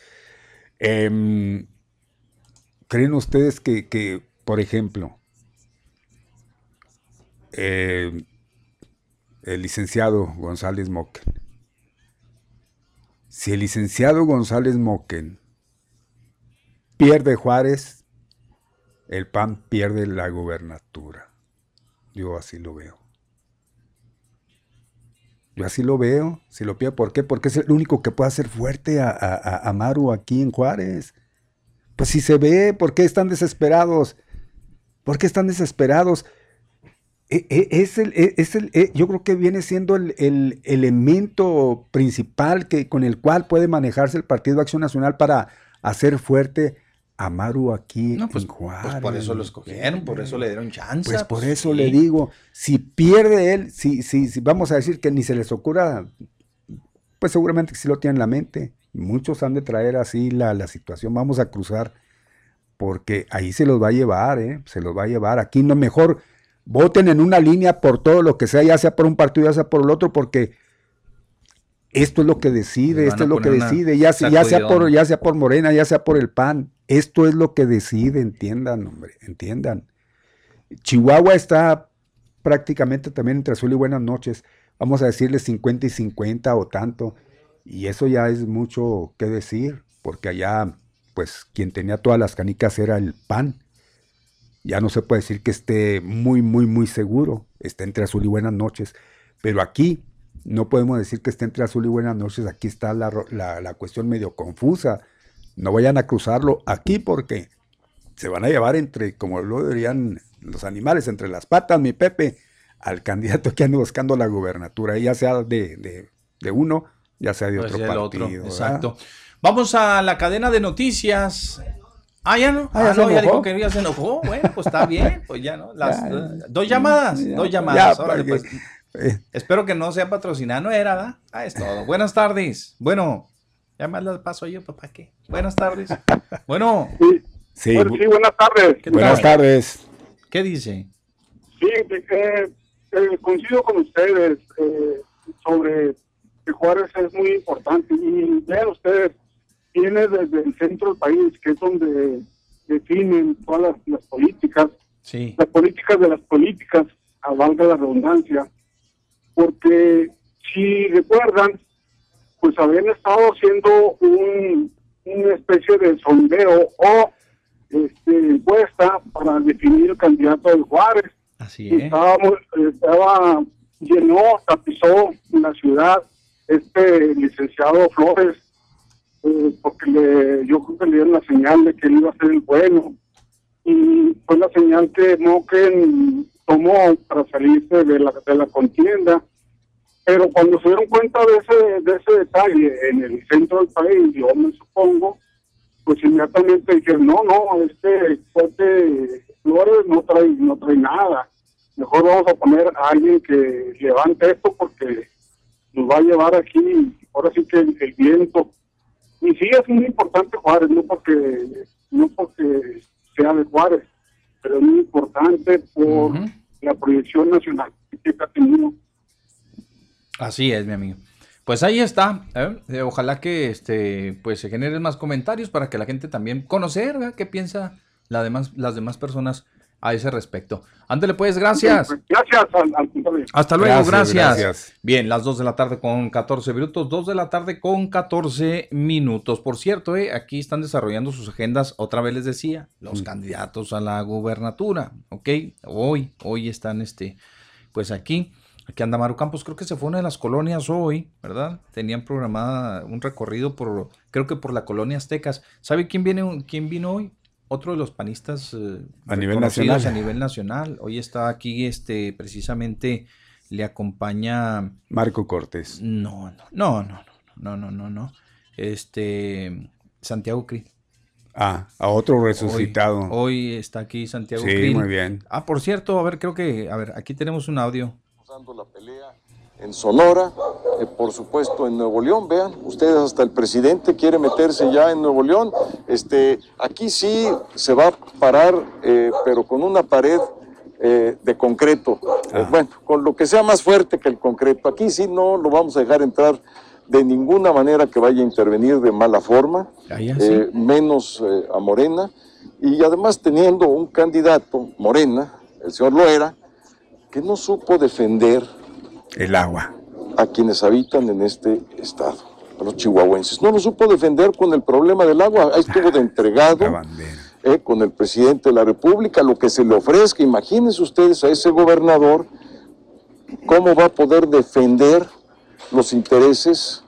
Em, ¿Creen ustedes que, por ejemplo, eh, el licenciado González Moquen, si el licenciado González Moquen pierde Juárez, el PAN pierde la gubernatura. Yo así lo veo. Yo así lo veo, si lo pido, ¿por qué? Porque es el único que puede hacer fuerte a, Maru aquí en Juárez. Pues si se ve, ¿por qué están desesperados? ¿Por qué están desesperados? E, e, es el, e, es el, yo creo que viene siendo el, el, elemento principal que, con el cual puede manejarse el Partido Acción Nacional para hacer fuerte Amaru aquí pues, en Juárez. Pues por eso lo escogieron, por eso le dieron chance. Pues, por pues eso le digo, si pierde él, si, si, si, vamos a decir que ni se les ocurra, pues seguramente que sí lo tienen en la mente. Muchos han de traer así la, la situación, vamos a cruzar, porque ahí se los va a llevar, ¿eh? se los va a llevar. Aquí no, mejor voten en una línea por todo lo que sea, ya sea por un partido, ya sea por el otro, porque esto es lo que decide, esto es lo que decide, ya, ya, sea por, ya sea por Morena, ya sea por el PAN, esto es lo que decide, entiendan, hombre, entiendan. Chihuahua está prácticamente también entre azul y buenas noches, vamos a decirle 50 y 50 o tanto, y eso ya es mucho que decir, porque allá, pues quien tenía todas las canicas era el PAN, ya no se puede decir que esté muy, muy, muy seguro, está entre azul y buenas noches, pero aquí no podemos decir que esté entre azul y buenas noches, aquí está la, la, cuestión medio confusa. No vayan a cruzarlo aquí porque se van a llevar entre, como lo dirían los animales, entre las patas, mi Pepe, al candidato que anda buscando la gubernatura, ya sea de, de, uno, ya sea de pues otro partido. Exacto. Vamos a la cadena de noticias. Ah, ya no. Ah, ya, ah, no, ya dijo que ya se enojó. Bueno, pues está bien, pues ya no. Las, dos llamadas, dos llamadas. pues. Eh. Espero que no sea patrocinado, no era, ¿verdad? Ah, es todo. Buenas tardes. Bueno, ya más la paso yo, papá, ¿qué? Buenas tardes. Bueno. Sí, buenas tardes. Buenas tardes. ¿Qué dice? Sí, eh, eh, coincido con ustedes eh, sobre que Juárez es muy importante. Y vean ustedes, viene desde el centro del país, que es donde definen todas las, políticas. Sí. Las políticas de las políticas, a valga la redundancia porque si recuerdan, pues habían estado haciendo un, una especie de sondeo o este, encuesta para definir el candidato de Juárez. Así es. Estábamos, estaba, llenó, tapizó la ciudad este licenciado Flores, eh, porque le, yo creo que le dieron la señal de que él iba a ser el bueno. Y fue la señal que Moken tomó para salirse de la, de la contienda. Pero cuando se dieron cuenta de ese, de ese detalle en el centro del país, yo me supongo, pues inmediatamente dijeron, no, no, este corte Flores no trae, no trae nada. Mejor vamos a poner a alguien que levante esto porque nos va a llevar aquí, ahora sí que el, viento. Y sí es muy importante Juárez, no porque, no porque sea de Juárez, pero es muy importante por la proyección nacional que ha tenido. Así es, mi amigo. Pues ahí está. ¿eh? Eh, ojalá que este, pues se generen más comentarios para que la gente también conocer qué piensa la demás, las demás personas a ese respecto. Ándale pues, gracias. Gracias. Hasta luego, gracias, Bien, las 2 de la tarde con 14 minutos, 2 de la tarde con 14 minutos. Por cierto, eh, aquí están desarrollando sus agendas, otra vez les decía, los candidatos a la gubernatura, ¿ok? Hoy, hoy están, este, pues aquí. Aquí anda Maru Campos, creo que se fue una de las colonias hoy, ¿verdad? Tenían programada un recorrido por, creo que por la colonia Aztecas. ¿Sabe quién viene, quién vino hoy? Otro de los panistas eh, a nivel nacional. A nivel nacional. Hoy está aquí, este, precisamente le acompaña. Marco Cortés. No, no, no, no, no, no, no, no. Este, Santiago Cri. Ah, a otro resucitado. Hoy, está aquí Santiago Sí, muy bien. Ah, por cierto, a ver, creo que, a ver, aquí tenemos un audio la pelea en Sonora, eh, por supuesto en Nuevo León, vean, ustedes hasta el presidente quiere meterse ya en Nuevo León, este, aquí sí se va a parar, eh, pero con una pared eh, de concreto, ah. bueno, con lo que sea más fuerte que el concreto, aquí sí no lo vamos a dejar entrar de ninguna manera que vaya a intervenir de mala forma, ah, menos a Morena, y además teniendo un candidato, Morena, el señor Loera, que no supo defender el agua a quienes habitan en este estado, a los chihuahuenses. No lo supo defender con el problema del agua, ahí estuvo de entregado. eh, con el presidente de la República, lo que se le ofrezca. Imagínense ustedes a ese gobernador cómo va a poder defender los intereses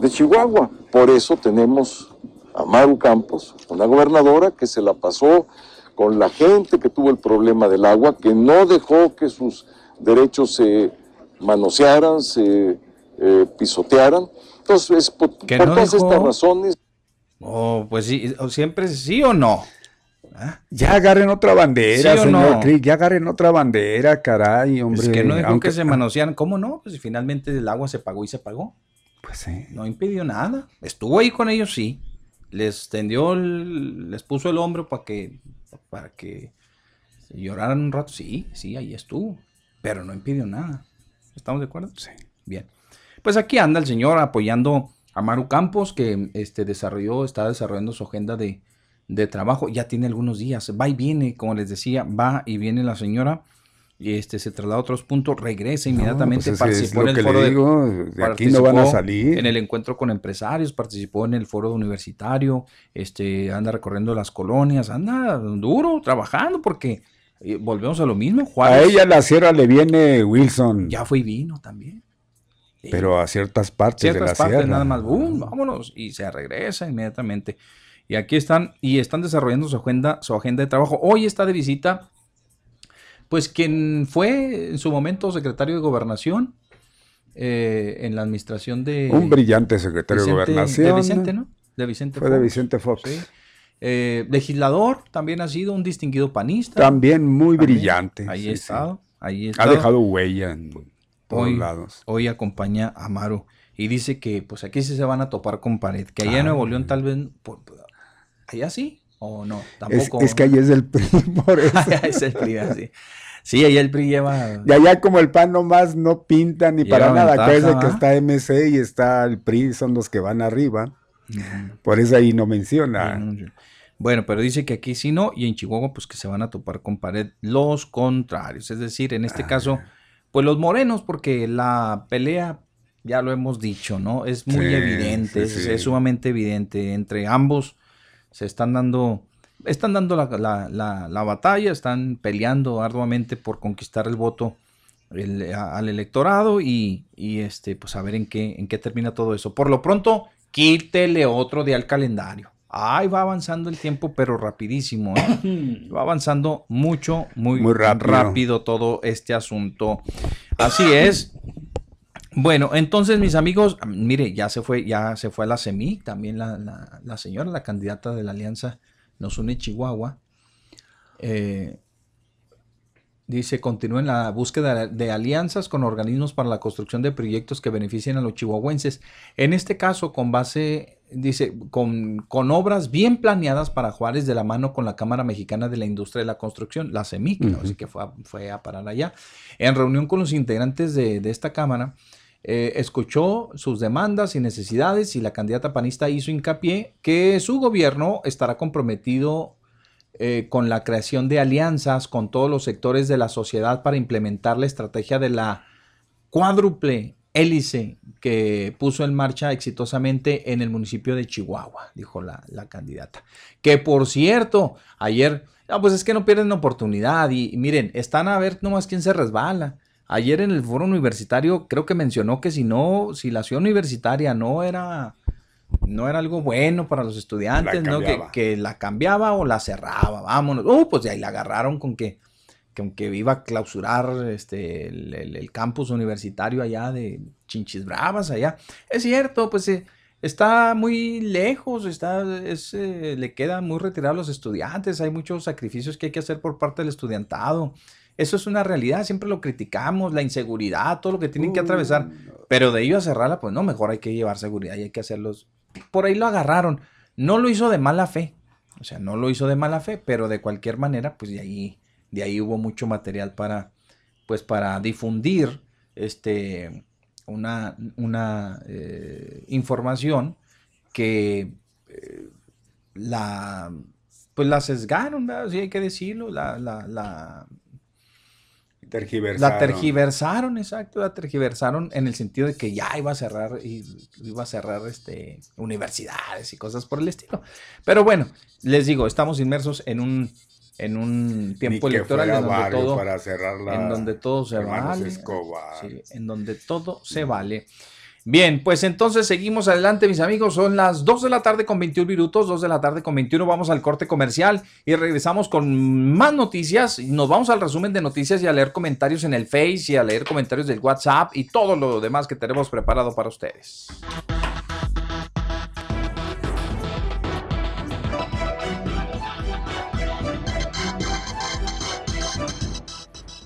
de Chihuahua. Por eso tenemos a Maru Campos, una gobernadora que se la pasó con la gente que tuvo el problema del agua, que no dejó que sus derechos se manosearan, se eh, pisotearan. Entonces, por, todas estas razones. Oh, pues sí, siempre sí o no. ¿Ah? Ya agarren otra bandera, señor no? ya agarren otra bandera, caray, hombre. Es que no dejó que se manosearan. ¿Cómo no? Pues finalmente el agua se pagó y se pagó. Pues sí. No impidió nada. Estuvo ahí con ellos, sí. Les tendió, les puso el hombro para que, para que lloraran un rato. Sí, sí, ahí estuvo. Pero no impidió nada. ¿Estamos de acuerdo? Sí. Bien. Pues aquí anda el señor apoyando a Maru Campos, que este, desarrolló, está desarrollando su agenda de, de trabajo. Ya tiene algunos días. Va y viene, como les decía, va y viene la señora y este se traslada a otros puntos, regresa inmediatamente, pues participó en el foro de, aquí no van a salir. En el encuentro con empresarios, participó en el foro universitario, este anda recorriendo las colonias, anda duro trabajando porque eh, volvemos a lo mismo. a ella la sierra le viene Wilson. Ya fue y vino también. Pero a ciertas partes de la partes, nada más, boom, vámonos y se regresa inmediatamente. Y aquí están y están desarrollando su agenda, su agenda de trabajo. Hoy está de visita pues quien fue en su momento secretario de gobernación eh, en la administración de... Un brillante secretario de gobernación. De Vicente, ¿no? De Vicente Fue de Vicente Fox. Eh, legislador, también ha sido un distinguido panista. También muy brillante. Ahí está. Ahí Ha dejado huella en todos lados. Hoy acompaña a Amaro y dice que pues aquí sí se van a topar con pared, que allá en Nuevo León tal vez, allá sí, o no, tampoco. Es, que ahí es el PRI, por eso. es el PRI, así. Sí, ahí el PRI lleva. Y allá como el PAN nomás no pinta ni para nada. Acuérdense que está MC y está el PRI, son los que van arriba. Por eso ahí no menciona. Bueno, pero dice que aquí sí no, y en Chihuahua, pues que se van a topar con pared los contrarios. Es decir, en este ah. caso, pues los morenos, porque la pelea, ya lo hemos dicho, ¿no? Es muy evidente, es, sumamente evidente. Entre ambos se están dando están dando la, batalla, están peleando arduamente por conquistar el voto al electorado y, este, pues a ver en qué, en qué termina todo eso. Por lo pronto, quítele otro día al calendario. Ay, va avanzando el tiempo, pero rapidísimo. ¿eh? Va avanzando mucho, muy, muy rápido. rápido. todo este asunto. Así es. Bueno, entonces mis amigos, mire, ya se fue, ya se fue a la CEMIC, también la, la señora, la candidata de la Alianza nos une Chihuahua. Eh, dice, continúa en la búsqueda de alianzas con organismos para la construcción de proyectos que beneficien a los chihuahuenses. En este caso, con base, dice, con, con obras bien planeadas para Juárez de la mano con la Cámara Mexicana de la Industria de la Construcción, la CEMIC, así que fue a, fue a parar allá. En reunión con los integrantes de, de esta Cámara, eh, escuchó sus demandas y necesidades y la candidata panista hizo hincapié que su gobierno estará comprometido eh, con la creación de alianzas con todos los sectores de la sociedad para implementar la estrategia de la cuádruple hélice que puso en marcha exitosamente en el municipio de Chihuahua, dijo la, candidata. Que por cierto, ayer, pues es que no pierden oportunidad y, y miren, están a ver nomás quién se resbala. Ayer en el foro universitario creo que mencionó que si no, si la ciudad universitaria no era, no era algo bueno para los estudiantes, ¿no? Que, la cambiaba o la cerraba, vámonos. Uh, pues de ahí la agarraron con que, que iba a clausurar este, el, campus universitario allá de Chinchis Bravas, allá. Es cierto, pues eh, está muy lejos, está, eh, le queda muy retirado a los estudiantes, hay muchos sacrificios que hay que hacer por parte del estudiantado. Eso es una realidad, siempre lo criticamos, la inseguridad, todo lo que tienen que atravesar. Pero de ello a cerrarla, pues no, mejor hay que llevar seguridad y hay que hacerlos. Por ahí lo agarraron. No lo hizo de mala fe. O sea, no lo hizo de mala fe, pero de cualquier manera, pues de ahí, de ahí hubo mucho material para, pues para difundir este, una, una eh, información que eh, la, pues la sesgaron, ¿verdad? hay que decirlo, la, la tergiversaron. La tergiversaron, exacto, la tergiversaron en el sentido de que ya iba a cerrar, y iba a cerrar este, universidades y cosas por el estilo. Pero bueno, les digo, estamos inmersos en un, en un tiempo electoral en donde, todo, para en donde todo se vale. en donde todo se vale. Bien, pues entonces seguimos adelante, mis amigos. Son las 2 de la tarde con 21 minutos, 2 de la tarde con 21. Vamos al corte comercial y regresamos con más noticias. Nos vamos al resumen de noticias y a leer comentarios en el Face y a leer comentarios del WhatsApp y todo lo demás que tenemos preparado para ustedes.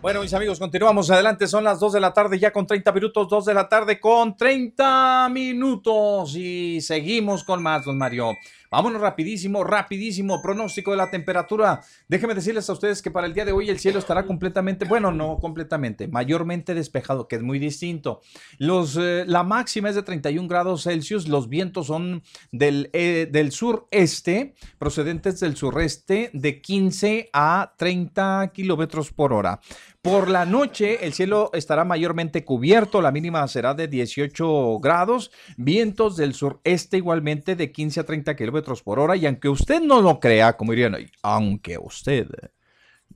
Bueno, mis amigos, continuamos adelante. Son las 2 de la tarde, ya con 30 minutos, 2 de la tarde con 30 minutos. Y seguimos con más, don Mario. Vámonos rapidísimo, rapidísimo. Pronóstico de la temperatura. Déjenme decirles a ustedes que para el día de hoy el cielo estará completamente, bueno, no completamente, mayormente despejado, que es muy distinto. Los, eh, la máxima es de 31 grados Celsius. Los vientos son del, eh, del sureste, procedentes del sureste, de 15 a 30 kilómetros por hora. Por la noche el cielo estará mayormente cubierto, la mínima será de 18 grados, vientos del sureste igualmente de 15 a 30 kilómetros por hora y aunque usted no lo crea, como dirían, aunque usted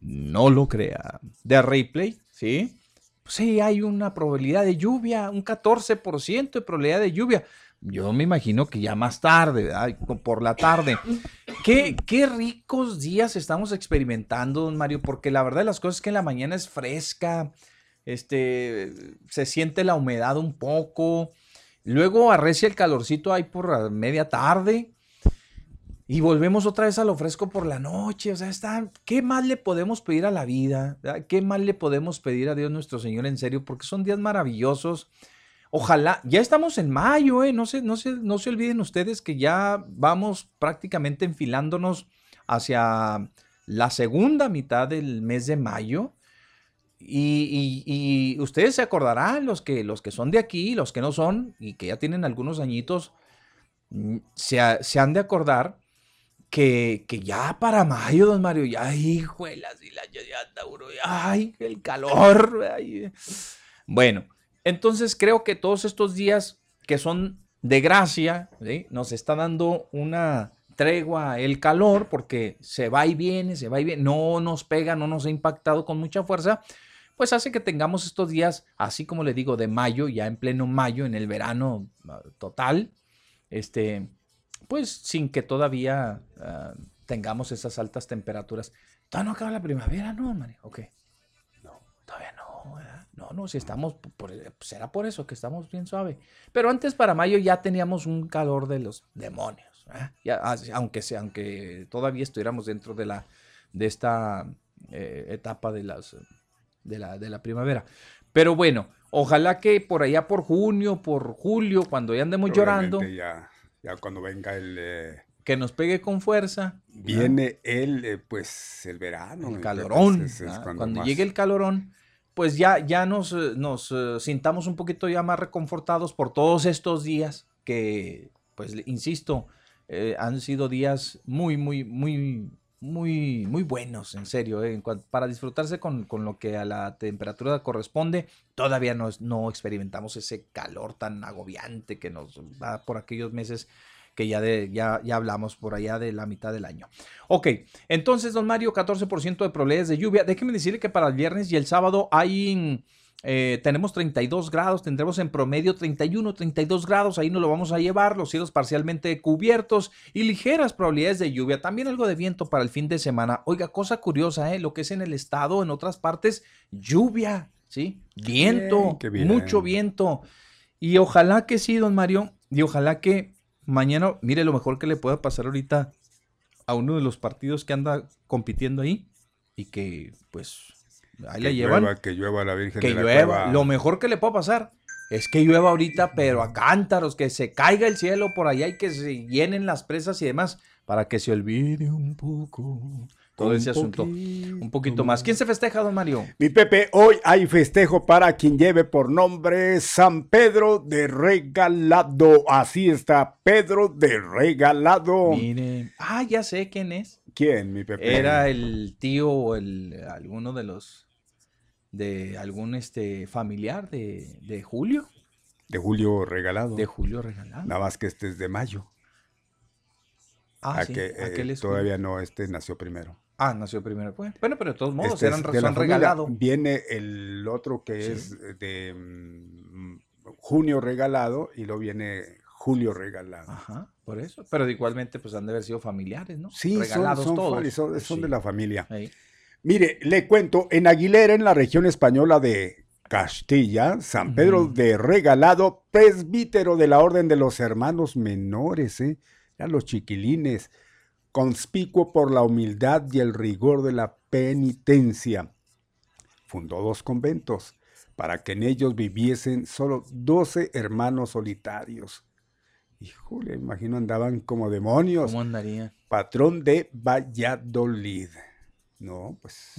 no lo crea, de replay, ¿sí? Sí, hay una probabilidad de lluvia, un 14% de probabilidad de lluvia. Yo me imagino que ya más tarde, por la tarde. ¿Qué, qué ricos días estamos experimentando, don Mario, porque la verdad de las cosas es que en la mañana es fresca, este, se siente la humedad un poco, luego arrecia el calorcito ahí por media tarde y volvemos otra vez a lo fresco por la noche. O sea, ¿qué más le podemos pedir a la vida? ¿Qué más le podemos pedir a Dios nuestro Señor en serio? Porque son días maravillosos Ojalá, ya estamos en mayo, ¿eh? No se, no, se, no se olviden ustedes que ya vamos prácticamente enfilándonos hacia la segunda mitad del mes de mayo. Y, ustedes se acordarán, los que, los que son de aquí, los que no son, y que ya tienen algunos añitos, mm, se, se han de acordar que, que, ya para mayo, don Mario, ya, hijuelas, y la, ya, ya, ay, el calor. Bueno, entonces creo que todos estos días que son de gracia, nos está dando una tregua el calor porque se va y viene, se va y viene, no nos pega, no nos ha impactado con mucha fuerza, pues hace que tengamos estos días, así como le digo, de mayo, ya en pleno mayo, en el verano ah, total, este, pues sin que todavía ah, tengamos esas altas temperaturas. Todavía no acaba la primavera, ¿no, María? Ok. No, todavía no. No, no, si estamos, por, será por eso que estamos bien suave. Pero antes para mayo ya teníamos un calor de los demonios. Ya, aunque, aunque todavía estuviéramos dentro de, la, de esta eh, etapa de, las, de, la, de la primavera. Pero bueno, ojalá que por allá por junio, por julio, cuando ya andemos llorando. Ya, ya cuando venga el... Eh, que nos pegue con fuerza. Viene el, eh, pues, el verano. El calorón. cuando llegue el calorón, pues ya, ya nos, eh, nos eh, sintamos un poquito ya más reconfortados por todos estos días que, pues, insisto, eh, han sido días muy, muy, muy, muy, muy buenos, en serio, para disfrutarse con, con, lo que a la temperatura corresponde. Todavía no, no experimentamos ese calor tan agobiante que nos da por aquellos meses que ya, de, ya, ya hablamos por allá de la mitad del año. Ok, entonces, don Mario, 14% de probabilidades de lluvia. Déjeme decirle que para el viernes y el sábado hay... Eh, tenemos 32 grados, tendremos en promedio 31, 32 grados, ahí nos lo vamos a llevar, los cielos parcialmente cubiertos y ligeras probabilidades de lluvia, también algo de viento para el fin de semana. Oiga, cosa curiosa, ¿eh? lo que es en el estado, en otras partes, lluvia, ¿sí? Viento, mucho viento. Y ojalá que sí, don Mario, y ojalá que Mañana, mire lo mejor que le pueda pasar ahorita a uno de los partidos que anda compitiendo ahí y que pues ahí la llevan. que llueva la Virgen que llueva. Lo mejor que le pueda pasar es que llueva ahorita, pero a cántaros, que se caiga el cielo por allá y que se llenen las presas y demás, para que se olvide un poco todo ese asunto. Un poquito más. ¿Quién se festeja, don Mario? Mi Pepe, hoy hay festejo para quien lleve por nombre San Pedro de Regalado. Así está, Pedro de Regalado. Mire, ah, ya sé quién es. ¿Quién, mi Pepe? Era el tío o el, alguno de los de algún este familiar de, de Julio. De Julio regalado. De Julio regalado. Nada más que este es de mayo. Ah, a sí, que, aquel eh, es todavía no, este nació primero. Ah, nació primero. Bueno, bueno, pero de todos modos Este eran de son regalado. Viene el otro que Sí. es de mm, junio regalado y luego viene julio regalado. Ajá, por eso. Pero igualmente, pues han de haber sido familiares, ¿no? Sí, son, regalados son, todos. fami- son- son de la familia. Ahí. Mire, le cuento, en Aguilera, en la región española de Castilla, San Pedro de Regalado, presbítero de la Orden de los Hermanos Menores, ¿eh? Ya los chiquilines, conspicuo por la humildad y el rigor de la penitencia. Fundó dos conventos para que en ellos viviesen solo 12 hermanos solitarios. Híjole, imagino andaban como demonios. ¿Cómo andaría? Patrón de Valladolid. No, pues.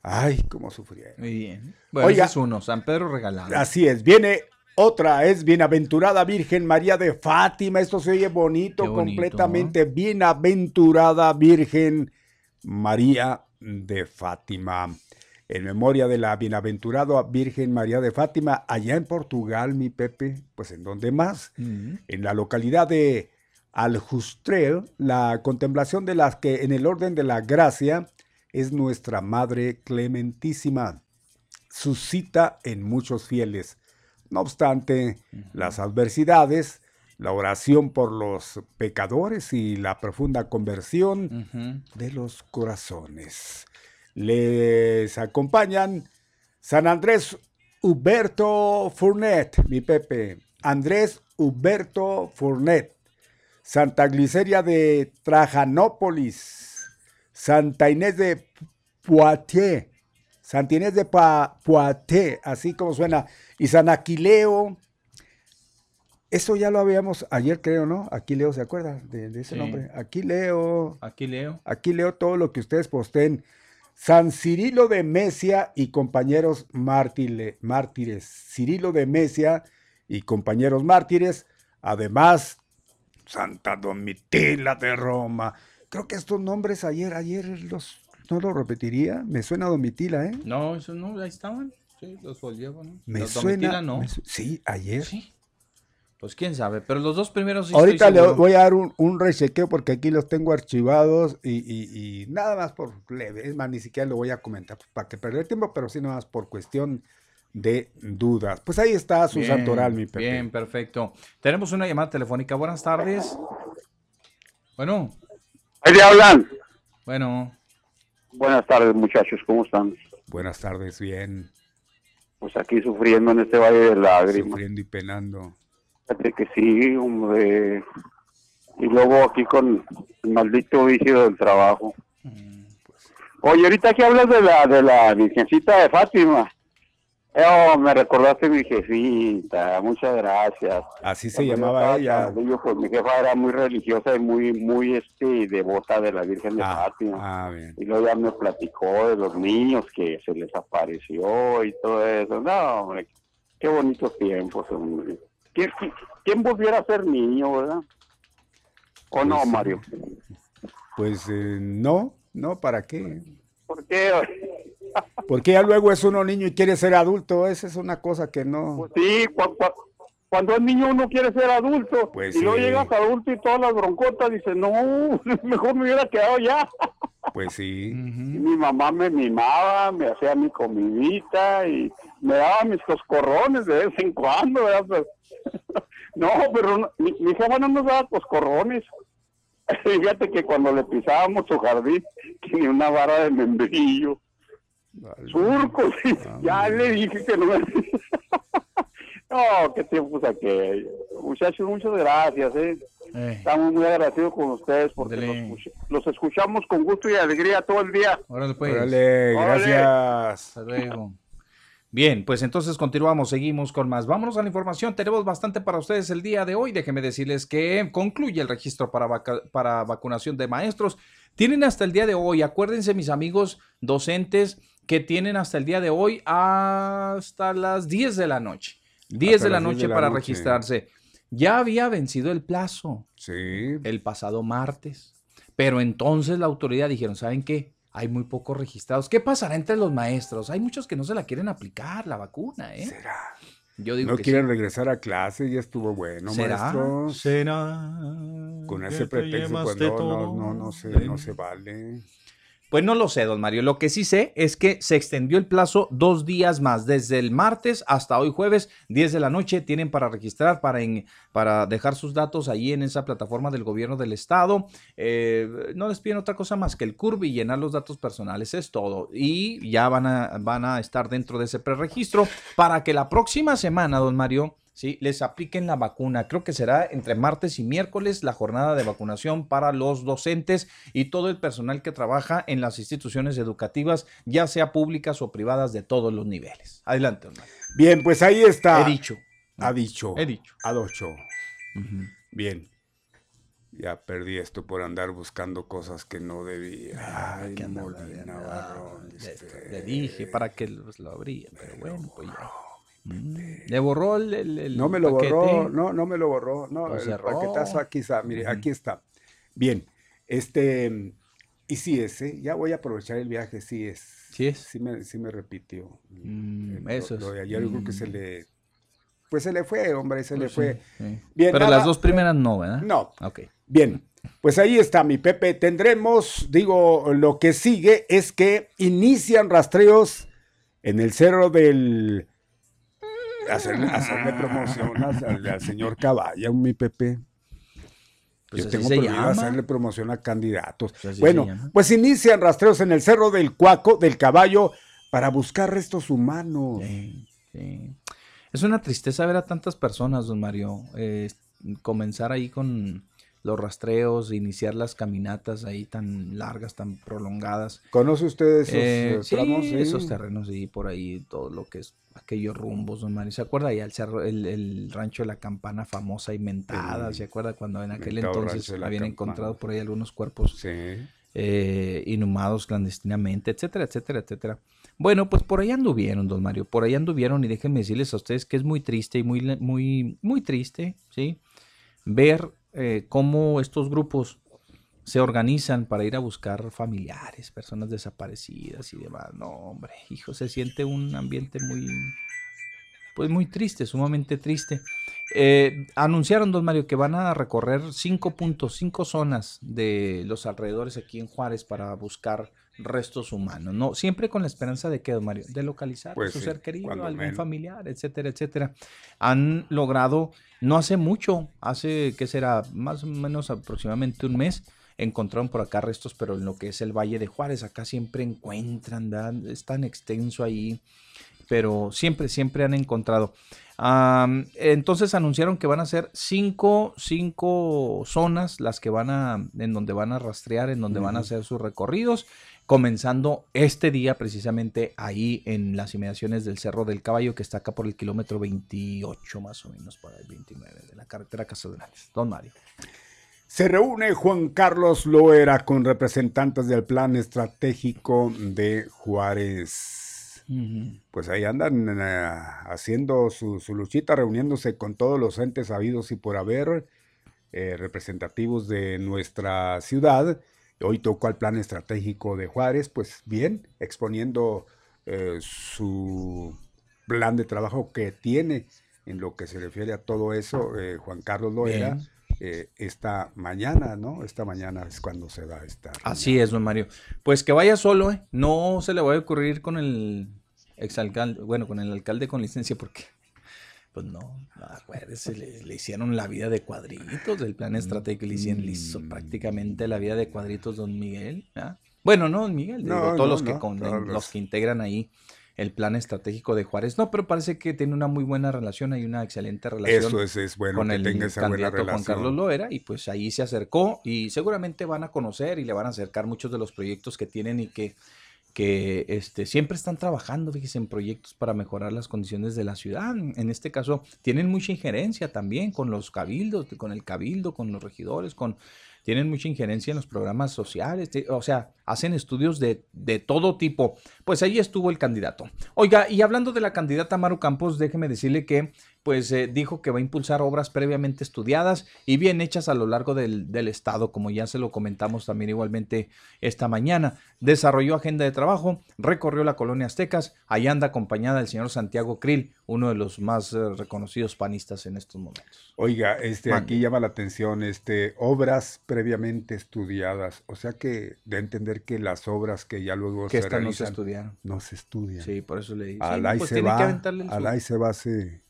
Ay, cómo sufrieron. Muy bien. Bueno, Oiga. ese es uno, San Pedro regalado. Así es, viene otra, es Bienaventurada Virgen María de Fátima. Esto se oye bonito, completamente. Bienaventurada Virgen María de Fátima. En memoria de la Bienaventurada Virgen María de Fátima, allá en Portugal, mi Pepe, pues en donde más, Mm. en la localidad de Aljustrel, la contemplación de las que en el orden de la gracia es nuestra Madre Clementísima suscita en muchos fieles. No obstante, las adversidades, la oración por los pecadores y la profunda conversión de los corazones. Les acompañan San Andrés Huberto Fournet, mi Pepe. Andrés Huberto Fournet. Santa Gliceria de Trajanópolis. Santa Inés de Poitiers. Santa Inés de Poitiers, así como suena. Y San Aquileo. Eso ya lo habíamos ayer, creo, ¿no? Aquileo, ¿se acuerda de, de ese Sí. nombre? Aquileo. Aquí leo. Aquí leo todo lo que ustedes posteen. San Cirilo de Mesia y compañeros mártire- mártires. Cirilo de Mesia y compañeros mártires. Además, Santa Domitila de Roma. Creo que estos nombres ayer, ayer los, no lo repetiría. Me suena Domitila, ¿eh? No, eso no, ahí estaban. Sí, los volvieron. ¿no? Me Los suena. Domitila no. me su- sí, ayer. Sí. Pues quién sabe, pero los dos primeros sí Ahorita estoy le voy a dar un, un rechequeo porque aquí los tengo archivados y, y- y nada más por leve. Es más, ni siquiera lo voy a comentar pues, para que perder tiempo, pero sí nada más por cuestión de dudas. Pues ahí está su Bien, santoral, mi Pepe. Bien, perfecto. Tenemos una llamada telefónica. Buenas tardes. Bueno, Ahí le hablan. bueno. Buenas tardes, muchachos, ¿cómo están? Buenas tardes, bien. Pues aquí sufriendo en este valle de lágrimas. Sufriendo y penando. Fíjate que sí, hombre. Y luego aquí con el maldito vicio del trabajo. Oye, ahorita que hablas de la de la Virgencita de Fátima. Oh, me recordaste a mi jefita, muchas gracias. Así se Cuando yo llamaba ella. chavalillo, pues mi jefa era muy religiosa y muy, muy este, devota de la Virgen de Ah, Fátima. ah, bien. Y luego ya me platicó de los niños que se les apareció y todo eso. No, hombre, qué bonitos tiempos, hombre. ¿Quién, quién- volviera a ser niño, verdad? ¿O no, Pues, Mario? Pues eh, no, no, ¿para qué? ¿Por qué? Porque ya luego es uno niño y quiere ser adulto. Esa es una cosa que no. Pues sí, cu- cu- cuando es niño uno quiere ser adulto. Pues y luego sí. llegas adulto y todas las broncotas dice no, mejor me hubiera quedado ya. Pues sí. Y mi mamá me mimaba, me hacía mi comidita y me daba mis coscorrones de vez en cuando, ¿verdad? Pues, no, pero no- mi, mi jefa no nos daba coscorrones. Fíjate que cuando le pisábamos su jardín, tenía una vara de membrillo. Surcos, ya le dije que no me... no, qué tiempos aquellos. Muchachos, muchas gracias, ¿eh? Eh, Estamos muy agradecidos con ustedes porque los, escuch- los escuchamos con gusto y alegría todo el día. órale, pues. Órale, Órale. gracias. Hasta luego. Bien, pues entonces continuamos, seguimos con más. Vámonos a la información. Tenemos bastante para ustedes el día de hoy. Déjenme decirles que concluye el registro para, vaca- para vacunación de maestros. Tienen hasta el día de hoy, acuérdense mis amigos docentes, que tienen hasta el día de hoy hasta las 10 de la noche. 10 Hasta de la las 10 noche de la para noche. registrarse. Ya había vencido el plazo Sí. el pasado martes. Pero entonces la autoridad dijeron, ¿saben qué? Hay muy pocos registrados. ¿Qué pasará entre los maestros? Hay muchos que no se la quieren aplicar, la vacuna, ¿eh? ¿Será? Yo digo no que quieren sí. regresar a clase y estuvo bueno, ¿Será? maestro. ¿Será? Con ese te pretexto, pues no, no, no, no se, no se vale. Pues no lo sé, don Mario. Lo que sí sé es que se extendió el plazo dos días más, desde el martes hasta hoy jueves, 10 de la noche. Tienen para registrar, para, en- para dejar sus datos ahí en esa plataforma del gobierno del estado. Eh, no les piden otra cosa más que el CURB y llenar los datos personales, es todo. Y ya van a, van a estar dentro de ese preregistro para que la próxima semana, don Mario, ¿sí? les apliquen la vacuna. Creo que será entre martes y miércoles la jornada de vacunación para los docentes y todo el personal que trabaja en las instituciones educativas, ya sea públicas o privadas de todos los niveles. Adelante, Mario. Bien, pues ahí está. He dicho. Ha dicho. He dicho. Ha dicho. Bien. Ya perdí esto por andar buscando cosas que no debía. Ay, Molina Navarro, este, Le dije para que lo abría, pero bueno, pues ya. Le borró el, el- el No me lo paquete. borró, no, no me lo borró. No, Lo el cerró. paquetazo aquí está, mire, aquí está. Bien, este, y sí es, ¿eh? ya voy a aprovechar el viaje, sí es. Sí es. Sí me, sí me repitió. Mm, Lo- eso lo es. de ayer yo creo que se Mm. le, pues se le fue, hombre, se le Pues fue. sí, sí. Bien, Pero nada- las dos primeras no, ¿verdad? No. Ok. Bien, pues ahí está mi Pepe. Tendremos, digo, lo que sigue es que inician rastreos en el cerro del... Hacerle, hacerle promoción al, al señor Caballa, mi Pepe. Pues Yo tengo prohibido hacerle promoción a candidatos. Pues bueno, pues inician rastreos en el cerro del Cuaco, del Caballo, para buscar restos humanos. Sí, sí. Es una tristeza ver a tantas personas, don Mario, eh, comenzar ahí con los rastreos, iniciar las caminatas ahí tan largas, tan prolongadas. ¿Conoce usted esos Eh, eh, sí, tramos? Sí. esos terrenos y por ahí todo lo que es aquellos rumbos, don Mario. ¿Se acuerda ya el cerro, el, el rancho de la campana famosa y mentada? El ¿Se acuerda cuando en aquel entonces habían Campana. encontrado por ahí algunos cuerpos Sí. eh, inhumados clandestinamente, etcétera, etcétera, etcétera. Bueno, pues por ahí anduvieron, don Mario, por ahí anduvieron y déjenme decirles a ustedes que es muy triste y muy, muy, muy triste, ¿sí? Ver eh, cómo estos grupos se organizan para ir a buscar familiares, personas desaparecidas y demás. No, hombre, hijo, se siente un ambiente muy, pues muy triste, sumamente triste. Eh, anunciaron, don Mario, que van a recorrer 5.5 zonas de los alrededores aquí en Juárez para buscar restos humanos, ¿no? Siempre con la esperanza de que, don Mario, de localizar Pues a su sí, ser querido, algún menos. familiar, etcétera, etcétera. Han logrado, no hace mucho, hace, ¿qué será? Más o menos aproximadamente un mes, encontraron por acá restos, pero en lo que es el Valle de Juárez, acá siempre encuentran, ¿verdad? Es tan extenso ahí, pero siempre, siempre han encontrado. Entonces anunciaron que van a ser cinco, cinco zonas las que van a, en donde van a rastrear, en donde van a hacer sus recorridos, comenzando este día precisamente ahí en las inmediaciones del Cerro del Caballo, que está acá por el kilómetro 28 más o menos, para el 29 de la carretera Grandes. Don Mario. Se reúne Juan Carlos Loera con representantes del plan estratégico de Juárez. Pues ahí andan eh, haciendo su, su luchita, reuniéndose con todos los entes habidos y por haber, eh, representativos de nuestra ciudad. Hoy tocó al plan estratégico de Juárez, pues bien, exponiendo eh, su plan de trabajo que tiene en lo que se refiere a todo eso, eh, Juan Carlos Loera. Bien. Eh, esta mañana, ¿no? Esta mañana es cuando se va a estar. Así es, don Mario. Pues que vaya solo, ¿eh? No se le va a ocurrir con el exalcalde, bueno, con el alcalde con licencia, porque, pues no, acuérdese, le, le hicieron la vida de cuadritos del plan estratégico, le hicieron, le hizo prácticamente la vida de cuadritos don Miguel. ¿ah? Bueno, no don Miguel, digo, No, todos no, los que con- todos los los- que integran ahí el plan estratégico de Juárez. No, pero parece que tiene una muy buena relación, hay una excelente relación Eso es, es bueno con que el tenga esa buena candidato Juan relación. Carlos Loera y pues ahí se acercó y seguramente van a conocer y le van a acercar muchos de los proyectos que tienen y que, que este, siempre están trabajando, fíjese, en proyectos para mejorar las condiciones de la ciudad. En este caso, tienen mucha injerencia también con los cabildos, con el cabildo, con los regidores, con tienen mucha injerencia en los programas sociales, o sea, hacen estudios de, de todo tipo. Pues ahí estuvo el candidato. Oiga, y hablando de la candidata Maru Campos, déjeme decirle que pues eh, dijo que va a impulsar obras previamente estudiadas y bien hechas a lo largo del, del, Estado, como ya se lo comentamos también igualmente esta mañana. Desarrolló agenda de trabajo, recorrió la colonia Aztecas, allá anda acompañada del señor Santiago Krill, uno de los más eh, reconocidos panistas en estos momentos. Oiga, este, aquí llama la atención, este, obras previamente estudiadas, o sea que de entender que las obras que ya luego que se realizan no se estudiaron. No se estudian. Sí, por eso le. Al sí, pues se va, que aventarle al su, ahí se va, se...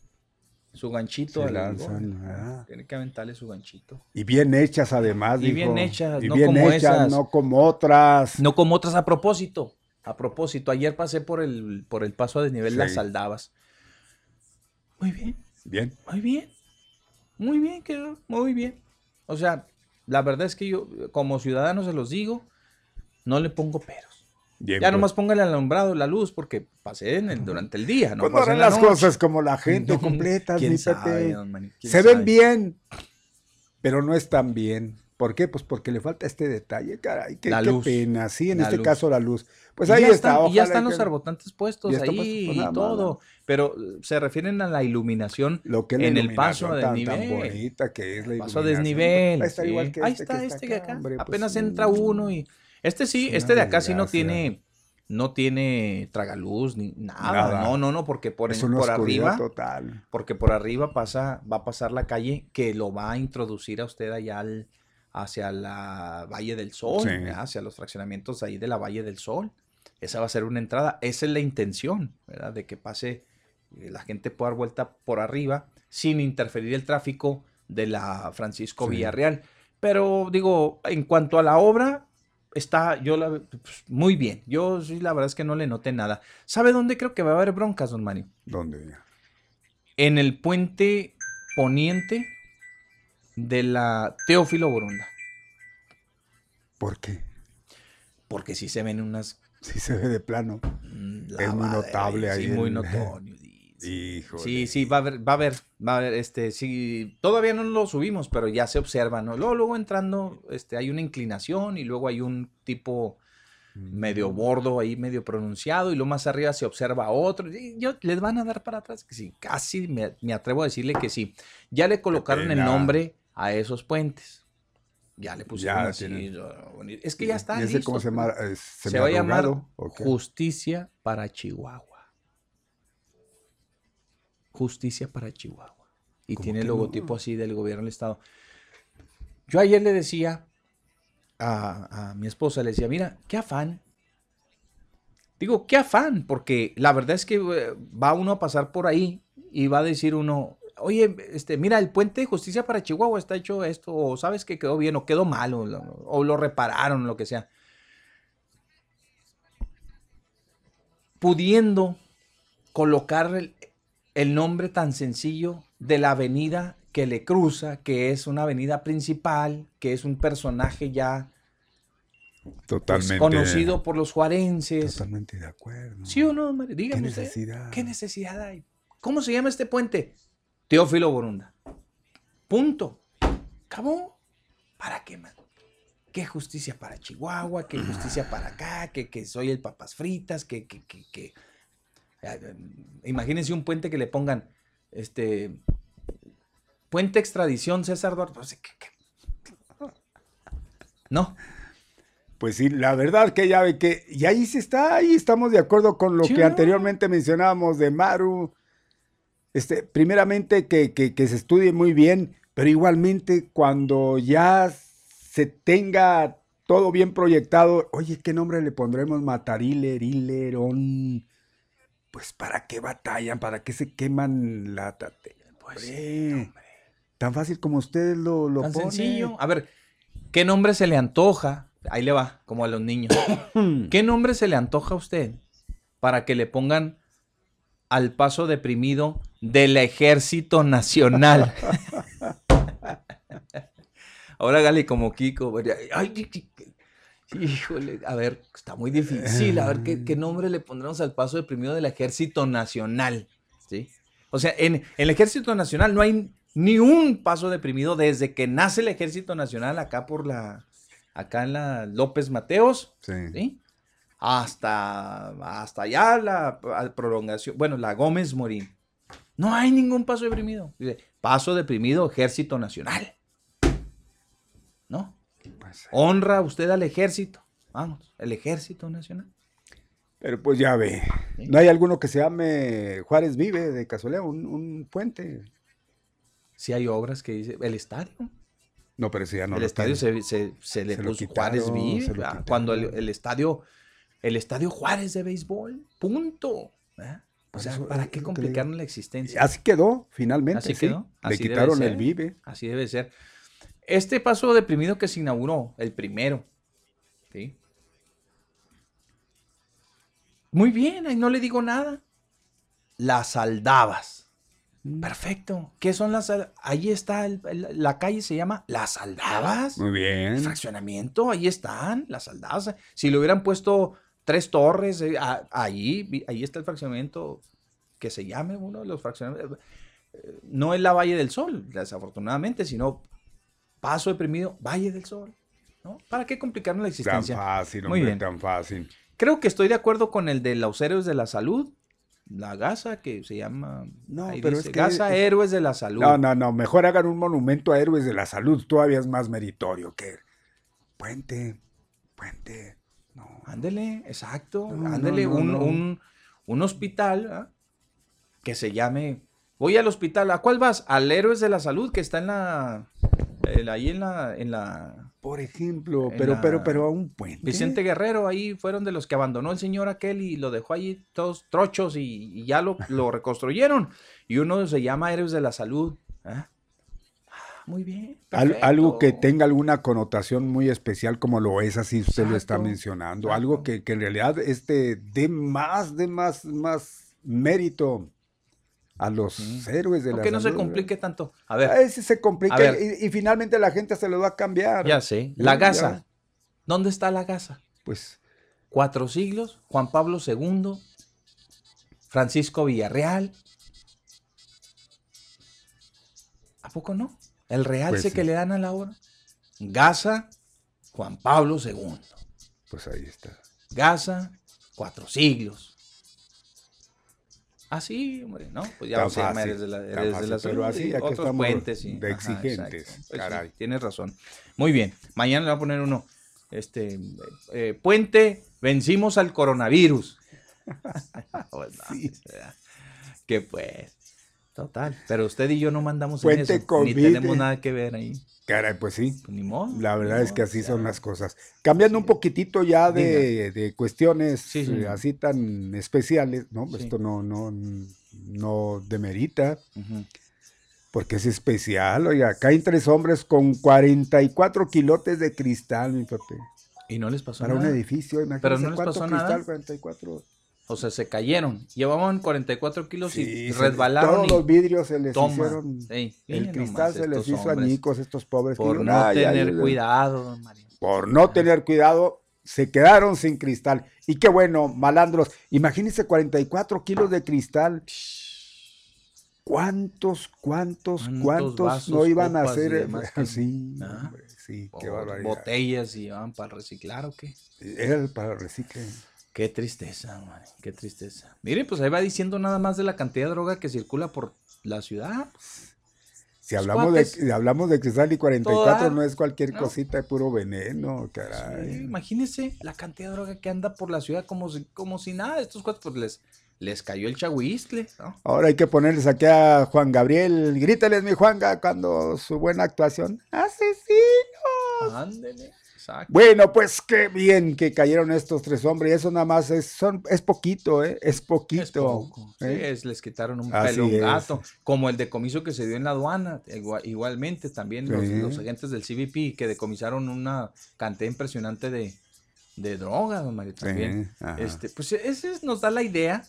su ganchito. al lanzan, gol. ah. Tiene que aventarle su ganchito. Y bien hechas además, Y bien hechas, y no bien como hechas, esas. no como otras. No como otras a propósito. A propósito, ayer pasé por el, por el paso a desnivel Sí. Las Aldabas. Muy bien, Bien. muy bien. Muy bien, quedó, muy bien. O sea, la verdad es que yo, como ciudadano se los digo, no le pongo peros. Bien Ya pues. nomás póngale al alumbrado la luz porque pasé en el, durante el día, no no pasé harán en la las noche. cosas como la gente completa, ¿quién sabe, Se sabe? ven bien, pero no están bien. ¿Por qué? Pues porque le falta este detalle, caray. Qué, La qué luz. pena. Sí, en La este luz. caso la luz. Pues Y ahí está. están- y ya están que- los arbotantes puestos ahí puesto, pues, y nada todo. Pero se refieren a la iluminación Lo que es la en el paso iluminación de tan, desnivel. tan bonita que es la paso a iluminación. desnivel. Ahí está sí. igual que Ahí este está que este que acá. hombre, pues, Apenas entra uno y. Este sí, Es este de acá sí no tiene. No tiene tragaluz ni nada. Nada. No, no, no, porque por, en- por arriba. total. Porque por arriba pasa, va a pasar la calle que lo va a introducir a usted allá al- hacia la Valle del Sol, hacia los fraccionamientos ahí de la Valle del Sol. Esa va a ser una entrada. Esa es la intención, ¿verdad? De que pase, eh, la gente pueda dar vuelta por arriba sin interferir el tráfico de la Francisco Sí. Villarreal. Pero digo, en cuanto a la obra, está, yo la, pues, muy bien. Yo sí, la verdad es que no le noté nada. ¿Sabe dónde creo que va a haber broncas, don Mario? ¿Dónde? en el puente poniente de la Teófilo Borunda. ¿Por qué? Porque sí se ven unas. Sí se ve de plano. mm, Es muy notable sí, ahí muy el- notorio. Híjole. Sí, sí, va a haber, va a haber, va a haber, este, sí, todavía no lo subimos, pero ya se observa, ¿no? Luego, luego entrando, este, hay una inclinación y luego hay un tipo medio bordo ahí, medio pronunciado, y luego más arriba se observa otro. y yo, ¿Les van a dar para atrás? Que sí, casi me, me atrevo a decirle que sí. Ya le colocaron el nombre a esos puentes. Ya le pusieron Ya así. tienen-. Es que ya está. ¿Y ese cómo se llama? Eh, Se va a llamar. Justicia para Chihuahua. Justicia para Chihuahua. Y ¿Cómo tiene el no? logotipo así del gobierno del estado. Yo ayer le decía a, a mi esposa, le decía, mira, qué afán. Digo, qué afán, porque la verdad es que eh, va uno a pasar por ahí y va a decir uno, oye, este, mira, el puente de justicia para Chihuahua está hecho esto, o sabes que quedó bien, o quedó mal, o, lo- o lo repararon, lo que sea. Pudiendo colocar el, el nombre tan sencillo de la avenida que le cruza, que es una avenida principal, que es un personaje ya pues, Totalmente. conocido por los juarenses. Totalmente de acuerdo. ¿Sí o no? Dígame ¿Qué usted. necesidad? ¿Qué necesidad hay? ¿Cómo se llama este puente? Teófilo Borunda. Punto. Acabó. ¿Para qué, man? ¿Qué justicia para Chihuahua? ¿Qué justicia para acá? ¿Que, que soy el papas fritas? ¿Que, que, que, que- Imagínense un puente que le pongan, este, puente extradición César Duarte. Pues, ¿qué- qué? No. Pues sí, la verdad que ya ve que, y ahí se está, ahí estamos de acuerdo con lo Sí, que ¿no? anteriormente mencionábamos de Maru. Este, primeramente que, que- que se estudie muy bien, pero igualmente cuando ya se tenga todo bien proyectado, oye, ¿qué nombre le pondremos? Matariler, Hilerón. Pues para qué batallan, para qué se queman la. Pues Hombre, Tan fácil como ustedes lo, lo Tan ponen. sencillo. A ver, ¿qué nombre se le antoja? Ahí le va, como a los niños. ¿Qué nombre se le antoja a usted para que le pongan al paso deprimido del Ejército Nacional? Ahora hágale como Kiko. Ay, híjole, a ver, está muy difícil. A ver, ¿qué, qué nombre le pondremos al paso deprimido del Ejército Nacional? ¿Sí? O sea, en el Ejército Nacional no hay ni un paso deprimido desde que nace el Ejército Nacional acá por la, acá en la López Mateos, Sí. ¿sí? Hasta, hasta allá la, la prolongación, bueno, la Gómez Morín. No hay ningún paso deprimido. Dice, paso deprimido, Ejército Nacional. ¿No? Honra usted al ejército. Vamos, el Ejército Nacional. Pero pues ya ve. ¿No hay alguno que se llame Juárez Vive de casualidad? Un, un puente. Sí hay obras que dice, el estadio. No, pero si ya no el lo estadio se, se- se le Se puso quitaron, Juárez Vive. ah. Cuando el, el estadio, el estadio Juárez de béisbol, punto. O sea, eso, ¿para qué digo. la existencia? Así quedó, finalmente. Así sí. quedó. Le así quitaron el Vive. Así debe ser. Este paso deprimido que se inauguró, el primero. ¿sí? Muy bien, ahí no le digo nada. Las aldabas. Mm. Perfecto. ¿Qué son las Ahí está, el- el- la calle se llama Las Aldabas. Muy El bien. fraccionamiento, ahí están, las aldabas. Si le hubieran puesto tres torres, eh, a- ahí, ahí está el fraccionamiento que se llame uno de los fraccionamientos. Eh, No es la Valle del Sol, desafortunadamente, sino Paso Deprimido, Valle del Sol. ¿no? ¿Para qué complicarnos la Tan existencia? fácil, Muy hombre, bien. tan fácil. Creo que estoy de acuerdo con el de los héroes de la salud, la GASA, que se llama. No, ahí pero dice, es que- GASA Héroes de la Salud. No, no, no. Mejor hagan un monumento a héroes de la salud. Todavía es más meritorio que puente, puente. No. Ándele, exacto. No, ándele, no, un, no. Un, un hospital ¿ah? que se llame. Voy al hospital. ¿A cuál vas? Al Héroes de la Salud, que está en la. El- ahí en la. En la Por ejemplo, pero, la- pero, pero a un puente. Vicente Guerrero, ahí fueron de los que abandonó el señor aquel y lo dejó ahí todos trochos y, y ya lo, lo reconstruyeron. Y uno se llama Héroes de la Salud. ¿ah? Ah, Muy bien. Al- algo que tenga alguna connotación muy especial como lo es, así usted lo está Exacto, mencionando. Algo que, que en realidad este dé más, de más, más mérito a los Mm. héroes de ¿Por la qué no se complique tanto? A ver, A veces se complica y, y finalmente la gente se lo va a cambiar. ya sé. La gasa. ¿Dónde está la gasa? Pues Cuatro siglos, Juan Pablo II, Francisco Villarreal. ¿A poco no? El realce Pues sí. que le dan a la obra. Gaza, Juan Pablo II. Pues ahí está. Gaza, cuatro siglos. Así, hombre, ¿no? Pues ya se llama Héroes de la, de la pero Salud así, y aquí otros puentes. y- de ajá, exigentes. Pues sí, caray. tienes razón. Muy bien. Mañana le voy a poner uno. Este, eh, puente, vencimos al coronavirus. Pues no, Sí. Que pues, total. Pero usted y yo no mandamos Puente en eso. Ni COVID. tenemos nada que ver ahí. Caray, pues sí. Pues ni modo. La verdad ni es que así ya. son las cosas. Cambiando un poquitito ya de, de cuestiones Sí, sí. eh, así tan especiales, ¿no? Esto no, no, no demerita, Ujú. porque es especial. Oiga, caen tres hombres con 44 kilotes de cristal, mi Pepe. Y no les pasó Para un nada. edificio, imagínate Pero no les pasó cristal, nada. 44. O sea, se cayeron. Llevaban 44 kilos Sí, y resbalaron. Todos y los vidrios se les toma. hicieron. Sí, el cristal se les hizo añicos estos pobres. Por no "Ay, ay, tener ay". cuidado, don Mario. Por no tener cuidado, se quedaron sin cristal. Y qué bueno, malandros. Imagínense 44 kilos de cristal. ¿Cuántos, cuántos, ¿Cuántos no iban a hacer? que- Sí, Ah. qué barbaridad. botellas y llevaban para reciclar o qué. Era para reciclar. Qué tristeza, man, qué tristeza. Miren, pues ahí va diciendo nada más de la cantidad de droga que circula por la ciudad. Si hablamos de, si hablamos de cristal y 44, Toda- no es cualquier ¿no? cosita, es puro veneno, Sí, caray. imagínense la cantidad de droga que anda por la ciudad como si, como si nada. Estos cuates pues les, les cayó el chahuistle, ¿no? Ahora hay que ponerles aquí a Juan Gabriel. Gríteles, mi Juanga, cuando su buena actuación. ¡Asesino! Ándele, exacto. Bueno, pues qué bien que cayeron estos tres hombres. Eso nada más es, son, es poquito, ¿eh? Es poquito. Es poco, sí, ¿eh? es- les quitaron un Así pelo es. gato, como el decomiso que se dio en la aduana, igua- igualmente también los, Sí. los agentes del CBP que decomisaron una cantidad impresionante de, de droga, don Mario, también. Sí, ajá. este, pues ese es- nos da la idea,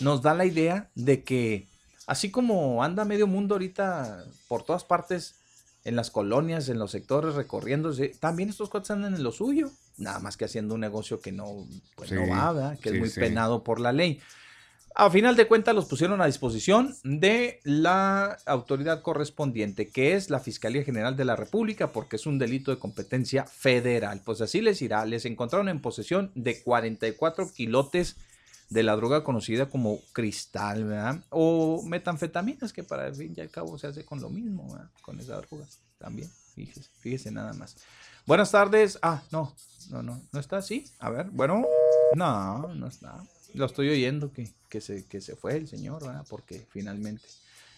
nos da la idea de que así como anda medio mundo ahorita por todas partes, en las colonias, en los sectores, recorriéndose, también estos cuates andan en lo suyo, nada más que haciendo un negocio que no, pues no va, ¿verdad? que sí, es muy sí. penado por la ley. A final de cuentas los pusieron a disposición de la autoridad correspondiente, que es la Fiscalía General de la República, porque es un delito de competencia federal. Pues así les irá. Les encontraron en posesión de 44 kilotes de la droga conocida como cristal, ¿verdad? O metanfetaminas, que para el fin y al cabo se hace con lo mismo, ¿verdad? Con esa droga también. Fíjese, fíjese nada más. Buenas tardes. Ah, no, no, no, no está así. A ver, bueno, no, no está. Lo estoy oyendo que, que, se, que se fue el señor, ¿verdad? Porque finalmente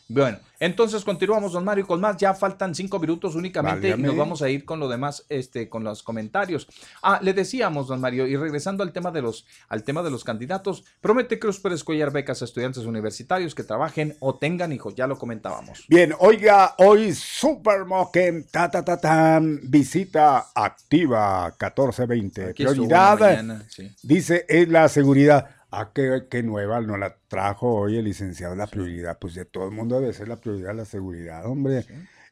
bueno, entonces continuamos, don Mario, con más. Ya faltan cinco minutos únicamente y nos vamos a ir con lo demás, este, con los comentarios. Ah, le decíamos, don Mario, y regresando al tema de los, al tema de los candidatos, promete Cruz Pérez Collar becas a estudiantes universitarios que trabajen o tengan hijos, ya lo comentábamos. Bien, oiga, hoy Supermoken, ta ta ta tan, visita activa 1420. Prioridad, dice, es la seguridad. Ah, qué, nueva, no la trajo hoy el licenciado la prioridad. Pues de todo el mundo debe ser la prioridad la seguridad, hombre.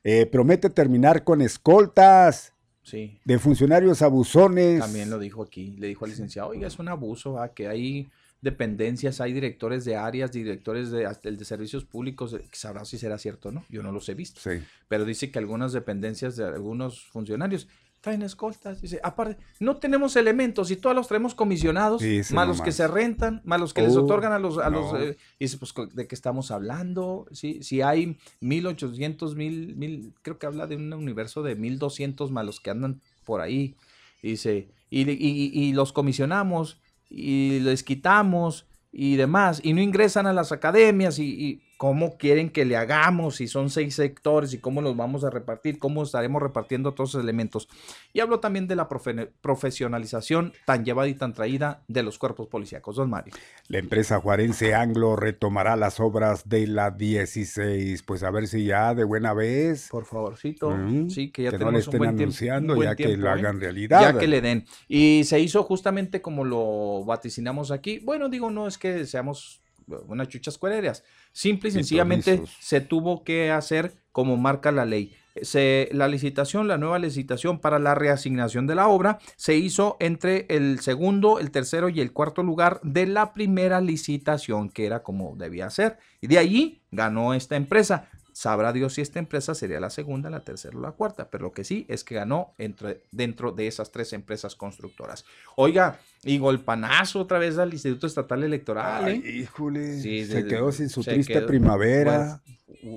Eh, promete terminar con escoltas. Sí. De funcionarios abusones. También lo dijo aquí. Le dijo al licenciado, oiga, es un abuso, que hay dependencias, hay directores de áreas, directores de, de servicios públicos, eh, sabrá si será cierto o no, yo no los he visto. Sí. Pero dice que algunas dependencias de algunos funcionarios traen escoltas. Dice, aparte, no tenemos elementos y todos los traemos comisionados, más los que se rentan, más los que les uh, otorgan a los... A los eh, dice, pues, ¿de qué estamos hablando? Si, si hay 1800, mil, mil, creo que habla de un universo de 1200 más los que andan por ahí. Dice, y, y, y los comisionamos y les quitamos y demás, y no ingresan a las academias y cómo quieren que le hagamos, si son seis sectores y cómo los vamos a repartir, cómo estaremos repartiendo todos esos elementos. Y hablo también de la profesionalización tan llevada y tan traída de los cuerpos policíacos. Don Mario. La empresa juarense Anglo retomará las obras de la 16, pues a ver si ya de buena vez. Por favorcito, mm, sí, que ya tenemos no estén anunciando, ya que lo ¿eh? hagan realidad. Ya que le den. Y se hizo justamente como lo vaticinamos aquí. Bueno, digo, no es que seamos unas chuchas cuereras. Simple y sencillamente se tuvo que hacer como marca la ley. Se, la licitación, la nueva licitación para la reasignación de la obra se hizo entre el segundo, el tercero y el cuarto lugar de la primera licitación, que era como debía ser. Y de allí ganó esta empresa. Sabrá Dios si esta empresa sería la segunda, la tercera o la cuarta, pero lo que sí es que ganó entre, dentro de esas tres empresas constructoras. Oiga, y golpanazo otra vez al Instituto Estatal Electoral. ¿eh? híjole, se quedó sin su triste primavera.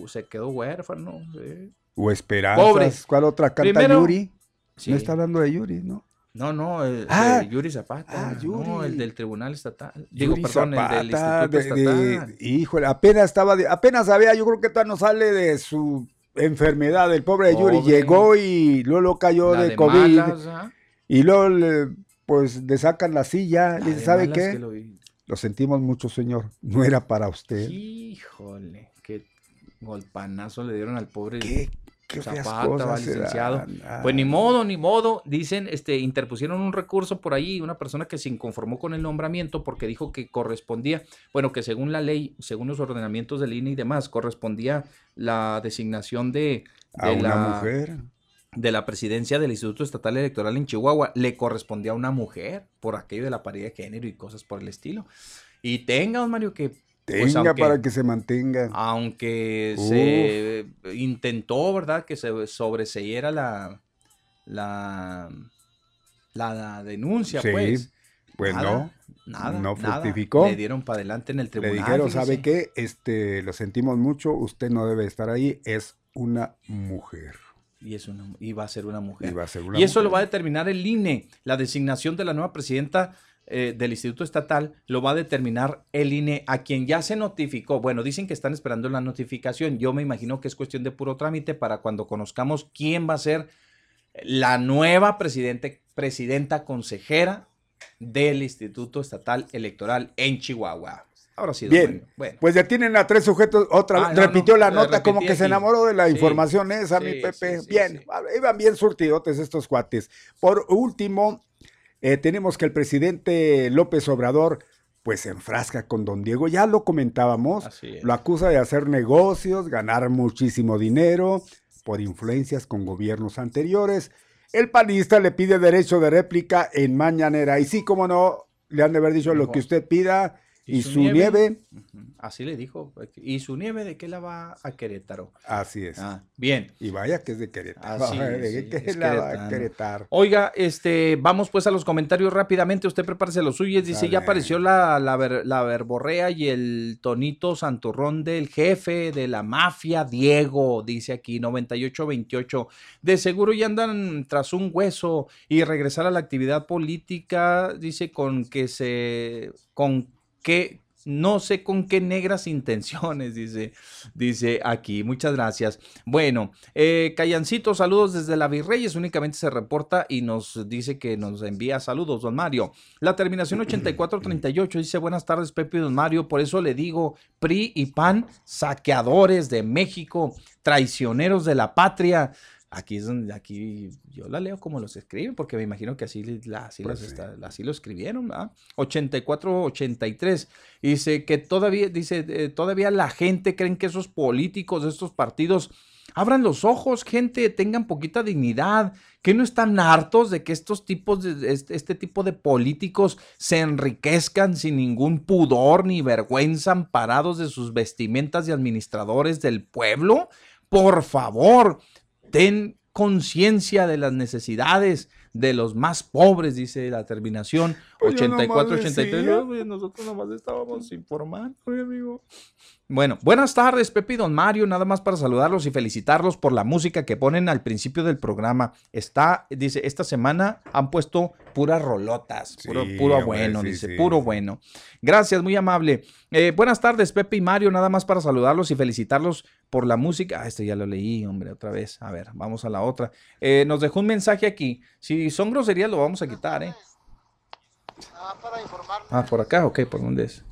se quedó huérfano. O esperanzas. ¿Cuál otra canta Yuri? No está hablando de Yuri, ¿no? No, no, el ah, Yuri Zapata. Ah, Yuri. No, el del Tribunal Estatal. Digo, perdón, el del Instituto Estatal. híjole, apenas estaba, apenas sabía, yo creo que todavía no sale de su enfermedad. El pobre, Yuri llegó y luego cayó de, COVID. y luego, pues, le sacan la silla. y ¿sabe qué? Lo, sentimos mucho, señor. No era para usted. Híjole, qué golpanazo le dieron al pobre. ¿Qué Zapata, licenciado. Pues ni modo, ni modo. Dicen, este, interpusieron un recurso por ahí, una persona que se inconformó con el nombramiento porque dijo que correspondía, bueno, que según la ley, según los ordenamientos de línea y demás, correspondía la designación de, de una mujer. De la presidencia del Instituto Estatal Electoral en Chihuahua, le correspondía a una mujer por aquello de la paridad de género y cosas por el estilo. Y tenga, Mario, que pues para que se mantenga. Aunque se intentó, ¿verdad? Que se sobreseyera la, la, la denuncia, pues. Pues no, nada, no fructificó. Le dieron para adelante en el tribunal. Le dijeron, ¿sabe qué? Este, lo sentimos mucho, usted no debe estar ahí, es una mujer. Y, es una, y va a ser una mujer. Y, va a ser una y eso lo va a determinar el INE, la designación de la nueva presidenta eh, del Instituto Estatal lo va a determinar el INE a quien ya se notificó. Bueno, dicen que están esperando la notificación. Yo me imagino que es cuestión de puro trámite para cuando conozcamos quién va a ser la nueva presidente, presidenta consejera del InstitutoEstatal Electoral en Chihuahua. Ahora sí. Bien, bueno. pues detienen a tres sujetos, otra ah, repitió la nota como que se enamoró de la información esa, mi Pepe. bien, iban bien surtidotes estos cuates. Por último, eh, tenemos que el presidente López Obrador pues se enfrasca con don Diego, ya lo comentábamos, lo acusa de hacer negocios, ganar muchísimo dinero por influencias con gobiernos anteriores. El panista le pide derecho de réplica en mañanera. Y sí, como no, le han de haber dicho lo que usted pida ¿Y, su, nieve? Así le dijo. ¿Y su nieve de qué la va a Querétaro? Así es. Ah, bien. Y vaya que es de Querétaro. Así ¿De qué la va a Querétaro? Oiga, este, vamos pues a los comentarios rápidamente. Usted prepárese los suyos. Dice, ya apareció la, la, la verborrea y el tonito santurrón del jefe de la mafia, Diego, dice aquí, 9828. De seguro ya andan tras un hueso y regresar a la actividad política, dice, con que se, con que no sé con qué negras intenciones, dice, dice aquí. Muchas gracias. Bueno, eh, Callancito, saludos desde la Virreyes. Únicamente se reporta y nos dice que nos envía saludos, don Mario. La terminación 8438 dice, buenas tardes, Pepe y don Mario. Por eso le digo, PRI y PAN, saqueadores de México, traicioneros de la patria. Aquí es donde, aquí yo la leo como los escriben, porque me imagino que así, la, así, pues así lo escribieron, ¿verdad? 84-83. Dice que todavía, dice, eh, todavía la gente creen que esos políticos de estos partidos abran los ojos, gente, tengan poquita dignidad, que no están hartos de que estos tipos de, este, este tipo de políticos se enriquezcan sin ningún pudor ni vergüenza, amparados de sus vestimentas de administradores del pueblo. Por favor, ten conciencia de las necesidades de los más pobres, dice la terminación 84-83. Pues nosotros nomás estábamos informando, amigo. Bueno, buenas tardes, Pepe y Don Mario. Nada más para saludarlos y felicitarlos por la música que ponen al principio del programa. Está, dice, esta semana han puesto puras rolotas, puro, puro bueno, dice, puro bueno. Gracias, muy amable. Eh, buenas tardes, Pepe y Mario. Nada más para saludarlos y felicitarlos por la música. Ah, este ya lo leí, hombre, otra vez. A ver, vamos a la otra. Eh, nos dejó un mensaje aquí. Si son groserías, lo vamos a quitar, ¿eh? Ah, por acá, ok, ¿por dónde es?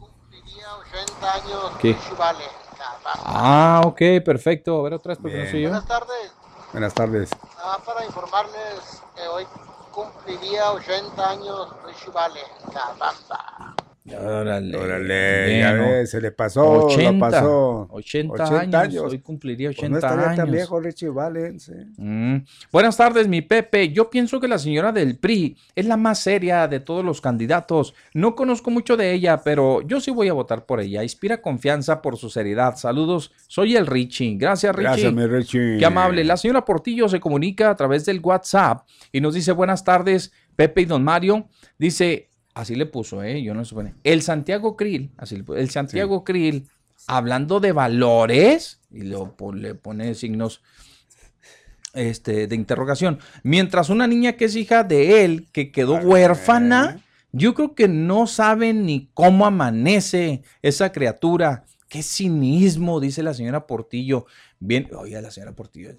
Ah, ok, perfecto. A ver otra vez porque no soy yo. Buenas tardes. Buenas tardes. Ah, para informarles que hoy cumpliría 80 años Richie Vale. Órale. Órale, ya ves, se le pasó, 80, lo pasó. 80, 80 años, hoy cumpliría 80 pues no años. tan viejo Richie Valens. Mm. Buenas tardes, mi Pepe. Yo pienso que la señora del PRI es la más seria de todos los candidatos. No conozco mucho de ella, pero yo sí voy a votar por ella. Inspira confianza por su seriedad. Saludos, soy el Richie. Gracias, Richie. Gracias, mi Richie. Qué amable. La señora Portillo se comunica a través del WhatsApp y nos dice buenas tardes, Pepe y don Mario. Dice, Así le puso, ¿eh? Yo no supone. El Santiago Krill, así le puso, el Santiago Krill, hablando de valores, y lo, le pone signos este, de interrogación. Mientras una niña que es hija de él, que quedó huérfana, yo creo que no sabe ni cómo amanece esa criatura. Qué cinismo, dice la señora Portillo. Bien, oye, la señora Portillo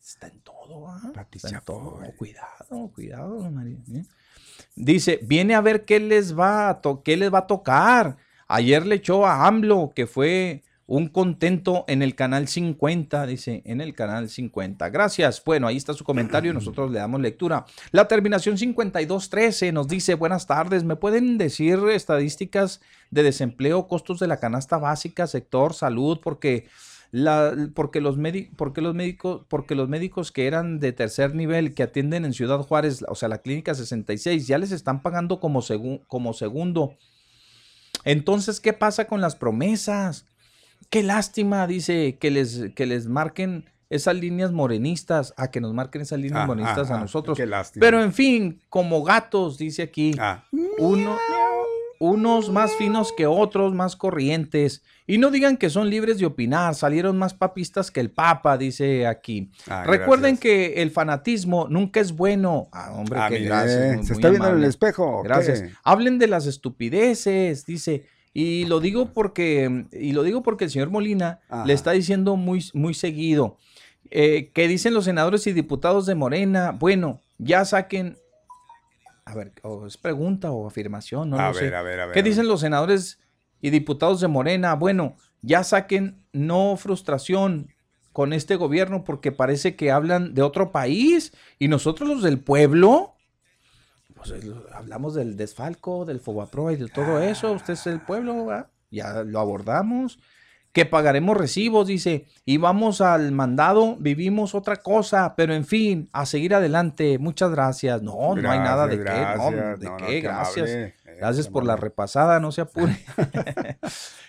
está en todo, ¿ah? Está en todo. Cuidado, cuidado, María. ¿eh? Dice, viene a ver qué les va a, qué les va a tocar. Ayer le echó a AMLO, que fue un contento en el canal 50, dice, en el canal 50. Gracias. Bueno, ahí está su comentario, nosotros le damos lectura. La terminación 5213 nos dice, buenas tardes, ¿me pueden decir estadísticas de desempleo, costos de la canasta básica, sector salud? Porque porque, los porque, los médicos, porque los médicos que eran de tercer nivel que atienden en Ciudad Juárez, o sea, la clínica 66, ya les están pagando como, como segundo. Entonces, ¿qué pasa con las promesas? Qué lástima, dice, que les, que les marquen esas líneas morenistas, a que nos marquen esas líneas ah, morenistas a nosotros. Pero en fin, como gatos, dice aquí, ah. uno, unos más finos que otros, más corrientes. Y no digan que son libres de opinar, salieron más papistas que el Papa, dice aquí. Ah, Recuerden que el fanatismo nunca es bueno. Ah, hombre, ah, gracias. Se está viendo en el espejo. Gracias. Hablen de las estupideces, dice. Y lo digo porque, y lo digo porque el señor Molina le está diciendo muy, muy seguido. Eh, que dicen los senadores y diputados de Morena, bueno, ya saquen a ver, o es pregunta o afirmación, no a lo ver, sé. A ver, a ver, ¿Qué dicen los senadores y diputados de Morena? Bueno, ya saquen no frustración con este gobierno porque parece que hablan de otro país y nosotros los del pueblo, pues hablamos del desfalco, del Fobaproa y de todo ah. eso. Usted es el pueblo, ya lo abordamos que pagaremos recibos, dice, y vamos al mandado, vivimos otra cosa, pero en fin, a seguir adelante, muchas gracias. No, no hay nada de qué, no, de qué, gracias. Gracias por la repasada, no se apure.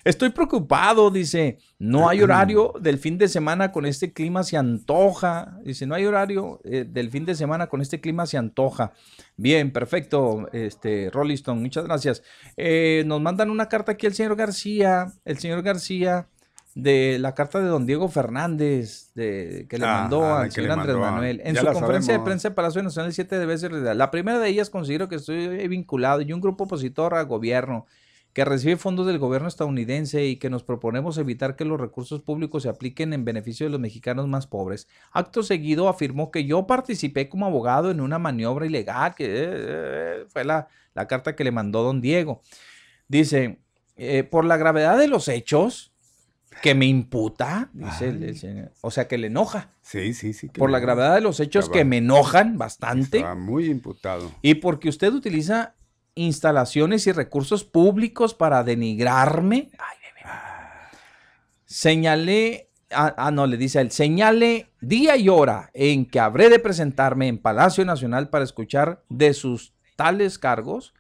Estoy preocupado, dice. No hay horario del fin de semana con este clima se antoja. Dice, no hay horario eh, del fin de semana con este clima se antoja. Bien, perfecto, este, Rolliston, muchas gracias. Eh, nos mandan una carta aquí el señor García. El señor García de la carta de don Diego Fernández de, que le mandó al señor Andrés Manuel en su conferencia de prensa de Palacio Nacional el 7 de veces la primera de ellas considero que estoy vinculado y un grupo opositor al gobierno que recibe fondos del gobierno estadounidense y que nos proponemos evitar que los recursos públicos se apliquen en beneficio de los mexicanos más pobres. Acto seguido afirmó que yo participé como abogado en una maniobra ilegal, que eh, eh, fue la, la, carta que le mandó don Diego. Dice, eh, por la gravedad de los hechos, que me imputa, dice el, señor. O sea, que le enoja. Sí, sí, sí. Por la gravedad de los hechos que me enojan bastante. Está muy imputado. Y porque usted utiliza instalaciones y recursos públicos para denigrarme. Ay, bebé. Señalé, ah, ah, no, le dice a él, señale día y hora en que habré de presentarme en Palacio Nacional para escuchar de sus tales cargos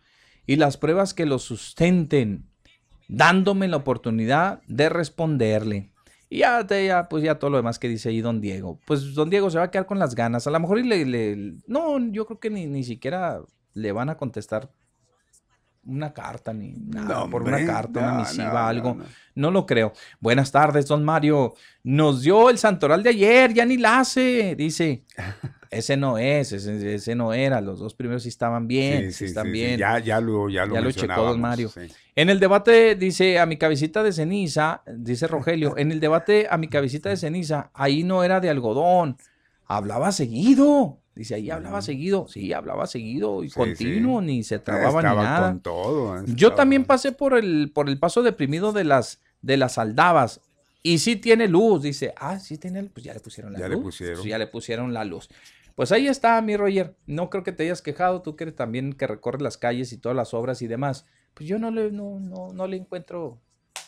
y las pruebas que los sustenten dándome la oportunidad de responderle. Y ya, ya, pues ya todo lo demás que dice ahí don Diego. Pues don Diego se va a quedar con las ganas. A lo mejor le, le no, yo creo que ni, ni siquiera le van a contestar una carta ni nada, por una carta, una misiva, algo. No, lo creo. Buenas tardes, don Mario. Nos dio el santoral de ayer, ya ni la hace, dice. Ese no es, ese, no era. Los dos primeros sí estaban bien, sí, están bien. Ya, ya lo, ya lo, checó don Mario. En el debate, dice, a mi cabecita de ceniza, dice Rogelio, en el debate a mi cabecita de ceniza, ahí no era de algodón, hablaba seguido. Dice, ahí hablaba seguido. Sí, hablaba seguido y continuo, ni se trababa ni nada. Con todo, Yo también pasé por el, por el paso deprimido de las, de las aldabas. Y sí tiene luz. Dice, ah, sí tiene luz. Pues ya le pusieron la ya luz. Le pusieron. ya le pusieron la luz. Pues ahí está, mi Roger. No creo que te hayas quejado. Tú que eres también que recorres las calles y todas las obras y demás. Pues yo no le, no, no, no le encuentro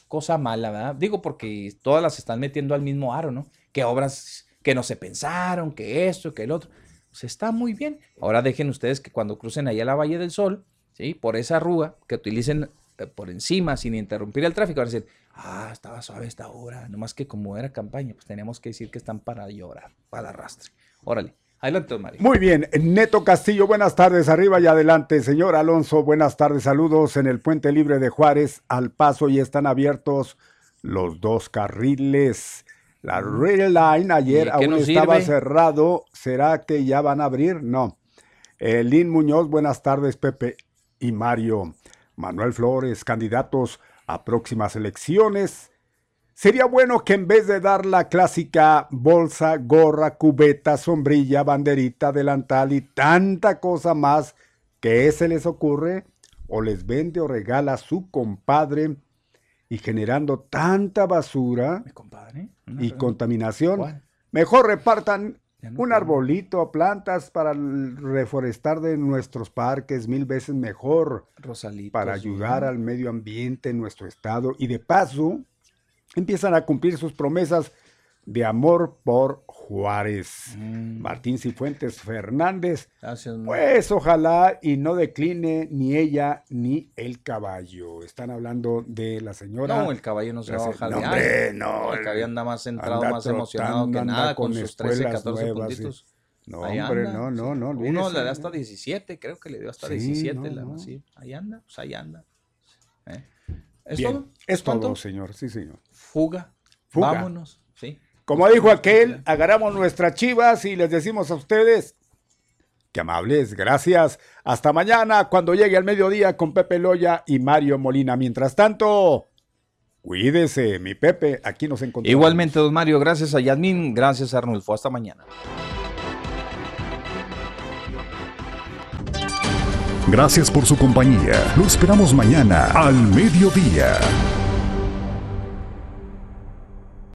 cosa mala, ¿verdad? Digo, porque todas las están metiendo al mismo aro, ¿no? Que obras que no se pensaron, que esto, que el otro pues, está muy bien. Ahora dejen ustedes que cuando crucen allá la Valle del Sol, ¿sí? por esa arruga, que utilicen eh, por encima sin interrumpir el tráfico, van a decir, ah, estaba suave esta hora, nomás que como era campaña, pues teníamos que decir que están para llorar, para arrastre. Órale. Adelante, Mario. Muy bien, Neto Castillo, buenas tardes, arriba y adelante. Señor Alonso, buenas tardes, saludos en el Puente Libre de Juárez, al paso y están abiertos los dos carriles. La Rail Line ayer aún estaba cerrado. ¿Será que ya van a abrir? No. Eh, Lin Muñoz, buenas tardes, Pepe y Mario. Manuel Flores, candidatos a próximas elecciones. Sería bueno que en vez de dar la clásica bolsa, gorra, cubeta, sombrilla, banderita, delantal y tanta cosa más que se les ocurre, o les vende o regala su compadre y generando tanta basura y contaminación, mejor repartan un arbolito plantas para reforestar de nuestros parques mil veces mejor para ayudar al medio ambiente en nuestro estado. Y de paso empiezan a cumplir sus promesas de amor por Juárez. Mm. Martín Cifuentes Fernández. pues ojalá y no decline ni ella ni el caballo. Están hablando de la señora. No, el caballo no se va a bajar no, hombre, no, el caballo anda más centrado, más emocionado que nada con, sus 13, 14 puntitos. No, hombre, no, no, no. Uno le da hasta 17, creo que le dio hasta 17. la, sí. Ahí anda, pues ahí anda. ¿Eh? ¿Es todo? Es todo, señor, sí, señor. Fuga. Fuga. Vámonos, sí. Como dijo aquel, agarramos nuestras chivas y les decimos a ustedes, que amables, gracias. Hasta mañana cuando llegue al mediodía con Pepe Loya y Mario Molina. Mientras tanto, cuídese, mi Pepe, aquí nos encontramos. Igualmente, don Mario, gracias a Yadmin, gracias a Arnulfo. Hasta mañana. Gracias por su compañía. Lo esperamos mañana al mediodía.